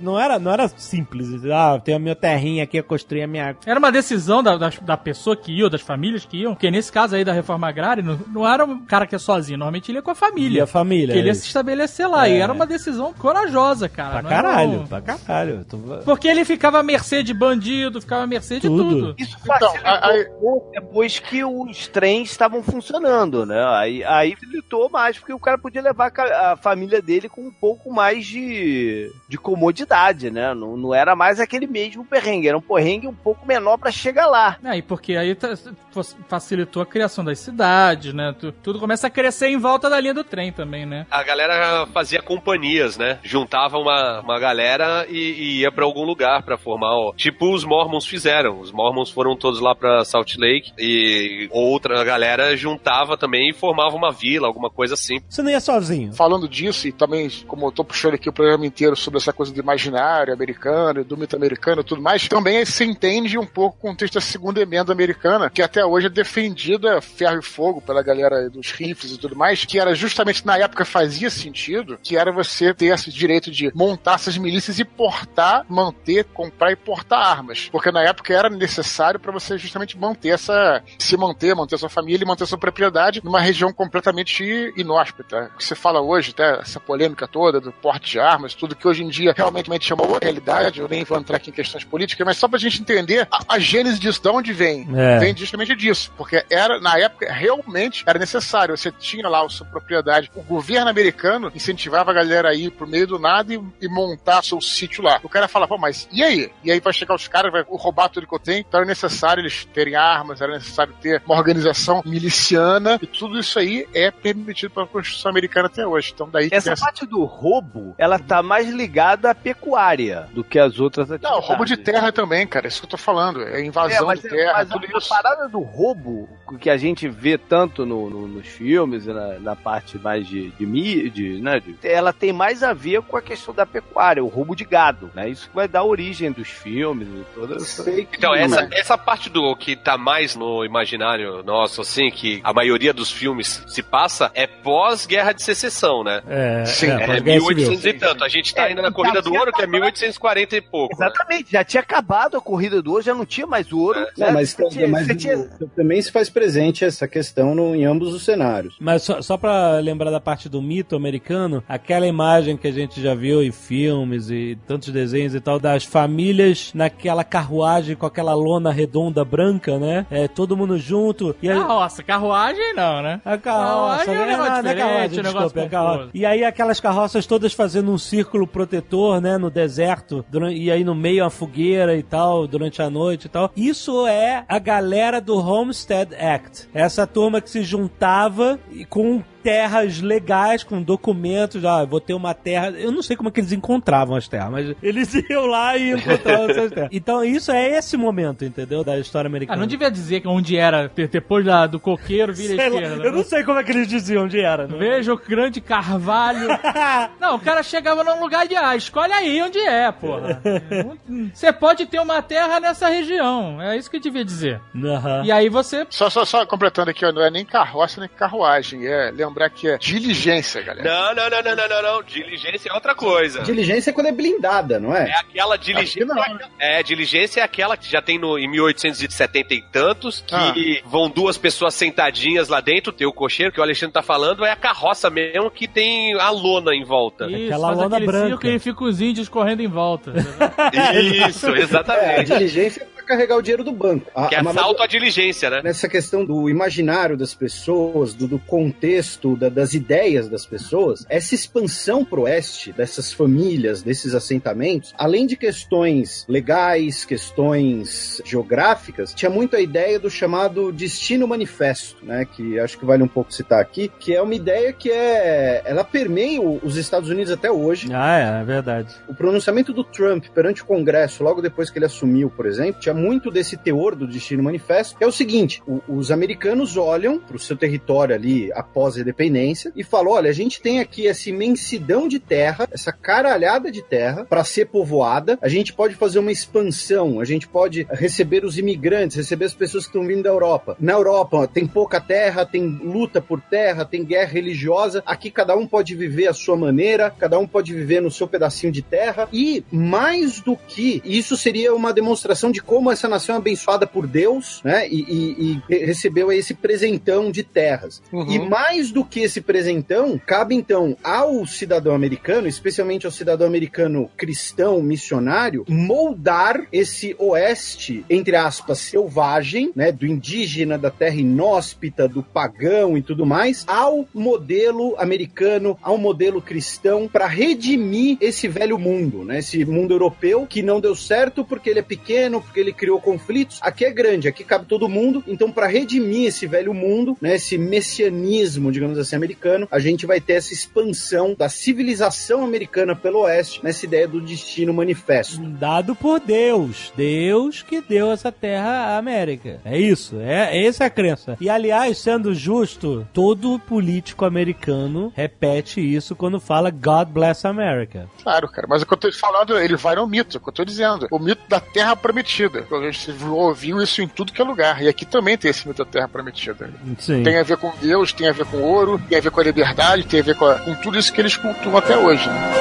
Speaker 2: Não era, não era simples. Ah, tenho a minha terrinha aqui, eu construí a minha.
Speaker 3: Era uma decisão da, da, da pessoa que ia, das famílias que iam, porque nesse caso aí da reforma agrária, não, não era um cara que é sozinho, normalmente ele ia com a
Speaker 2: E
Speaker 3: família.
Speaker 2: a família.
Speaker 3: Que ele ia
Speaker 2: isso.
Speaker 3: se estabelecer lá.
Speaker 2: É.
Speaker 3: E era uma decisão corajosa, cara.
Speaker 2: Pra
Speaker 3: Não era
Speaker 2: caralho, pra caralho. Tô-
Speaker 3: Porque ele ficava à mercê de bandido, ficava à mercê de
Speaker 2: Tudo.
Speaker 3: tudo.
Speaker 5: Isso
Speaker 6: Então,
Speaker 5: facilitou
Speaker 6: a-
Speaker 5: depois que os trens estavam funcionando, né? Aí, aí facilitou mais, porque o cara podia levar a família dele com um pouco mais de, de comodidade, né? Não, não era mais aquele mesmo perrengue, era um perrengue um pouco menor pra chegar lá.
Speaker 3: É, e porque aí tá- facilitou a criação das cidades, né? Tu- tudo começa a crescer em volta da linha do trem também, né?
Speaker 4: A galera fazia companhias, né? Juntava uma, uma galera e, e ia pra algum lugar pra formar, ó, tipo os Mormons fizeram. Os Mormons foram todos lá pra Salt Lake e outra galera juntava também e formava uma vila, alguma coisa assim.
Speaker 2: Você não ia sozinho.
Speaker 6: Falando disso, e também, como eu tô puxando aqui o programa inteiro sobre essa coisa do imaginário americano, do mito americano e tudo mais, também se entende um pouco o contexto da segunda emenda americana, que até hoje é defendida ferro e fogo pela galera dos rifles e tudo mais, que era justamente na época fazia sentido, que era você ter esse direito de montar essas milícias e portar, manter, comprar e portar armas. Porque na época era necessário para você justamente manter essa. se manter, manter sua família e manter sua propriedade numa região completamente inóspita. O que você fala hoje, até essa polêmica toda do porte de armas, tudo que hoje em dia realmente chama outra realidade, eu nem vou entrar aqui em questões políticas, mas só pra gente entender a, a gênese disso, de onde vem.
Speaker 2: É.
Speaker 6: Vem justamente disso. Porque era, na época, realmente era necessário. Você tinha lá a sua propriedade. O governo americano incentivava a galera a ir pro meio do nada e, e montar seu sítio lá. O cara fala, pô, mas e aí? E aí vai chegar os caras, vai roubar tudo que eu tenho. Então era necessário eles terem armas, era necessário ter uma organização miliciana. E tudo isso aí é permitido pela Constituição Americana até hoje. Então daí que
Speaker 5: Essa
Speaker 6: essa-
Speaker 5: parte do roubo, ela tá mais ligada à pecuária do que as outras atividades.
Speaker 6: Não, roubo de terra também, cara. É isso que eu tô falando. É
Speaker 5: É,
Speaker 6: invasão
Speaker 5: mas,
Speaker 6: de terra,
Speaker 5: mas
Speaker 6: tudo
Speaker 5: a, a
Speaker 6: isso.
Speaker 5: parada do roubo, que a gente vê tanto no- no- nos filmes e na, na parte mais de, de, de, né, de- ela tem mais a ver com a questão da pecuária, o roubo de gado, né? Isso que vai dar origem dos filmes e toda essa...
Speaker 7: Sei que
Speaker 4: Então,
Speaker 7: não
Speaker 4: essa,
Speaker 7: é.
Speaker 4: essa parte do que tá mais no imaginário nosso, assim, que a maioria dos filmes se passa, é pós-guerra de secessão, né?
Speaker 2: É,
Speaker 6: Sim,
Speaker 2: é,
Speaker 4: É
Speaker 2: pós-guerra civil.
Speaker 4: 1800 e tanto. A gente tá
Speaker 5: É,
Speaker 4: ainda na Corrida do Ouro, que é
Speaker 5: acabado.
Speaker 4: 1840 e pouco. né?
Speaker 5: Exatamente, já tinha acabado a corrida do ouro, já não tinha mais ouro.
Speaker 7: Não,
Speaker 5: né?
Speaker 7: mas,
Speaker 5: tinha-
Speaker 7: mas
Speaker 5: tinha-
Speaker 7: também se faz presente essa questão no- em ambos os cenários.
Speaker 2: Mas só, só pra lembrar da parte do mito americano, aquela imagem que a gente já viu em filmes e tantos desenhos e tal, das famílias naquela carruagem com aquela lona redonda branca, né? É, todo mundo junto. E aí,
Speaker 3: Carroça, carruagem não, né?
Speaker 2: a carroça,
Speaker 3: Carruagem é um
Speaker 2: né?
Speaker 3: negócio
Speaker 2: Não, não é carroça,
Speaker 3: um negócio
Speaker 2: desculpa, é carroça.
Speaker 3: confuso.
Speaker 2: E aí aquelas carroças todas fazendo um círculo protetor, né, no deserto, durante- e aí no meio a fogueira e tal, durante a noite e tal. Isso é a galera do Homestead Act. Essa turma que se juntava e com terras legais, com documentos, ah, vou ter uma terra. Eu não sei como é que eles encontravam as terras, mas eles iam lá e encontravam essas terras. Então isso é esse momento, entendeu? Da história
Speaker 3: Ah,
Speaker 2: americana.
Speaker 3: não devia dizer que onde era, de- depois da- do coqueiro, vira
Speaker 2: Sei
Speaker 3: à
Speaker 2: lá,
Speaker 3: esquerda.
Speaker 2: eu não sei como é que eles diziam onde era. Não.
Speaker 3: Veja o grande carvalho. Não, o cara chegava num lugar de, ah, escolhe aí onde é, porra. Você pode ter uma terra nessa região. É isso que devia dizer.
Speaker 2: Aham.
Speaker 3: E aí você.
Speaker 6: Só, só, só completando aqui, ó, não é nem carroça nem carruagem. É, lembrando lembrar que é diligência, galera.
Speaker 4: Não, não, não, não, não, não, não. Diligência é outra coisa.
Speaker 7: Diligência é quando é blindada, não é?
Speaker 4: É aquela diligência.
Speaker 7: Que não.
Speaker 4: É, diligência é aquela que já tem no, em 1870 e tantos, que
Speaker 6: Ah.
Speaker 4: vão duas pessoas sentadinhas lá dentro, tem o cocheiro, que o Alexandre tá falando, é a carroça mesmo que tem a lona em volta.
Speaker 3: Isso,
Speaker 2: Aquela lona
Speaker 3: aquele
Speaker 2: branca.
Speaker 3: circo e fica os índios correndo em volta.
Speaker 4: Isso,
Speaker 7: É, a
Speaker 4: exatamente.
Speaker 7: diligência é pra carregar o dinheiro do banco. A,
Speaker 4: Que é assalto à diligência, né?
Speaker 7: nessa questão do imaginário das pessoas, do, do contexto, da- das ideias das pessoas, essa expansão pro oeste, dessas famílias, desses assentamentos, além de questões legais, questões geográficas, tinha muito a ideia do chamado destino manifesto, né, que acho que vale um pouco citar aqui, que é uma ideia que é, ela permeia os Estados Unidos até hoje,
Speaker 2: Ah, é, é verdade.
Speaker 7: o pronunciamento do Trump perante o Congresso, logo depois que ele assumiu, por exemplo, tinha muito desse teor do Destino Manifesto, que é o seguinte: o- os americanos olham para o seu território ali após a independência e falam: olha, a gente tem aqui essa imensidão de terra, essa caralhada de terra para ser povoada, a gente pode fazer uma expansão, a gente pode receber os imigrantes, receber as pessoas que estão vindo da Europa. Na Europa tem pouca terra, tem luta por terra, tem guerra religiosa, aqui cada um pode viver a sua maneira, cada um pode viver no seu pedacinho de terra e mais do que isso seria uma demonstração de como essa nação é abençoada por Deus, né? E, e- e recebeu esse presentão de terras.
Speaker 6: Uhum.
Speaker 7: E mais do que esse presentão, cabe então ao cidadão americano, especialmente ao cidadão americano cristão missionário, moldar esse oeste, entre aspas, selvagem, né, do indígena, da terra inóspita, do pagão e tudo mais, ao modelo americano, ao modelo cristão, para redimir esse velho mundo, né, esse mundo europeu que não deu certo porque ele é pequeno, porque ele criou conflitos. Aqui é grande, aqui cabe todo mundo. Então, para redimir esse velho mundo, né, esse messianismo, digamos assim, americano, a gente vai ter essa expansão da civilização americana pelo oeste, nessa ideia do destino manifesto.
Speaker 2: Dado por Deus. Deus que deu essa terra à América. É isso. É, essa é a crença. E, aliás, sendo justo, todo político americano repete isso quando fala God bless America.
Speaker 6: Claro, cara, mas o que eu tô falando, ele vai no mito, é o que eu tô dizendo. O mito da Terra Prometida. A gente ouviu isso em tudo que é lugar. E aqui também tem esse mito da Terra Prometida.
Speaker 2: Sim.
Speaker 6: Tem a ver com Deus, tem a ver com ouro, tem a ver com a liberdade, tem a ver com, a- com tudo isso que eles cultuam até hoje. Né?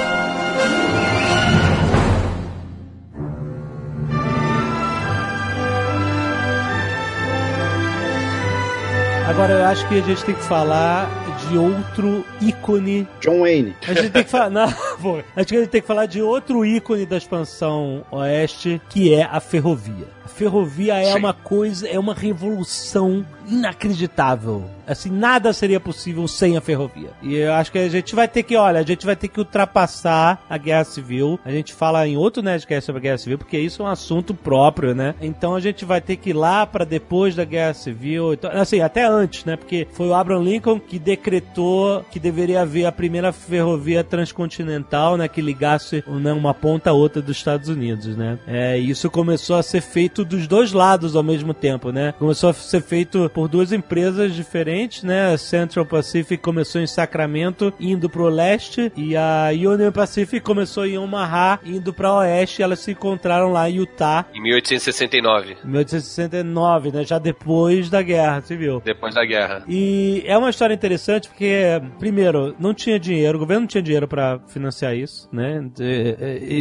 Speaker 2: Agora, eu acho que a gente tem que falar de outro ícone
Speaker 7: John Wayne.
Speaker 2: A gente tem que falar. Não, pô. A gente tem que falar de outro ícone da expansão oeste, que é a ferrovia. A ferrovia é
Speaker 6: Sim.
Speaker 2: uma coisa, é uma revolução inacreditável. Assim, nada seria possível sem a ferrovia. E eu acho que a gente vai ter que, olha, a gente vai ter que ultrapassar a guerra civil. A gente fala em outro Nerdcast sobre a guerra civil, porque isso é um assunto próprio, né? Então a gente vai ter que ir lá pra depois da guerra civil. Então, assim, até antes, né? Porque foi o Abraham Lincoln que decretou que deveria haver a primeira ferrovia transcontinental, né? Que ligasse né, uma ponta a outra dos Estados Unidos, né? É, isso começou a ser feito dos dois lados ao mesmo tempo, né? Começou a ser feito por duas empresas diferentes, né? A Central Pacific começou em Sacramento, indo pro leste, e a Union Pacific começou em Omaha, indo pra oeste, e elas se encontraram lá em Utah
Speaker 4: Em 1869,
Speaker 2: em 1869, né? Já depois da Guerra Civil.
Speaker 4: depois da guerra.
Speaker 2: E é uma história interessante porque, primeiro, não tinha dinheiro, o governo não tinha dinheiro pra financiar isso, né?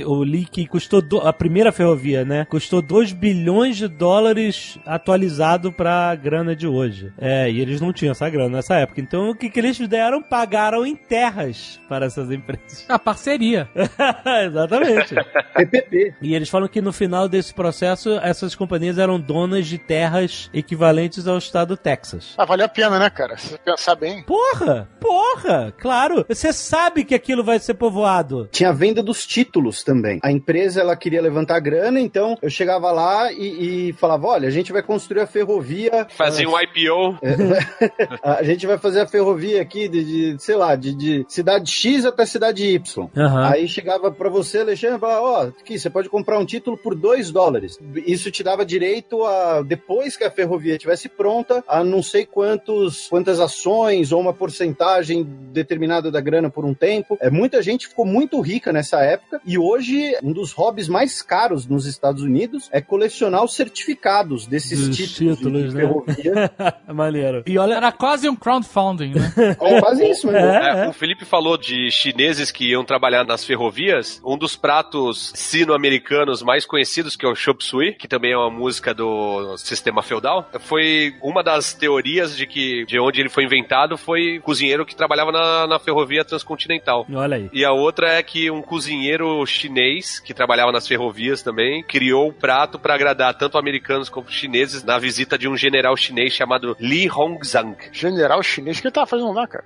Speaker 2: O leak custou, do- a primeira ferrovia, né? Custou 2 bilhões de dólares atualizado pra grana de hoje. É, e eles não tinham essa grana nessa época. Então, o que, que eles fizeram? Pagaram em terras para essas empresas.
Speaker 3: A parceria.
Speaker 2: Exatamente.
Speaker 7: PPP.
Speaker 2: E eles falam que no final desse processo, essas companhias eram donas de terras equivalentes ao estado do Texas.
Speaker 6: Ah, vale a pena, né, cara? Se você pensar bem.
Speaker 2: Porra! Porra! Claro! Você sabe que aquilo vai ser povoado.
Speaker 7: Tinha a venda dos títulos também. A empresa ela queria levantar grana, então eu chegava lá e, e falava: olha, a gente vai construir a ferrovia.
Speaker 4: Fazia um IPO.
Speaker 7: A gente vai fazer a ferrovia aqui de, de, sei lá, de, de cidade X até cidade Y.
Speaker 2: Aham.
Speaker 7: Aí chegava pra você, Alexandre, e falava, ó, aqui, você pode comprar um título por 2 dólares. Isso te dava direito a, depois que a ferrovia estivesse pronta, a não sei quantos, quantas ações ou uma porcentagem determinada da grana por um tempo. É, muita gente ficou muito rica nessa época e hoje um dos hobbies mais caros nos Estados Unidos é colecionar os certificados desses
Speaker 2: Dos
Speaker 7: títulos,
Speaker 2: títulos,
Speaker 7: de
Speaker 2: né?
Speaker 7: ferrovia.
Speaker 2: Maneiro. E olha.
Speaker 3: Era quase um crowdfunding, né?
Speaker 7: é quase isso mesmo.
Speaker 4: É, o Felipe falou de chineses que iam trabalhar nas ferrovias. Um dos pratos sino-americanos mais conhecidos, que é o chop suey, que também é uma música do sistema feudal, foi uma das teorias de que de onde ele foi inventado foi um cozinheiro que trabalhava na, na ferrovia transcontinental.
Speaker 2: Olha aí.
Speaker 4: E a outra é que um cozinheiro chinês que trabalhava nas ferrovias também criou o prato para agradar tanto americanos como chineses na visita de um general chinês chamado Li Hongzhang.
Speaker 6: General chinês, o que ele tava fazendo lá, cara?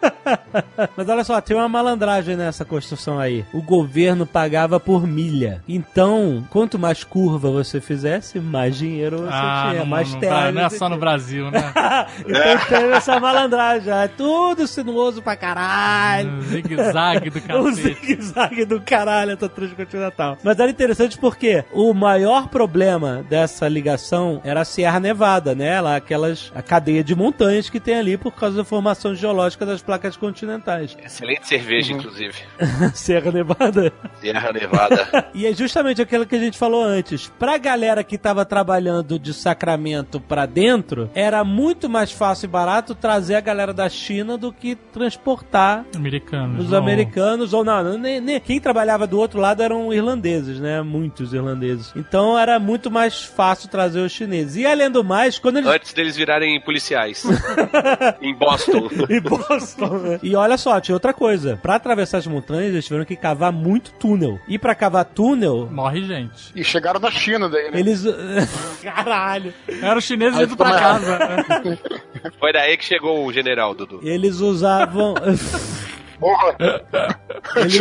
Speaker 2: Mas olha só, tem uma malandragem nessa construção aí. O governo pagava por milha. Então, quanto mais curva você fizesse, mais dinheiro você tinha,
Speaker 3: não,
Speaker 2: mais
Speaker 3: não,
Speaker 2: terra.
Speaker 3: não é
Speaker 2: você
Speaker 3: só no. Brasil, né?
Speaker 2: então teve essa malandragem. É tudo sinuoso pra caralho.
Speaker 3: Um Zigue-zague do
Speaker 2: O
Speaker 3: cacete.
Speaker 2: zigue-zague do caralho, essa transcontinental. Mas era interessante porque o maior problema dessa ligação era a Sierra Nevada, né? Lá, aquelas, a cadeia de montanhas que tem ali por causa da formação geológica das placas continentais.
Speaker 4: Excelente cerveja, inclusive.
Speaker 2: Sierra Nevada.
Speaker 4: Sierra Nevada.
Speaker 2: E é justamente aquilo que a gente falou antes. Pra galera que tava trabalhando de Sacramento pra dentro, era muito mais fácil e barato trazer a galera da China do que transportar
Speaker 3: Americanos.
Speaker 2: os
Speaker 3: não.
Speaker 2: americanos, ou não, nem, nem- quem trabalhava do outro lado eram irlandeses, né? Muitos irlandeses. Então era muito mais fácil trazer os chineses. E além do mais, quando eles.
Speaker 4: Antes deles virarem policiais. em Boston.
Speaker 2: em Boston? E olha só, tinha outra coisa. Pra atravessar as montanhas, eles tiveram que cavar muito túnel. E pra cavar túnel,
Speaker 3: Morre gente.
Speaker 6: E chegaram da China daí, né?
Speaker 2: eles. Caralho!
Speaker 3: Era os chineses indo pra casa. né?
Speaker 4: Foi daí que chegou o general, Dudu.
Speaker 2: Eles usavam.
Speaker 6: Porra!
Speaker 2: Eles-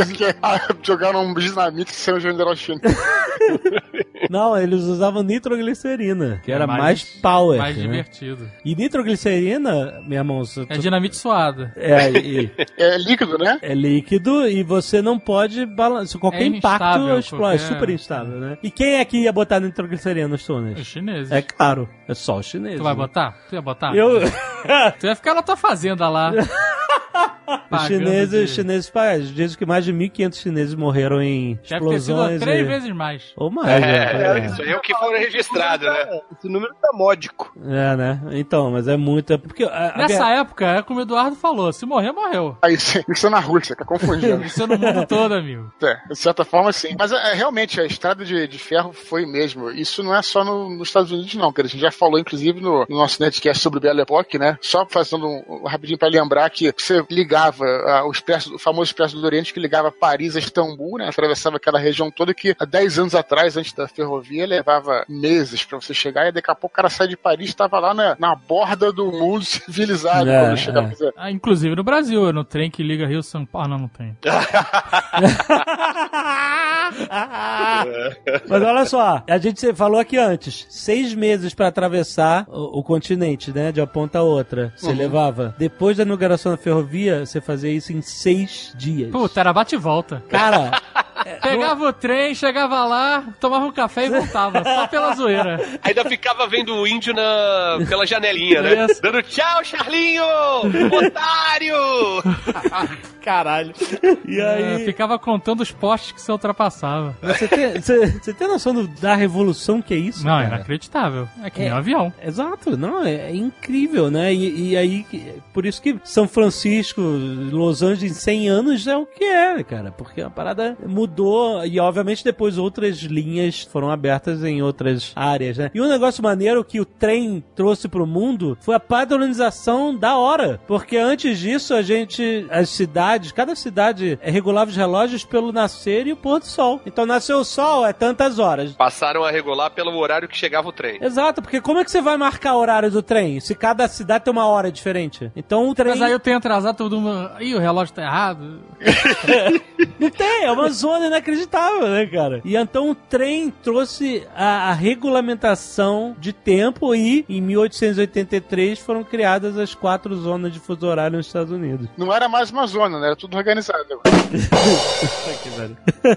Speaker 6: Jogaram um dinamite sem o general chinês.
Speaker 2: Não, eles usavam nitroglicerina, que era
Speaker 3: É
Speaker 2: mais, power.
Speaker 3: Mais
Speaker 2: né?
Speaker 3: divertido.
Speaker 2: E nitroglicerina, meu irmão, você-
Speaker 3: É dinamite suada.
Speaker 2: é, e-
Speaker 6: É líquido, né?
Speaker 2: é líquido e você não pode balançar. Qualquer
Speaker 3: É
Speaker 2: impacto explode, é
Speaker 3: qualquer-
Speaker 2: super instável, né? E quem é que ia botar nitroglicerina nos
Speaker 3: Os
Speaker 2: túneis?
Speaker 3: chineses.
Speaker 2: É claro, é só os chineses.
Speaker 3: Tu vai
Speaker 2: né?
Speaker 3: botar? Tu ia botar?
Speaker 2: Eu.
Speaker 3: Tu ia ficar na tua fazenda lá.
Speaker 2: Os chineses,
Speaker 3: de-
Speaker 2: chineses pagam. Dizem que mais de 1.500 chineses morreram em
Speaker 3: Deve ter sido
Speaker 2: explosões.
Speaker 3: três
Speaker 2: e-
Speaker 3: vezes mais.
Speaker 2: Ou mais,
Speaker 4: É,
Speaker 2: né?
Speaker 4: isso aí é o que foi registrado, né?
Speaker 5: Esse número tá módico.
Speaker 2: É, né? Então, mas é muito. é Porque a- a
Speaker 3: Nessa época, é como o Eduardo falou: se morrer, morreu.
Speaker 6: Aí, isso isso é na Rússia, tá confundindo.
Speaker 3: Isso é no mundo todo, amigo.
Speaker 6: É, de certa forma, sim. Mas é, realmente, a estrada de, de ferro foi mesmo. Isso não é só no- nos Estados Unidos, não, cara. A gente já falou, inclusive, no, no nosso netcast sobre Belle Époque, né? Só fazendo um, um rapidinho pra lembrar que você ligava ah, o, expresso, o famoso Expresso do Oriente, que ligava Paris a Istambul, né? Atravessava aquela região toda que há 10 anos atrás, antes da ferrovia, levava meses pra você chegar e daqui a pouco o cara sai de Paris e estava lá na, na borda do mundo civilizado
Speaker 2: É,
Speaker 6: quando chegava.
Speaker 2: é.
Speaker 6: a fazer-
Speaker 3: Ah, inclusive no Brasil, no trem que liga Rio São Paulo. Ah, não, não tem.
Speaker 2: Mas olha só, a gente falou aqui antes, seis meses pra atravessar o, o continente, né, de uma ponta a outra, você levava. Depois da inauguração da ferrovia, você fazia isso em seis dias.
Speaker 3: Puta, era bate e volta.
Speaker 2: Cara,
Speaker 3: Pegava o trem, chegava lá, tomava um café e voltava. Só pela zoeira.
Speaker 4: Ainda ficava vendo o índio na, pela janelinha, né?
Speaker 3: Isso.
Speaker 4: Dando tchau, Charlinho! Otário!
Speaker 2: caralho. E
Speaker 3: É,
Speaker 2: aí,
Speaker 3: ficava contando os postes que você ultrapassava.
Speaker 2: você tem, você, você tem noção do- da revolução que é isso?
Speaker 3: Não, é
Speaker 2: cara?
Speaker 3: inacreditável. É que nem
Speaker 2: É.
Speaker 3: um avião.
Speaker 2: Exato, não, é, é incrível, né? E, e aí, por isso que São Francisco, Los Angeles, em 100 anos é o que é, cara, porque a parada mudou e, obviamente, depois outras linhas foram abertas em outras áreas, né? E um negócio maneiro que o trem trouxe pro mundo foi a padronização da hora, porque antes disso a gente, as cidades, cada cidade eh, regulava os relógios pelo nascer e o pôr do sol. Então, nasceu o sol é tantas horas.
Speaker 4: Passaram a regular pelo horário que chegava o trem.
Speaker 2: Exato, porque como é que você vai marcar o horário do trem? Se cada cidade tem uma hora diferente. Então o trem.
Speaker 3: Mas aí eu tenho atrasado todo mundo. Ih, o relógio tá errado.
Speaker 2: Não tem, é uma zona inacreditável, né, cara? E então o trem trouxe a, a regulamentação de tempo e em 1883 foram criadas as quatro zonas de fuso horário nos Estados Unidos.
Speaker 6: Não era mais uma zona, né? Era tudo organizado.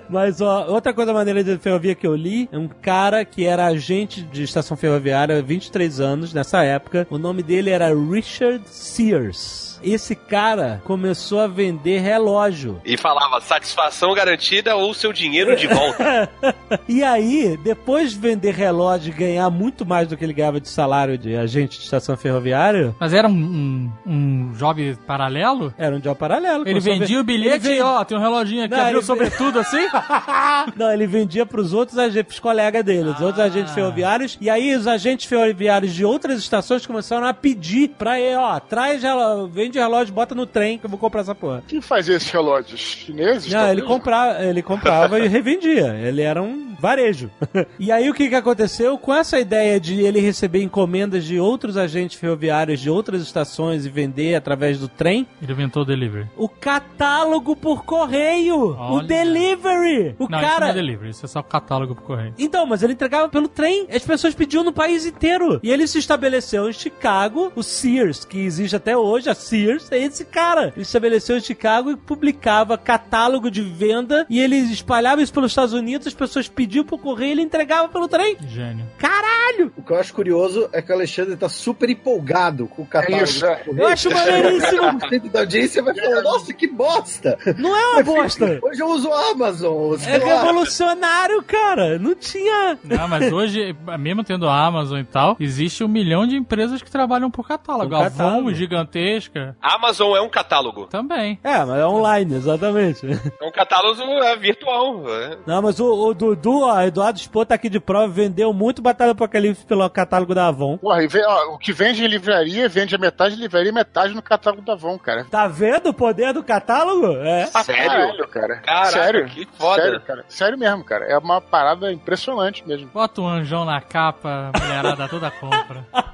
Speaker 2: Mas ó, outra coisa maneira de ferrovia que eu li é um cara que era agente de estação ferroviária há 23 anos nessa época. O nome dele era Richard Sears. Esse cara começou a vender relógio.
Speaker 4: E falava, satisfação garantida ou seu dinheiro de volta.
Speaker 2: E aí, depois de vender relógio e ganhar muito mais do que ele ganhava de salário de agente de estação ferroviária,
Speaker 3: Mas era um, um, um job paralelo?
Speaker 2: era um job paralelo.
Speaker 3: Ele vendia o bilhete e, ó, tem um reloginho aqui,
Speaker 2: Não,
Speaker 3: abriu
Speaker 2: ele-
Speaker 3: sobretudo assim?
Speaker 2: Não, ele vendia pros outros agentes, colegas dele, os outros
Speaker 3: Ah.
Speaker 2: agentes ferroviários. E aí os agentes ferroviários de outras estações começaram a pedir pra ele, ó, traz relógio, vende relógio, bota no trem que eu vou comprar essa porra.
Speaker 6: Quem fazia esses relógios? Chineses?
Speaker 2: Não,
Speaker 6: talvez?
Speaker 2: ele comprava, ele comprava e revendia. Ele era um varejo. E aí o que que aconteceu? Com essa ideia de ele receber encomendas de outros agentes ferroviários de outras estações e vender através do trem,
Speaker 3: Ele inventou o delivery.
Speaker 2: o catálogo por correio, o
Speaker 3: Olha.
Speaker 2: delivery. O
Speaker 3: não, isso não
Speaker 2: cara
Speaker 3: é delivery, isso é só catálogo pro correio.
Speaker 2: Então, mas ele entregava pelo trem. As pessoas pediam no país inteiro. E ele se estabeleceu em Chicago, o Sears, que existe até hoje, a Sears, é esse cara. Ele se estabeleceu em Chicago e publicava catálogo de venda e ele espalhava isso pelos Estados Unidos, as pessoas pediam pro correio e ele entregava pelo trem.
Speaker 3: Gênio.
Speaker 2: Caralho!
Speaker 7: O que eu acho curioso é que o Alexandre tá super empolgado com o catálogo.
Speaker 6: É isso, é.
Speaker 2: Eu acho maneiríssimo.
Speaker 7: O da audiência vai falar, nossa, que bosta!
Speaker 2: Não é uma bosta.
Speaker 7: Hoje eu uso a Amazon,
Speaker 2: É
Speaker 7: lá.
Speaker 2: revolucionário, cara. Não tinha.
Speaker 3: Não, mas hoje, mesmo tendo a Amazon e tal, existe um milhão de empresas que trabalham por catálogo.
Speaker 2: Por
Speaker 3: A
Speaker 2: catálogo.
Speaker 3: Avon, gigantesca,
Speaker 4: Amazon é um catálogo.
Speaker 3: também.
Speaker 2: É, mas é online, exatamente.
Speaker 4: É um catálogo é, virtual. é.
Speaker 2: Não, mas o, o Dudu, ó, Eduardo Spor tá aqui de prova, vendeu muito Batalha do Apocalipse pelo catálogo da Avon.
Speaker 6: Porra, e ó, o que vende em livraria, vende a metade de livraria e metade no catálogo da Avon, cara.
Speaker 2: Tá vendo o poder do catálogo? É.
Speaker 4: Sério?
Speaker 6: Caralho, cara.
Speaker 4: Caraca,
Speaker 6: Sério?
Speaker 4: que foda.
Speaker 6: Sério, cara. Sério mesmo, cara. É uma parada impressionante mesmo.
Speaker 3: Bota um anjão na capa, mulherada toda compra.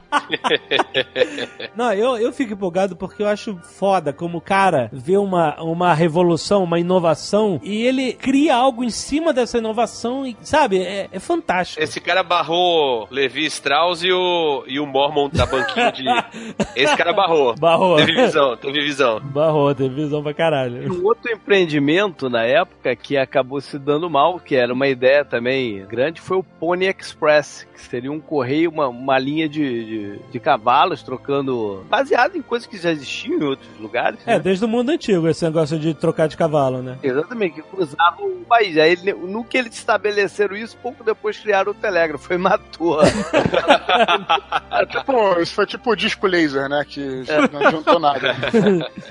Speaker 2: Não, eu, eu fico empolgado porque eu acho foda como o cara vê uma, uma revolução, uma inovação e ele cria algo em cima dessa inovação e, sabe, é, é fantástico.
Speaker 4: Esse cara barrou Levi Strauss e o, e o Mormon da banquinha de. Esse cara barrou.
Speaker 2: Barrou.
Speaker 4: Teve visão, teve visão.
Speaker 2: Barrou, teve visão pra caralho.
Speaker 5: Um outro empreendimento na época que acabou se dando mal, que era uma ideia também grande, foi o Pony Express, que seria um correio, uma, uma linha de, de, de cavalos trocando. baseado em coisas que já existiam em outros lugares.
Speaker 2: É,
Speaker 5: né?
Speaker 2: desde o mundo antigo esse negócio de trocar de cavalo, né?
Speaker 5: Exatamente, que cruzava o país. Aí, no que eles estabeleceram isso, pouco depois criaram o telégrafo e matou.
Speaker 6: É tipo, isso foi tipo o disco laser, né? Que não adiantou nada.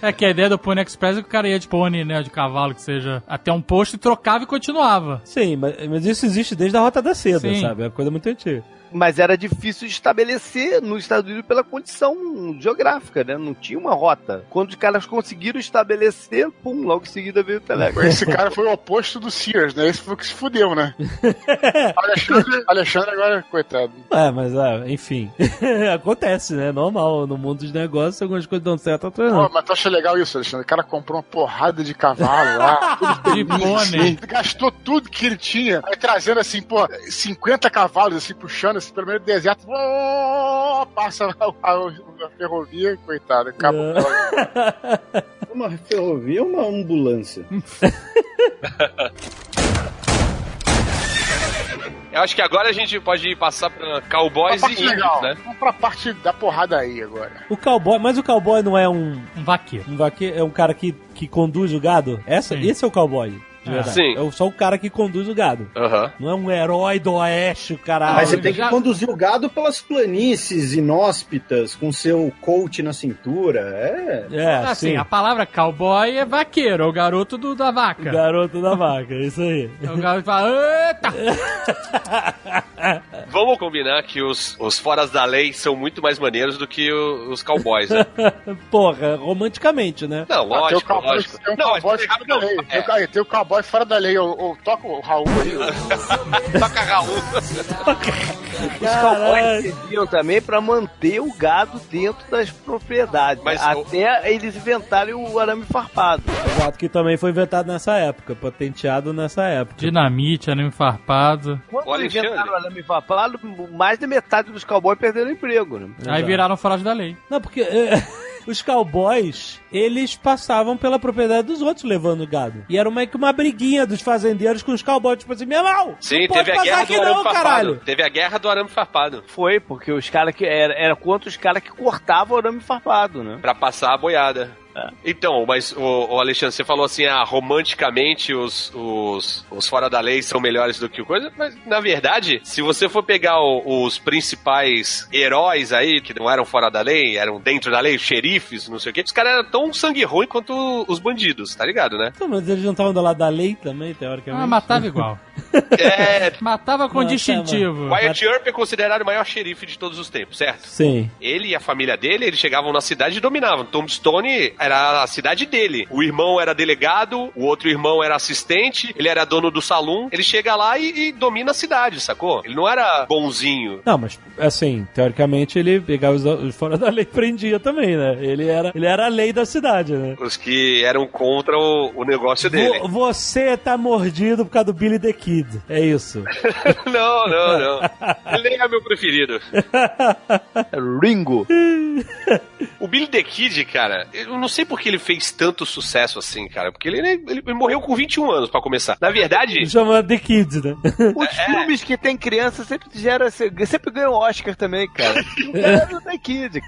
Speaker 3: É que a ideia do Pony Express é que o cara ia de pônei, né, de cavalo, que seja até um posto e trocava e continuava.
Speaker 2: Sim, mas, mas isso existe desde a Rota da Seda,
Speaker 3: Sim.
Speaker 2: sabe? É uma coisa muito antiga.
Speaker 5: Mas era difícil de estabelecer nos Estados Unidos pela condição geográfica, né? Não tinha uma rota. Quando os caras conseguiram estabelecer, pum, logo em seguida veio o telégrafo.
Speaker 6: Esse cara foi o oposto do Sears, né? Esse foi o que se fudeu, né? Alexandre, Alexandre agora, coitado.
Speaker 2: É, mas é, enfim. Acontece, né? Normal. No mundo dos negócios, algumas coisas dão certo, outras
Speaker 6: Pô,
Speaker 2: não.
Speaker 6: mas tu acha legal isso, Alexandre? O cara comprou uma porrada de cavalo lá.
Speaker 3: De pônei.
Speaker 6: Gastou tudo que ele tinha. Aí trazendo assim, pô, 50 cavalos, assim, puxando assim, pelo meio do deserto. Oh, passa a, a- a ferrovia, coitado. Acabou.
Speaker 2: É.
Speaker 7: Uma ferrovia ou uma ambulância?
Speaker 4: Eu acho que agora a gente pode passar pra cowboys e
Speaker 6: parte
Speaker 4: índios,
Speaker 6: legal.
Speaker 4: né?
Speaker 6: Vamos pra parte da porrada aí agora.
Speaker 2: O cowboy, mas o cowboy não é um,
Speaker 3: Um vaqueiro.
Speaker 2: um vaqueiro, é um cara que, que conduz o gado? Essa,
Speaker 3: Sim.
Speaker 2: esse é o cowboy. De
Speaker 3: É.
Speaker 2: verdade.
Speaker 4: Sim.
Speaker 2: É só o cara que conduz o gado.
Speaker 4: Aham.
Speaker 2: Não é um herói do oeste, o caralho.
Speaker 7: Mas você tem
Speaker 3: já-
Speaker 7: que conduzir o gado pelas planícies inóspitas, com seu coach na cintura. É.
Speaker 2: É,
Speaker 3: Assim,
Speaker 2: sim.
Speaker 3: a palavra cowboy é vaqueiro, é o garoto do, da
Speaker 2: O
Speaker 3: vaca.
Speaker 2: garoto da vaca, é isso aí.
Speaker 3: É o garoto que fala, eita!
Speaker 4: Vamos combinar que os, os foras da lei são muito mais maneiros do que o- os cowboys, né?
Speaker 2: Porra, romanticamente, né?
Speaker 4: Não,
Speaker 6: Ah, tem o
Speaker 4: lógico,
Speaker 6: cowboy,
Speaker 4: lógico.
Speaker 6: tem um
Speaker 4: Não,
Speaker 6: cowboy
Speaker 4: não.
Speaker 6: Tem, o- aí, tem o cowboy fora da lei. Ou, ou toca o Raul aí.
Speaker 4: Toca Raul.
Speaker 5: Os cowboys serviam também para manter o gado dentro das propriedades.
Speaker 4: Mas
Speaker 5: até eles inventarem o arame farpado.
Speaker 2: Exato, que também foi inventado nessa época, patenteado nessa época.
Speaker 3: Dinamite, anime farpado.
Speaker 5: Quando
Speaker 4: Alexandre.
Speaker 5: inventaram o arame farpado, mais da metade dos cowboys perderam o emprego. Né?
Speaker 3: Aí viraram fora da lei.
Speaker 2: Não, porque. Os cowboys, eles passavam pela propriedade dos outros levando gado. E era que uma briguinha dos fazendeiros com os cowboys, tipo assim, meu irmão,
Speaker 4: Sim,
Speaker 2: não pode
Speaker 4: teve a guerra
Speaker 2: aqui
Speaker 4: do arame
Speaker 2: não,
Speaker 4: farpado.
Speaker 2: caralho.
Speaker 4: Teve a guerra do arame farpado.
Speaker 5: Foi, porque os caras que. Era, era contra os caras que cortavam o arame farpado, né?
Speaker 4: Pra passar a boiada.
Speaker 5: É.
Speaker 4: Então, mas o, o Alexandre, você falou assim, ah, romanticamente os, os, os fora da lei são melhores do que o coisa, mas na verdade, se você for pegar o- os principais heróis aí, que não eram fora da lei, eram dentro da lei, os xerifes, não sei o quê, os caras eram tão sangue ruim quanto os bandidos, tá ligado, né?
Speaker 2: Então, mas eles não estavam do lado da lei também, teoricamente.
Speaker 3: Ah, matava igual.
Speaker 4: É,
Speaker 3: Matava com
Speaker 2: tá,
Speaker 3: distintivo.
Speaker 4: Wyatt Earp é considerado o maior xerife de todos os tempos, certo?
Speaker 2: Sim.
Speaker 4: Ele e a família dele, eles chegavam na cidade e dominavam. Tombstone era a cidade dele. O irmão era delegado, o outro irmão era assistente, ele era dono do salão. Ele chega lá e, e domina a cidade, sacou? Ele não era bonzinho.
Speaker 2: Não, mas assim, teoricamente ele pegava os, os fora da lei e prendia também, né? Ele era, ele era a lei da cidade, né?
Speaker 4: Os que eram contra o, o negócio dele.
Speaker 2: Vo- você tá mordido por causa do Billy the Kid. É isso.
Speaker 4: não, não, não. Ele é meu preferido.
Speaker 5: Ringo.
Speaker 4: O Billy the Kid, cara, eu não sei por que ele fez tanto sucesso assim, cara. Porque ele, ele, ele morreu com 21 anos, pra começar. Na verdade,
Speaker 2: Chama The Kid, né?
Speaker 5: Os filmes que tem criança sempre gera, sempre ganham Oscar também, cara. O cara não tem kid.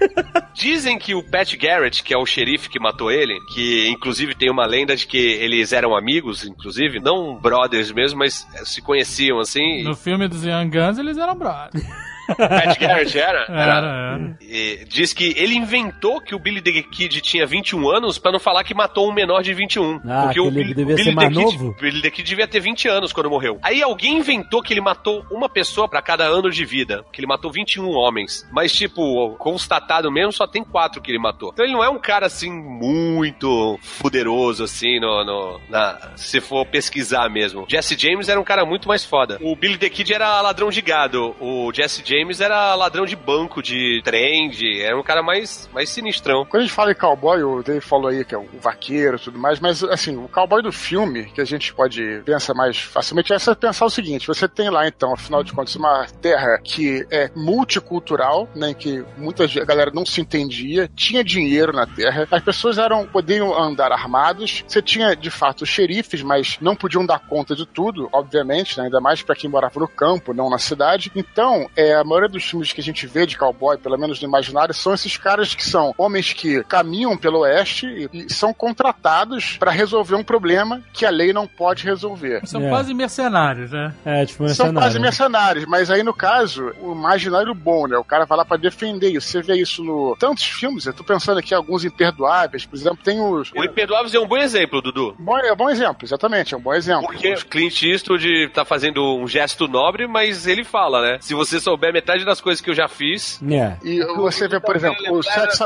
Speaker 4: Dizem que o Pat Garrett, que é o xerife que matou ele, que inclusive tem uma lenda de que eles eram amigos, inclusive, não brothers mesmo, mas se conheciam assim.
Speaker 3: No filme dos Young Guns, eles eram brothers.
Speaker 4: Pat Garrett era?
Speaker 3: Era, era.
Speaker 4: E diz que ele inventou que o Billy the Kid tinha 21 anos pra não falar que matou um menor de 21.
Speaker 2: Ah,
Speaker 4: porque
Speaker 2: que
Speaker 4: o
Speaker 2: ele
Speaker 4: Billy,
Speaker 2: devia
Speaker 4: o Billy
Speaker 2: ser mais
Speaker 4: the Kid,
Speaker 2: novo?
Speaker 4: Billy the Kid devia ter 20 anos quando morreu. Aí alguém inventou que ele matou uma pessoa pra cada ano de vida. Que ele matou 21 homens. Mas, tipo, constatado mesmo, só tem quatro que ele matou. Então ele não é um cara assim muito poderoso, assim, no, no- na, se for pesquisar mesmo. Jesse James era um cara muito mais foda. O Billy the Kid era ladrão de gado. O Jesse James era ladrão de banco, de trem, de, era um cara mais, mais sinistrão.
Speaker 6: Quando a gente fala em cowboy, o Dave falou aí que é o vaqueiro e tudo mais, mas assim, o cowboy do filme, que a gente pode pensar mais facilmente, é pensar o seguinte: você tem lá então, afinal de contas, uma terra que é multicultural, né? Que muita galera não se entendia, tinha dinheiro na terra, as pessoas eram, podiam andar armados, você tinha de fato xerifes, mas não podiam dar conta de tudo, obviamente, né, ainda mais para quem morava no campo, não na cidade. Então, é, maioria dos filmes que a gente vê de cowboy, pelo menos no imaginário, são esses caras que são homens que caminham pelo oeste e, e são contratados para resolver um problema que a lei não pode resolver.
Speaker 3: São
Speaker 2: É.
Speaker 3: quase mercenários, né?
Speaker 2: É, tipo,
Speaker 6: São
Speaker 2: mercenário.
Speaker 6: quase mercenários, mas aí no caso, o imaginário bom, né? O cara vai lá pra defender isso. Você vê isso no tantos filmes, eu tô pensando aqui alguns imperdoáveis, por exemplo, tem os.
Speaker 4: O Imperdoáveis é um bom exemplo, Dudu.
Speaker 6: Bom, é um bom exemplo, exatamente, é um bom exemplo.
Speaker 4: Porque o Clint Eastwood tá fazendo um gesto nobre, mas ele fala, né? Se você souber metade das coisas que eu já fiz,
Speaker 2: É.
Speaker 6: E você vê, por exemplo,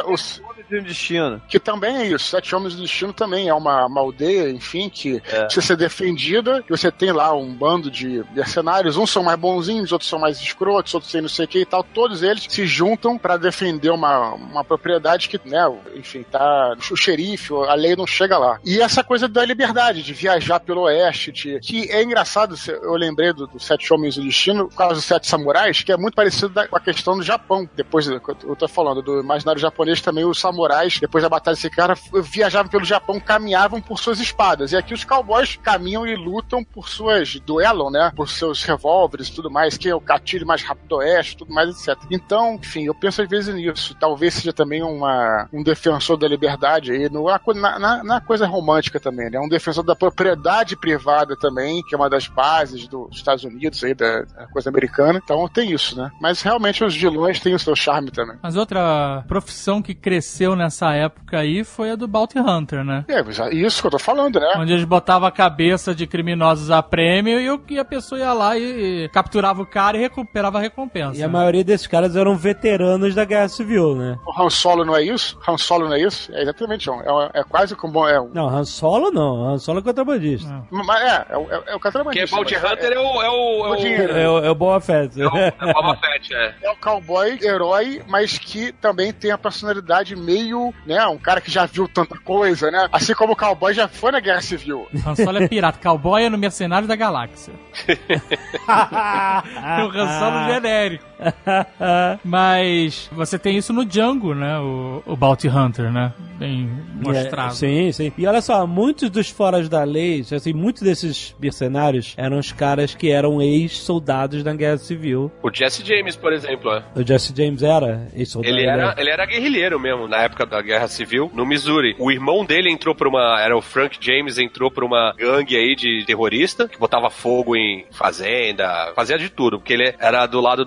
Speaker 6: os os,
Speaker 5: de um destino.
Speaker 6: que também é isso, Sete Homens do Destino também é uma, uma aldeia, enfim, que precisa ser defendida, e você tem lá um bando de mercenários, uns são mais bonzinhos, outros são mais escrotos, outros têm não sei o que e tal, todos eles se juntam pra defender uma, uma propriedade que, né, enfim, tá, o xerife, a lei não chega lá. E essa coisa da liberdade, de viajar pelo oeste, de, que é engraçado, eu lembrei do, do Sete Homens do Destino, por causa dos Sete Samurais, que é muito parecido da- com a questão do Japão, depois, eu tô falando do imaginário japonês também, os samurais, depois da batalha desse cara, viajavam pelo Japão, caminhavam por suas espadas. E aqui os cowboys caminham e lutam por suas duelam, né? Por seus revólveres e tudo mais, que é o gatilho mais rápido do oeste, tudo mais, etc. Então, enfim, eu penso às vezes nisso. Talvez seja também uma, um defensor da liberdade aí, no, na, na, na coisa romântica também, né? Um defensor da propriedade privada também, que é uma das bases dos Estados Unidos aí, da, da coisa americana. Então tem isso, né? Mas realmente os vilões têm o seu charme também.
Speaker 3: Mas outra profissão que cresceu nessa época aí foi a do Bounty Hunter, né?
Speaker 6: É, mas é isso que eu tô falando, né?
Speaker 3: Onde eles botavam a cabeça de criminosos a prêmio e, o- e a pessoa ia lá e, e capturava o cara e recuperava a recompensa.
Speaker 2: E a maioria desses caras eram veteranos da Guerra Civil, né?
Speaker 6: O Han Solo não é isso? Han Solo não é isso? É exatamente, é, um- é quase como é, um-
Speaker 2: Não, Han Solo não. Han Solo é contrabandista.
Speaker 6: Mas é, é, o- é, é o
Speaker 4: porque
Speaker 6: contrabandista.
Speaker 4: Bounty
Speaker 6: mas
Speaker 4: Hunter é o. É o, é o,
Speaker 6: dinheiro.
Speaker 2: É, o- é o Boa Fett.
Speaker 4: é o, é o Boba Fett, é.
Speaker 6: É o cowboy herói, mas que também tem a personalidade meio, né, um cara que já viu tanta coisa, né? Assim como o cowboy já foi na Guerra Civil.
Speaker 3: Han Solo é pirata, cowboy é no Mercenário da Galáxia. o Han Solo genérico. Mas você tem isso no Django, né? O, o Bounty Hunter, né? Bem mostrado.
Speaker 2: É, sim, sim. E olha só, muitos dos foras da lei, assim, muitos desses mercenários eram os caras que eram ex-soldados da Guerra Civil.
Speaker 4: O Jesse James, por exemplo, é.
Speaker 2: O Jesse James era ex-soldado.
Speaker 4: Ele
Speaker 2: né?
Speaker 4: era, ele era guerrilheiro mesmo, na época da Guerra Civil, no Missouri. O irmão dele entrou pra uma. Era o Frank James, entrou pra uma gangue aí de terrorista, que botava fogo em fazenda, fazia de tudo, porque ele era do lado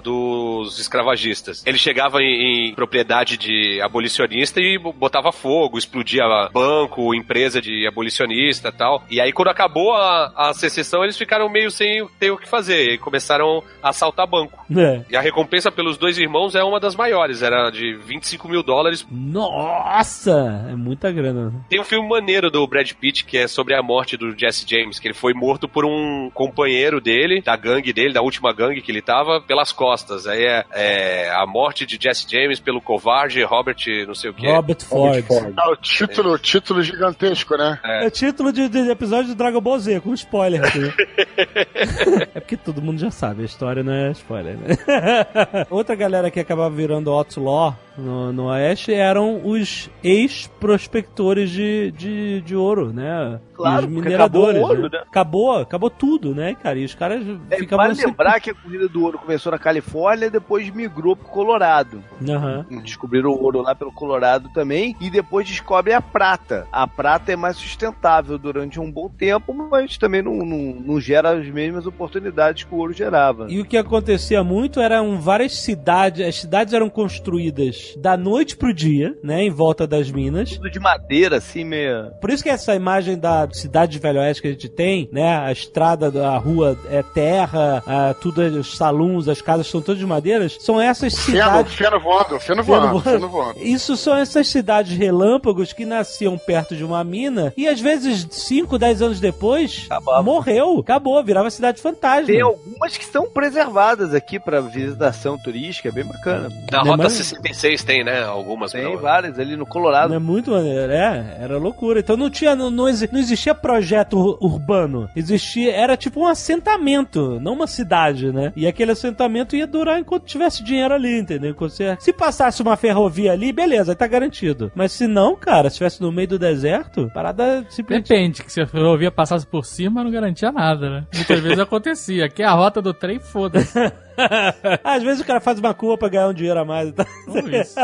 Speaker 4: dos escravagistas. Ele chegava em, em propriedade de abolicionista e botava fogo, explodia banco, empresa de abolicionista e tal. E aí, quando acabou a, a secessão, eles ficaram meio sem ter o que fazer e começaram a assaltar banco.
Speaker 2: É.
Speaker 4: E a recompensa pelos dois irmãos é uma das maiores, era de 25 mil dólares.
Speaker 2: Nossa! É muita grana.
Speaker 4: Tem um filme maneiro do Brad Pitt que é sobre a morte do Jesse James, que ele foi morto por um companheiro dele, da gangue dele, da última gangue que ele tava, pelas costas. Aí é, é a morte de Jesse James pelo covarde Robert não sei o que.
Speaker 2: Robert Ford.
Speaker 6: Ah, o título, o título gigantesco, né?
Speaker 2: É, título de, de episódio do Dragon Ball Z, com spoiler. aqui. é porque todo mundo já sabe, a história não é spoiler, né? Outra galera que acabava virando outlaw no, no Oeste eram os ex-prospectores de, de, de ouro, né?
Speaker 5: Claro,
Speaker 2: os mineradores.
Speaker 5: acabou ouro,
Speaker 2: né?
Speaker 5: né?
Speaker 2: Acabou, acabou tudo, né, cara? E os caras
Speaker 5: É,
Speaker 2: ficavam
Speaker 5: vale
Speaker 2: sempre-
Speaker 5: lembrar que a corrida do ouro começou na Califórnia e depois migrou pro Colorado.
Speaker 2: Aham.
Speaker 5: Descobriram o ouro lá pelo Colorado também e depois descobrem a prata. A prata é mais sustentável durante um bom tempo, mas também não, não, não gera as mesmas oportunidades que o ouro gerava.
Speaker 2: E o que acontecia muito eram várias cidades, as cidades eram construídas da noite pro dia, né? Em volta das minas.
Speaker 5: Tudo de madeira, assim, meio.
Speaker 2: Por isso que essa imagem da cidade de Velho Oeste que a gente tem, né? A estrada, a rua é terra, a, tudo, os saluns, as casas são todas de madeiras. São essas cidades.
Speaker 6: Feno, feno voando, feno voando, feno voando.
Speaker 2: Isso são essas cidades relâmpagos que nasciam perto de uma mina e às vezes 5, 10 anos depois
Speaker 5: Acabava.
Speaker 2: morreu, acabou, virava cidade fantasma.
Speaker 5: Tem algumas que são preservadas aqui para visitação turística, é bem bacana.
Speaker 4: Da
Speaker 2: é
Speaker 4: Rota 66 tem né? Algumas.
Speaker 5: Tem
Speaker 4: não.
Speaker 5: várias ali no Colorado.
Speaker 2: É muito maneiro, é. Era loucura. Então não tinha, não, não existia projeto urbano. Existia, era tipo um assentamento, não uma cidade, né? E aquele assentamento ia durar enquanto tivesse dinheiro ali, entendeu? Você, se passasse uma ferrovia ali, beleza, tá garantido. Mas se não, cara, se estivesse no meio do deserto, parada simplesmente...
Speaker 3: Depende, que se a ferrovia passasse por cima, não garantia nada, né? Muitas vezes acontecia. Aqui é a rota do trem, foda-se.
Speaker 2: Às vezes o cara faz uma curva pra ganhar um dinheiro a mais.
Speaker 3: Tudo isso.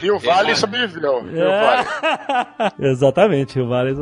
Speaker 6: Rio Vale sobreviveu. Rio
Speaker 2: É.
Speaker 6: Vale.
Speaker 2: Exatamente, o Vale.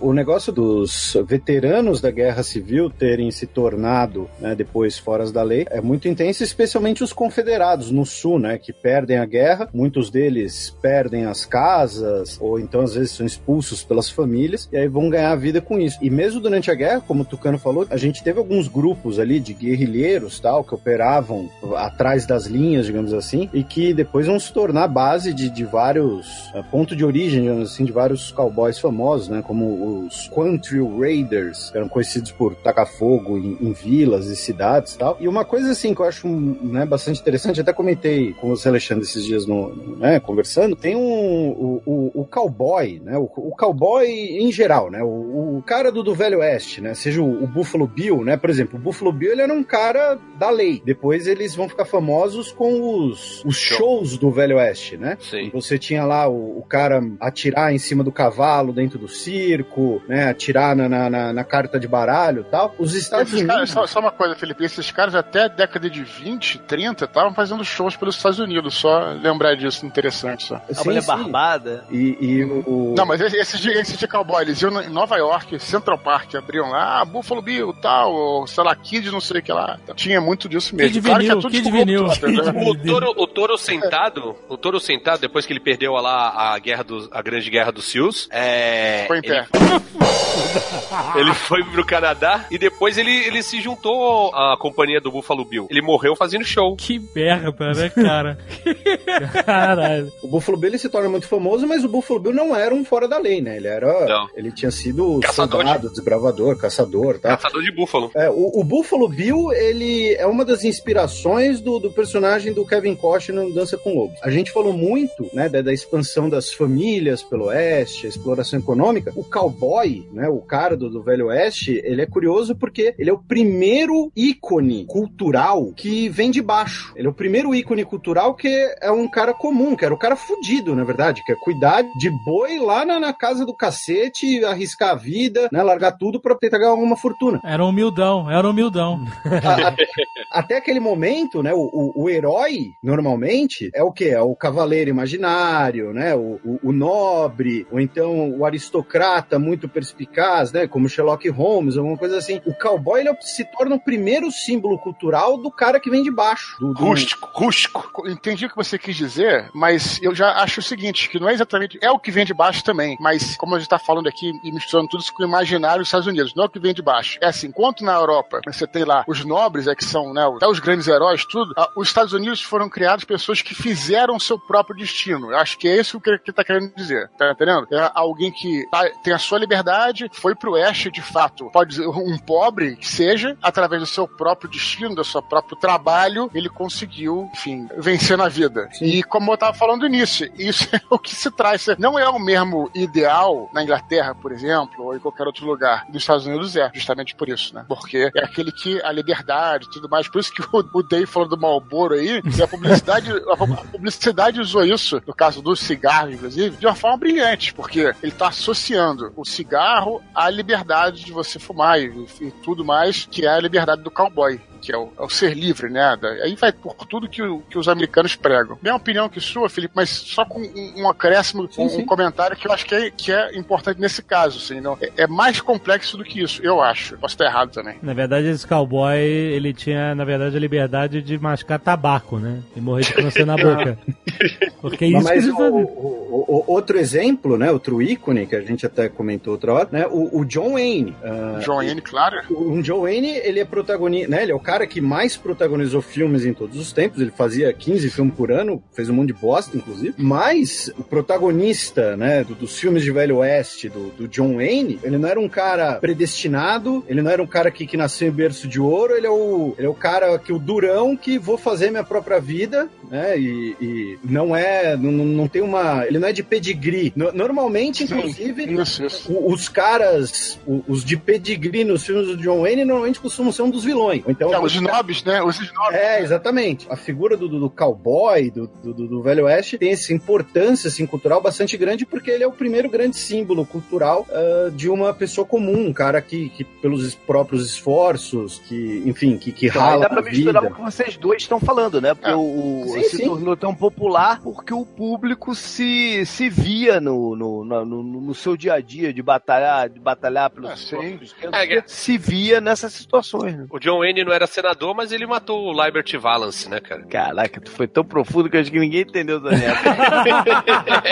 Speaker 7: O negócio dos veteranos da Guerra Civil terem se tornado, né, depois foras da lei, é muito intenso, especialmente os confederados no sul, né, que perdem a guerra. Muitos deles perdem as casas, ou então às vezes são expulsos pelas famílias, e aí vão ganhar a vida com isso. E mesmo durante a guerra, como o Tucano falou, a gente teve alguns grupos ali de guerrilheiros, tal, que operavam atrás das linhas, digamos assim, e que depois vão se tornar base de, de vários eh, ponto de origem, digamos assim, de vários cowboys famosos, né, como os Quantrill Raiders, que eram conhecidos por tacar fogo em, em vilas e cidades, tal. E uma coisa assim que eu acho né, bastante interessante, até comentei com você Alexandre esses dias no, né, conversando, tem um o, o, o cowboy, né, o, o cowboy em geral, né, o, o cara do, do Velho Oeste, né, seja o, o Buffalo Bill, né, por exemplo, o Buffalo Bill ele era um cara da lei. Depois eles vão ficar famosos com os, os shows do Velho Oeste, né?
Speaker 4: Sim.
Speaker 7: Você tinha lá o, o cara atirar em cima do cavalo dentro do circo, né? Atirar na, na, na- na carta de baralho e tal. Os Estados
Speaker 6: Esses caras,
Speaker 7: Unidos.
Speaker 6: só, só uma coisa, Felipe, esses caras até a década de 20, 30 estavam fazendo shows pelos Estados Unidos, só lembrar disso, interessante só.
Speaker 5: A
Speaker 7: Sim,
Speaker 5: mulher
Speaker 7: sim.
Speaker 5: barbada.
Speaker 7: E, e o.
Speaker 6: Não, mas esses de, esses de cowboy, eles iam em Nova York, Central Park, abriam lá, ah, Buffalo Bill, tal, ou, sei lá, Kid, não sei o que lá. Tinha muito disso mesmo.
Speaker 3: Kid
Speaker 6: claro que é
Speaker 3: vinil,
Speaker 6: tudo
Speaker 3: vinil.
Speaker 6: entendeu?
Speaker 4: O touro, o touro sentado, o touro sentado, depois que ele perdeu lá a guerra dos, a grande guerra dos Seals, é,
Speaker 6: Foi em
Speaker 4: ele,
Speaker 6: pé.
Speaker 4: ele foi pro Canadá e depois ele, ele se juntou à companhia do Buffalo Bill. Ele morreu fazendo show.
Speaker 3: Que merda, né, cara?
Speaker 2: Caralho.
Speaker 7: O Buffalo Bill ele se torna muito famoso, mas o Buffalo Bill não era um fora da lei, né? Ele era.
Speaker 4: Não.
Speaker 7: Ele tinha sido
Speaker 4: Caçador de-
Speaker 7: soldado, desbravador, caçador, tá?
Speaker 4: Caçador de búfalo.
Speaker 7: É, o, o Buffalo Bill, ele é uma das inspirações do, do personagem do Kevin Costner no Dança com Lobos. A gente falou muito, né, da, da expansão das famílias pelo oeste, a exploração econômica. O cowboy, né, o cara do, do Velho Oeste, ele é curioso porque ele é o primeiro ícone cultural que vem de baixo. Ele é o primeiro ícone cultural que é um cara comum, que era o cara fudido, na verdade, que é cuidar de boi lá na, na casa do cacete, arriscar a vida, né, largar tudo pra tentar ganhar alguma fortuna.
Speaker 3: Era um humildão, era um humildão.
Speaker 7: A- até aquele momento, né, o, o, o herói, normalmente, é o quê? É o cavaleiro imaginário, né, o, o, nobre, ou então o aristocrata muito perspicaz, né, como Sherlock Holmes, alguma coisa assim. O cowboy, ele se torna o primeiro símbolo cultural do cara que vem de baixo. Do, do-
Speaker 6: Rústico, rústico. Entendi o que você quis dizer, mas eu já acho o seguinte, que não é exatamente... É o que vem de baixo também, mas como a gente tá falando aqui e misturando tudo isso com o imaginário dos Estados Unidos, não é o que vem de baixo. É assim, enquanto na Europa você tem lá os nobres, é que são, né, até os grandes heróis, tudo, ah, os Estados Unidos foram criados pessoas que fizeram seu próprio destino. Eu acho que é isso que que tá querendo dizer, tá entendendo? É alguém que tá- tem a sua liberdade, foi pro oeste de fato, pode dizer, um pobre que seja, através do seu próprio destino, do seu próprio trabalho, ele conseguiu, enfim, vencer na vida. E como eu tava falando no início, isso é o que se traz. Não é o mesmo ideal na Inglaterra, por exemplo, ou em qualquer outro lugar. Dos Estados Unidos é, justamente por isso, né? Porque é aquele que a liberdade e tudo mais. Por isso que o, o Dave falou do Marlboro aí, a publicidade, a, pu- a publicidade usou isso, no caso do cigarro, inclusive, de uma forma brilhante, porque ele tá associando o cigarro à liberdade de você fumar e, e tudo mais, que é a liberdade do cowboy que é o, é o ser livre, né? Aí vai por tudo que, o- que os americanos pregam. Minha opinião que sua, Felipe, mas só com um, um acréscimo, um, um comentário que eu acho que é, que é importante nesse caso, assim, não? É, é mais complexo do que isso, eu acho. Posso estar errado também.
Speaker 10: Na verdade, esse cowboy, ele tinha, na verdade, a liberdade de mascar tabaco, né? E morrer de câncer na boca. Porque é isso
Speaker 7: Mas
Speaker 10: que ele
Speaker 7: o, o- o- outro exemplo, né, outro ícone que a gente até comentou outra hora, né, o, o John Wayne. Ah,
Speaker 6: John Wayne, claro.
Speaker 7: O John Wayne, ele é protagonista, né, ele é o cara que mais protagonizou filmes em todos os tempos, ele fazia 15 filmes por ano, fez um monte de bosta, inclusive, mas o protagonista, né, do- dos filmes de Velho Oeste, do, do John Wayne, ele não era um cara predestinado, ele não era um cara que, que nasceu em berço de ouro, ele é o, ele é o cara que, o durão, que vou fazer minha própria vida, né, e, e não é, não, não tem uma, ele não é de pedigree. No- normalmente, inclusive,
Speaker 6: Isso, isso.
Speaker 7: o- os caras, os de pedigree nos filmes do John Wayne normalmente costumam ser um dos vilões. Então,
Speaker 6: É, os snobs, né? Os snobs.
Speaker 7: é, exatamente. A figura do, do, do cowboy, do, do, do- Velho Oeste, tem essa importância assim, cultural bastante grande, porque ele é o primeiro grande símbolo cultural ah, de uma pessoa comum, um cara que, que pelos próprios esforços, que, enfim, que, que
Speaker 5: Então,
Speaker 7: rala
Speaker 5: dá pra
Speaker 7: a
Speaker 5: misturar
Speaker 7: vida.
Speaker 5: o que vocês dois estão falando, né? Porque
Speaker 6: É.
Speaker 5: o, o-
Speaker 7: Sim,
Speaker 5: se
Speaker 7: sim.
Speaker 5: tornou tão popular porque o público se, se via no, no, no, no seu dia a dia de batalhar, de batalhar pelos
Speaker 6: Ah, sim.
Speaker 5: próprios esquerdos,
Speaker 4: É,
Speaker 5: se via nessas situações, né?
Speaker 4: O John Wayne não era senador, mas ele matou o Liberty Valance, né, cara?
Speaker 5: Caraca, tu foi tão profundo que acho que ninguém entendeu essa merda.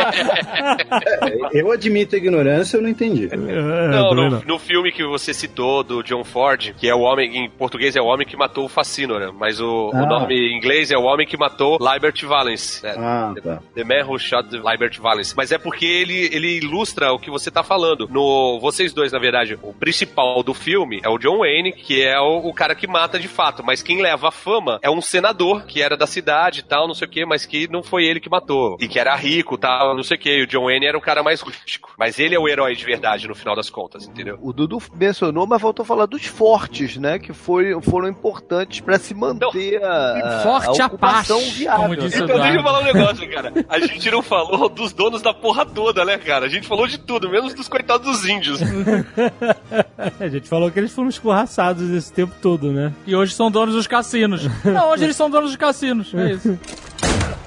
Speaker 7: É, eu admito a ignorância, eu não entendi.
Speaker 10: É,
Speaker 4: Não,
Speaker 10: Bruno.
Speaker 4: no, no filme que você citou do John Ford, que é o homem, em português é o homem que matou o Facínora, mas o, o
Speaker 7: Ah.
Speaker 4: nome em inglês é o homem que matou Liberty Valance. né?
Speaker 7: Ah, tá.
Speaker 4: The Man Who Shot the Liberty Valance. Mas é porque ele, ele ilustra o que você tá falando. No, vocês dois, na verdade, o principal do filme é o John Wayne, que é o, o cara que mata de fato. Mas quem leva a fama é um senador que era da cidade e tal, não sei o que, mas que não foi ele que matou. E que era rico tal, não sei o que. E o John Wayne era o cara mais rústico. Mas ele é o herói de verdade no final das contas, entendeu?
Speaker 5: O Dudu mencionou, mas voltou a falar dos fortes, né? Que foi, foram importantes pra se manter a, a,
Speaker 3: Forte
Speaker 5: a
Speaker 3: a paz,
Speaker 5: viável.
Speaker 3: como disse
Speaker 4: Então, deixa eu falar um negócio, cara. A gente não falou dos donos da porra toda, né, cara? A gente falou de tudo, menos dos coitados dos índios.
Speaker 10: A gente falou que eles foram escorraçados esse tempo todo, né?
Speaker 3: E hoje são donos dos cassinos. Não, hoje eles são donos dos cassinos. É isso.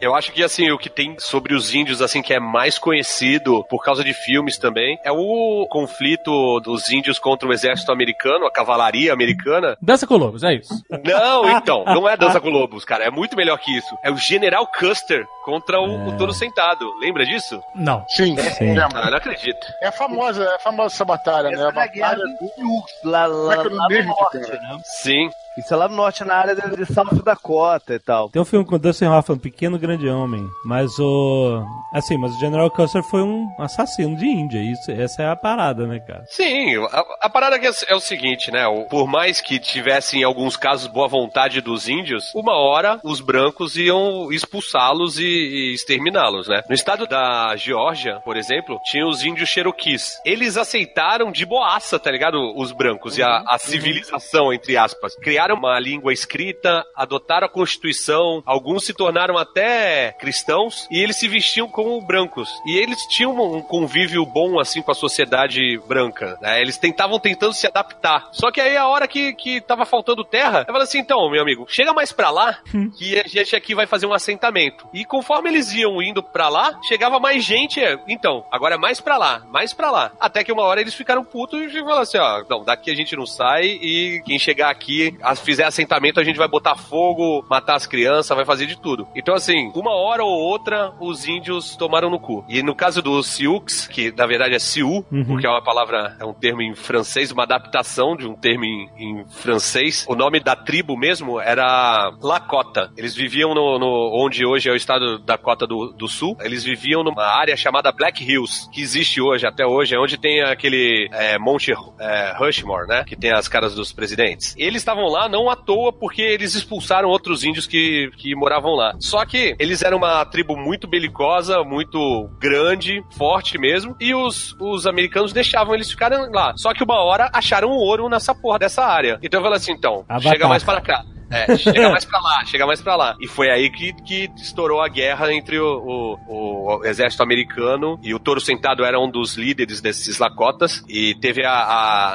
Speaker 4: Eu acho que, assim, o que tem sobre os índios, assim, que é mais conhecido por causa de filmes também, é o conflito dos índios contra o exército americano, a cavalaria americana.
Speaker 3: Dança com lobos, é isso.
Speaker 4: Não, então, não é Dança com Lobos, cara, é muito melhor que isso. É o General Custer contra o, o Touro Sentado. Lembra disso?
Speaker 3: Não.
Speaker 6: Sim, lembra?
Speaker 4: Ah, não acredito.
Speaker 6: É famosa, é famosa essa batalha, né?
Speaker 5: Essa
Speaker 6: A
Speaker 5: na guerra
Speaker 6: batalha
Speaker 5: Sioux, lá, lá,
Speaker 6: é é
Speaker 5: lá no
Speaker 6: nome,
Speaker 5: norte,
Speaker 6: cara?
Speaker 5: né?
Speaker 4: Sim.
Speaker 5: Isso é lá no norte, na área de de South Dakota e tal.
Speaker 10: Tem um filme com Dustin Hoffman, Pequeno Grande Homem, mas o... Assim, mas o General Custer foi um assassino de Índia, isso, essa é a parada, né, cara?
Speaker 4: Sim, a, a parada é, é o seguinte, né? o- Por mais que tivesse em alguns casos boa vontade dos índios, uma hora os brancos iam expulsá-los e, e exterminá-los, né? No estado da Geórgia, por exemplo, tinha os índios Cherokees. Eles aceitaram de boaça, tá ligado? Os brancos e a, a civilização, entre aspas. Criaram uma língua escrita, adotaram a Constituição, alguns se tornaram até cristãos e eles se vestiam como brancos. E eles tinham um convívio bom, assim, com a sociedade branca. né? Eles tentavam tentando se adaptar. Só que aí a hora que, que tava faltando terra, eu falei assim, então, meu amigo, chega mais pra lá que a gente aqui vai fazer um assentamento. E conforme eles iam indo pra lá, chegava mais gente. é, Então, agora é mais pra lá, mais pra lá. Até que uma hora eles ficaram putos e falaram assim, ó, não, daqui a gente não sai e quem chegar aqui, as- fizer assentamento, a gente vai botar fogo, matar as crianças, vai fazer de tudo. Então, assim, uma hora ou outra, os índios tomaram no cu. E no caso dos Sioux, que na verdade é Sioux, porque é uma palavra, é um termo em francês, uma adaptação de um termo em, em francês, o nome da tribo mesmo era Lakota. Eles viviam no, no- onde hoje é o estado da Dakota do, do Sul. Eles viviam numa área chamada Black Hills, que existe hoje, até hoje, é onde tem aquele é, Monte é, Rushmore, né? Que tem as caras dos presidentes. Eles estavam lá não à toa porque eles expulsaram outros índios que, que moravam lá. Só que eles eram uma tribo muito belicosa, muito grande, forte mesmo, e os, os americanos deixavam eles ficarem lá. Só que uma hora acharam ouro nessa porra dessa área. Então eu falei assim, então,
Speaker 10: Avatar.
Speaker 4: chega mais para cá. É, chega mais pra lá, chega mais pra lá. E foi aí que, que estourou a guerra entre o, o- o exército americano e o Toro Sentado era um dos líderes desses Lakotas. E teve a,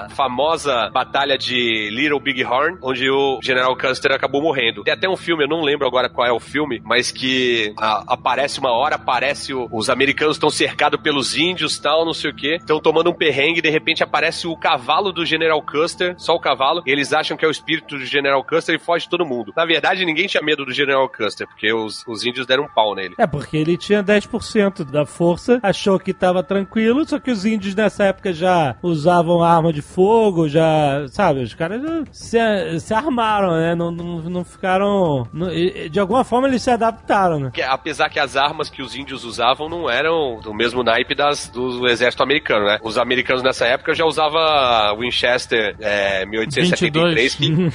Speaker 4: a famosa batalha de Little Big Horn, onde o General Custer acabou morrendo. Tem até um filme, eu não lembro agora qual é o filme, mas que a- aparece uma hora, aparece o- os americanos estão cercados pelos índios tal, não sei o que, estão tomando um perrengue e de repente aparece o cavalo do General Custer, só o cavalo, eles acham que é o espírito do General Custer e foge todo mundo. Na verdade, ninguém tinha medo do General Custer, porque os, os índios deram um pau nele.
Speaker 10: É, porque ele tinha 10% da força, achou que tava tranquilo, só que os índios nessa época já usavam arma de fogo, já, sabe, os caras já se, se armaram, né? Não, não, não ficaram. não- de alguma forma eles se adaptaram, né?
Speaker 4: Que, apesar que as armas que os índios usavam não eram do mesmo naipe das, do exército americano, né? Os americanos nessa época já usavam Winchester é, 1873, que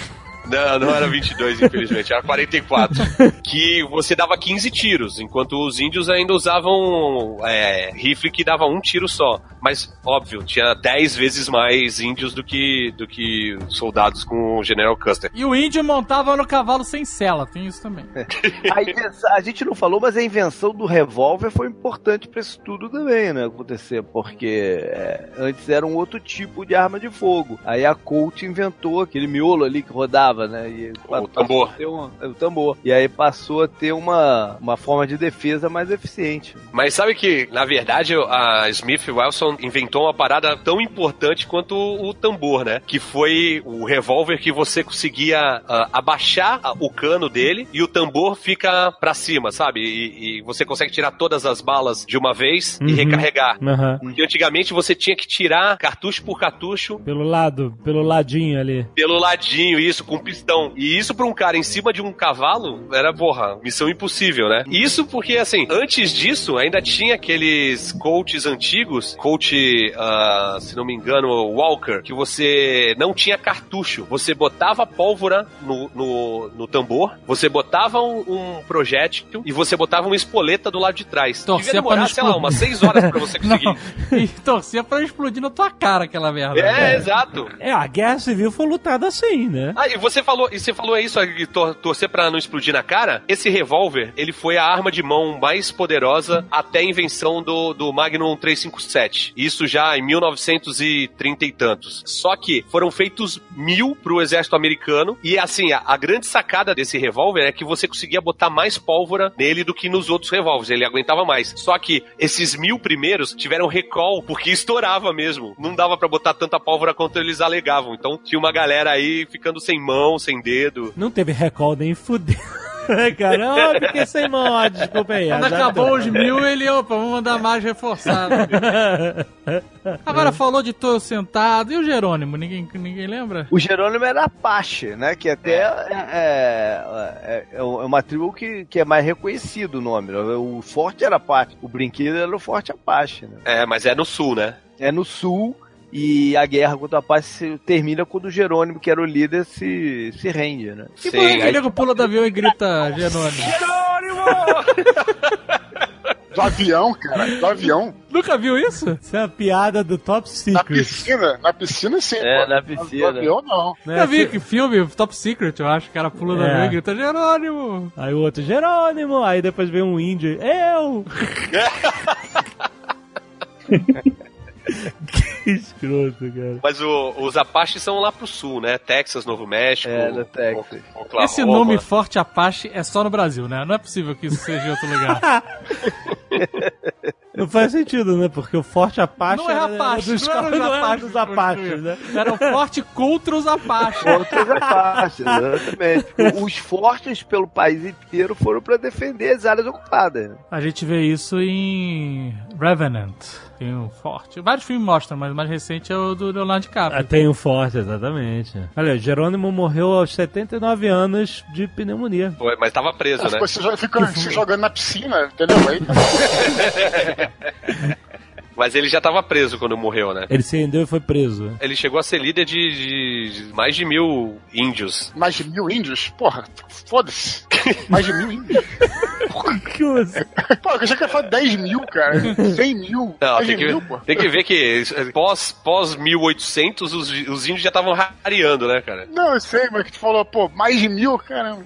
Speaker 4: Não, não era 22, infelizmente, era 44. que você dava 15 tiros, enquanto os índios ainda usavam é, rifle que dava um tiro só. Mas, óbvio, tinha 10 vezes mais índios do que, do que soldados com o General Custer.
Speaker 3: E o índio montava no cavalo sem sela, tem isso também.
Speaker 5: A, invenção- a gente não falou, mas a invenção do revólver foi importante pra isso tudo também, né? Acontecer, porque é, antes era um outro tipo de arma de fogo. Aí a Colt inventou aquele miolo ali que rodava, né? E
Speaker 4: O tambor.
Speaker 5: uma- é, o tambor. E aí passou a ter uma, uma forma de defesa mais eficiente.
Speaker 4: Mas sabe que, na verdade, a Smith Wesson inventou uma parada tão importante quanto o, o tambor, né? Que foi o revólver que você conseguia ah, abaixar o cano dele e o tambor fica pra cima, sabe? E, e você consegue tirar todas as balas de uma vez e
Speaker 10: Uhum.
Speaker 4: recarregar.
Speaker 10: Aham.
Speaker 4: Porque antigamente você tinha que tirar cartucho por cartucho
Speaker 10: Pelo lado, pelo ladinho ali.
Speaker 4: pelo ladinho, isso, com pistão. E isso pra um cara em cima de um cavalo era, porra, missão impossível, né? Isso porque, assim, antes disso, ainda tinha aqueles coaches antigos, coach, ah, se não me engano, Walker, que você não tinha cartucho. Você botava pólvora no, no, no tambor, você botava um, um projétil e você botava uma espoleta do lado de trás.
Speaker 3: Torcia
Speaker 4: Devia demorar, sei lá, umas seis horas pra você conseguir.
Speaker 3: Não, e torcia pra explodir na tua cara aquela merda.
Speaker 4: É, exato.
Speaker 10: É, a guerra civil foi lutada assim, né?
Speaker 4: Ah, e você falou, e você falou isso, de tor- torcer pra não explodir na cara? Esse revólver, ele foi a arma de mão mais poderosa até a invenção do, do Magnum 357. Isso já em 1930 e tantos. Só que foram feitos mil pro exército americano e assim, a, a grande sacada desse revólver é que você conseguia botar mais pólvora nele do que nos outros revólveres, ele aguentava mais. Só que esses mil primeiros tiveram recall porque estourava mesmo. Não dava pra botar tanta pólvora quanto eles alegavam. Então tinha uma galera aí ficando sem mão, sem dedo.
Speaker 10: Não teve recall nem fuder.
Speaker 2: É, cara, ó, fiquei sem mão, ó, desculpa aí.
Speaker 3: Quando acabou os mil, ele, opa, vamos mandar mais reforçado. Agora falou de Tô Sentado. E o Jerônimo? Ninguém, ninguém lembra?
Speaker 5: O Jerônimo era Apache, né? Que até é, é, é uma tribo que, que é mais reconhecido o nome. né? O forte era Apache. O brinquedo era o forte Apache, né?
Speaker 4: É, mas é no sul, né?
Speaker 5: É no sul e a guerra contra o Apache se- termina quando o Jerônimo, que era o líder, se, se rende, né?
Speaker 3: E por que que o nego pula do avião e grita Jerônimo?
Speaker 6: Do avião, cara. Do avião.
Speaker 3: Nunca viu isso?
Speaker 2: Isso é uma piada do Top
Speaker 6: Na
Speaker 2: Secret.
Speaker 6: piscina. Na piscina, sim.
Speaker 5: É,
Speaker 6: pô.
Speaker 5: na
Speaker 6: Do
Speaker 5: piscina.
Speaker 6: avião, não.
Speaker 2: né?
Speaker 3: Eu vi que filme, Top Secret, eu acho, que o cara pula do
Speaker 2: É.
Speaker 3: avião e grita Jerônimo.
Speaker 2: Aí o outro, Jerônimo. Aí depois vem um índio, eu! escroto, cara.
Speaker 4: Mas o- os Apaches são lá pro sul, né? Texas, Novo México.
Speaker 5: É, no Texas.
Speaker 4: Oklahoma.
Speaker 3: Esse nome Forte Apache é só no Brasil, né? Não é possível que isso seja em outro lugar.
Speaker 2: Não faz sentido, né? Porque o Forte Apache
Speaker 3: Não é
Speaker 2: era-
Speaker 3: Apache,
Speaker 2: dos,
Speaker 3: não era-
Speaker 2: não
Speaker 3: não
Speaker 2: era dos Apaches, né?
Speaker 3: Era o Forte contra os Apaches.
Speaker 5: Outros Apaches, exatamente. Os fortes pelo país inteiro foram para defender as áreas ocupadas.
Speaker 3: A gente vê isso em Revenant. Tem um forte. Vários filmes mostram, mas o mais recente é o do Leonardo DiCaprio.
Speaker 2: Ah, tem um forte, exatamente. Olha, Jerônimo morreu aos 79 anos de pneumonia.
Speaker 4: Foi, mas tava preso, né?
Speaker 6: Ficou se, jo- fica se jogando na piscina, entendeu? Aí,
Speaker 4: Mas ele já tava preso quando morreu, né?
Speaker 2: Ele se rendeu e foi preso.
Speaker 4: Ele chegou a ser líder de, de- mais de mil índios.
Speaker 6: mais de mil índios? Porra, foda-se. Mais de mil índios.
Speaker 2: Que você-
Speaker 6: Pô, eu já quero falar 10 mil, cara. 100 mil.
Speaker 4: Não, tem que,
Speaker 6: mil, pô.
Speaker 4: tem que ver que pós, pós 1800 os, os índios já estavam rareando, né, cara?
Speaker 6: Não, eu sei, mas que tu falou, pô, mais de mil, caramba.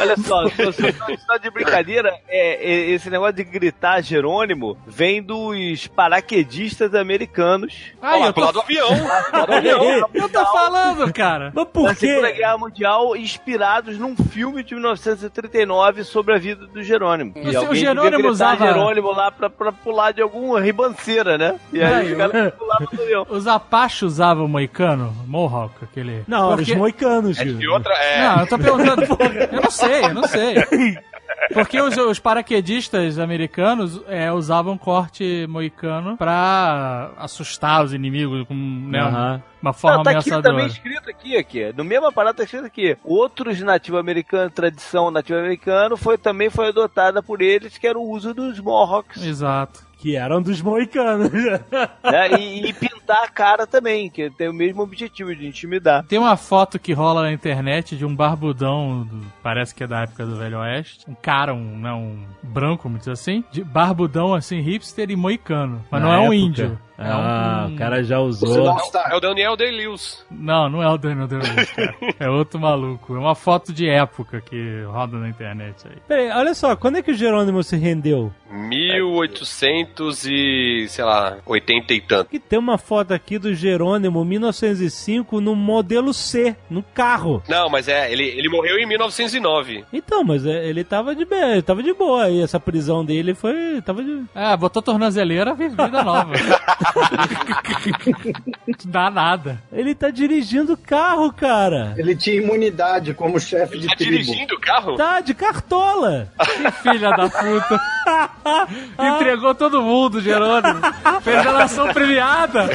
Speaker 5: Olha só, se você está de brincadeira, é, é, esse negócio de gritar Jerônimo vem dos paraquedistas americanos.
Speaker 4: Ó,
Speaker 3: eu tô,
Speaker 4: do avião.
Speaker 5: Do avião,
Speaker 3: eu tô falando, cara.
Speaker 2: Mas
Speaker 5: na
Speaker 2: por
Speaker 5: Segunda
Speaker 2: quê?
Speaker 5: Guerra Mundial, inspirados num filme de 1939 sobre a vida do Jerônimo.
Speaker 3: O
Speaker 5: E
Speaker 3: seu
Speaker 5: alguém
Speaker 3: Jerônimo usava-
Speaker 5: Jerônimo lá pra, pra pular de alguma ribanceira, né? E aí
Speaker 3: Ai,
Speaker 5: os caras pulavam do avião.
Speaker 3: Os Apaches usavam moicano? Mohawk, aquele.
Speaker 2: Não,
Speaker 3: Porque-
Speaker 2: os moicanos.
Speaker 4: É
Speaker 2: Gil.
Speaker 4: de outra. É,
Speaker 3: Não, eu tô perguntando. eu não sei, eu não sei. Porque os, os paraquedistas americanos é, usavam corte moicano pra assustar os inimigos com né, uma forma
Speaker 5: Não, tá aqui
Speaker 3: ameaçadora.
Speaker 5: também escrito aqui, aqui. No mesmo aparato tá escrito aqui. Outros nativo-americanos, tradição nativo-americano, foi, também foi adotada por eles, que era o uso dos Mohawks.
Speaker 3: Exato.
Speaker 2: Que eram dos moicanos.
Speaker 5: né? E, e pintar a cara também, que tem o mesmo objetivo de intimidar.
Speaker 3: Tem uma foto que rola na internet de um barbudão, do- parece que é da época do Velho Oeste. Um cara, um, né, um branco, vamos dizer assim, de barbudão assim, hipster e moicano. Mas
Speaker 2: Na
Speaker 3: não é um
Speaker 2: época.
Speaker 3: índio. É
Speaker 2: Ah,
Speaker 3: um-
Speaker 2: o cara já usou.
Speaker 4: é o Daniel Day-Lewis.
Speaker 3: Não, não é o Daniel Day-Lewis, cara. É outro maluco. É uma foto de época que roda na internet aí.
Speaker 2: Peraí, olha só, quando é que o Jerônimo se rendeu?
Speaker 4: 1800 e, sei lá, 80 e tanto.
Speaker 2: Que tem uma foto aqui do Jerônimo 1905 no modelo C, no carro.
Speaker 4: Não, mas é, ele, ele morreu em 1909.
Speaker 2: Então, mas é, ele tava de bem, ele tava de boa aí, essa prisão dele foi, tava de...
Speaker 3: É, botou tornozeleira, vida nova. Dá nada.
Speaker 2: Ele tá dirigindo carro, cara.
Speaker 7: Ele tinha imunidade como chefe de
Speaker 4: Tá
Speaker 7: tribo.
Speaker 4: dirigindo o carro?
Speaker 2: Tá de cartola.
Speaker 3: Que filha da puta. Entregou todo mundo, Jerônimo. Fez a nação premiada.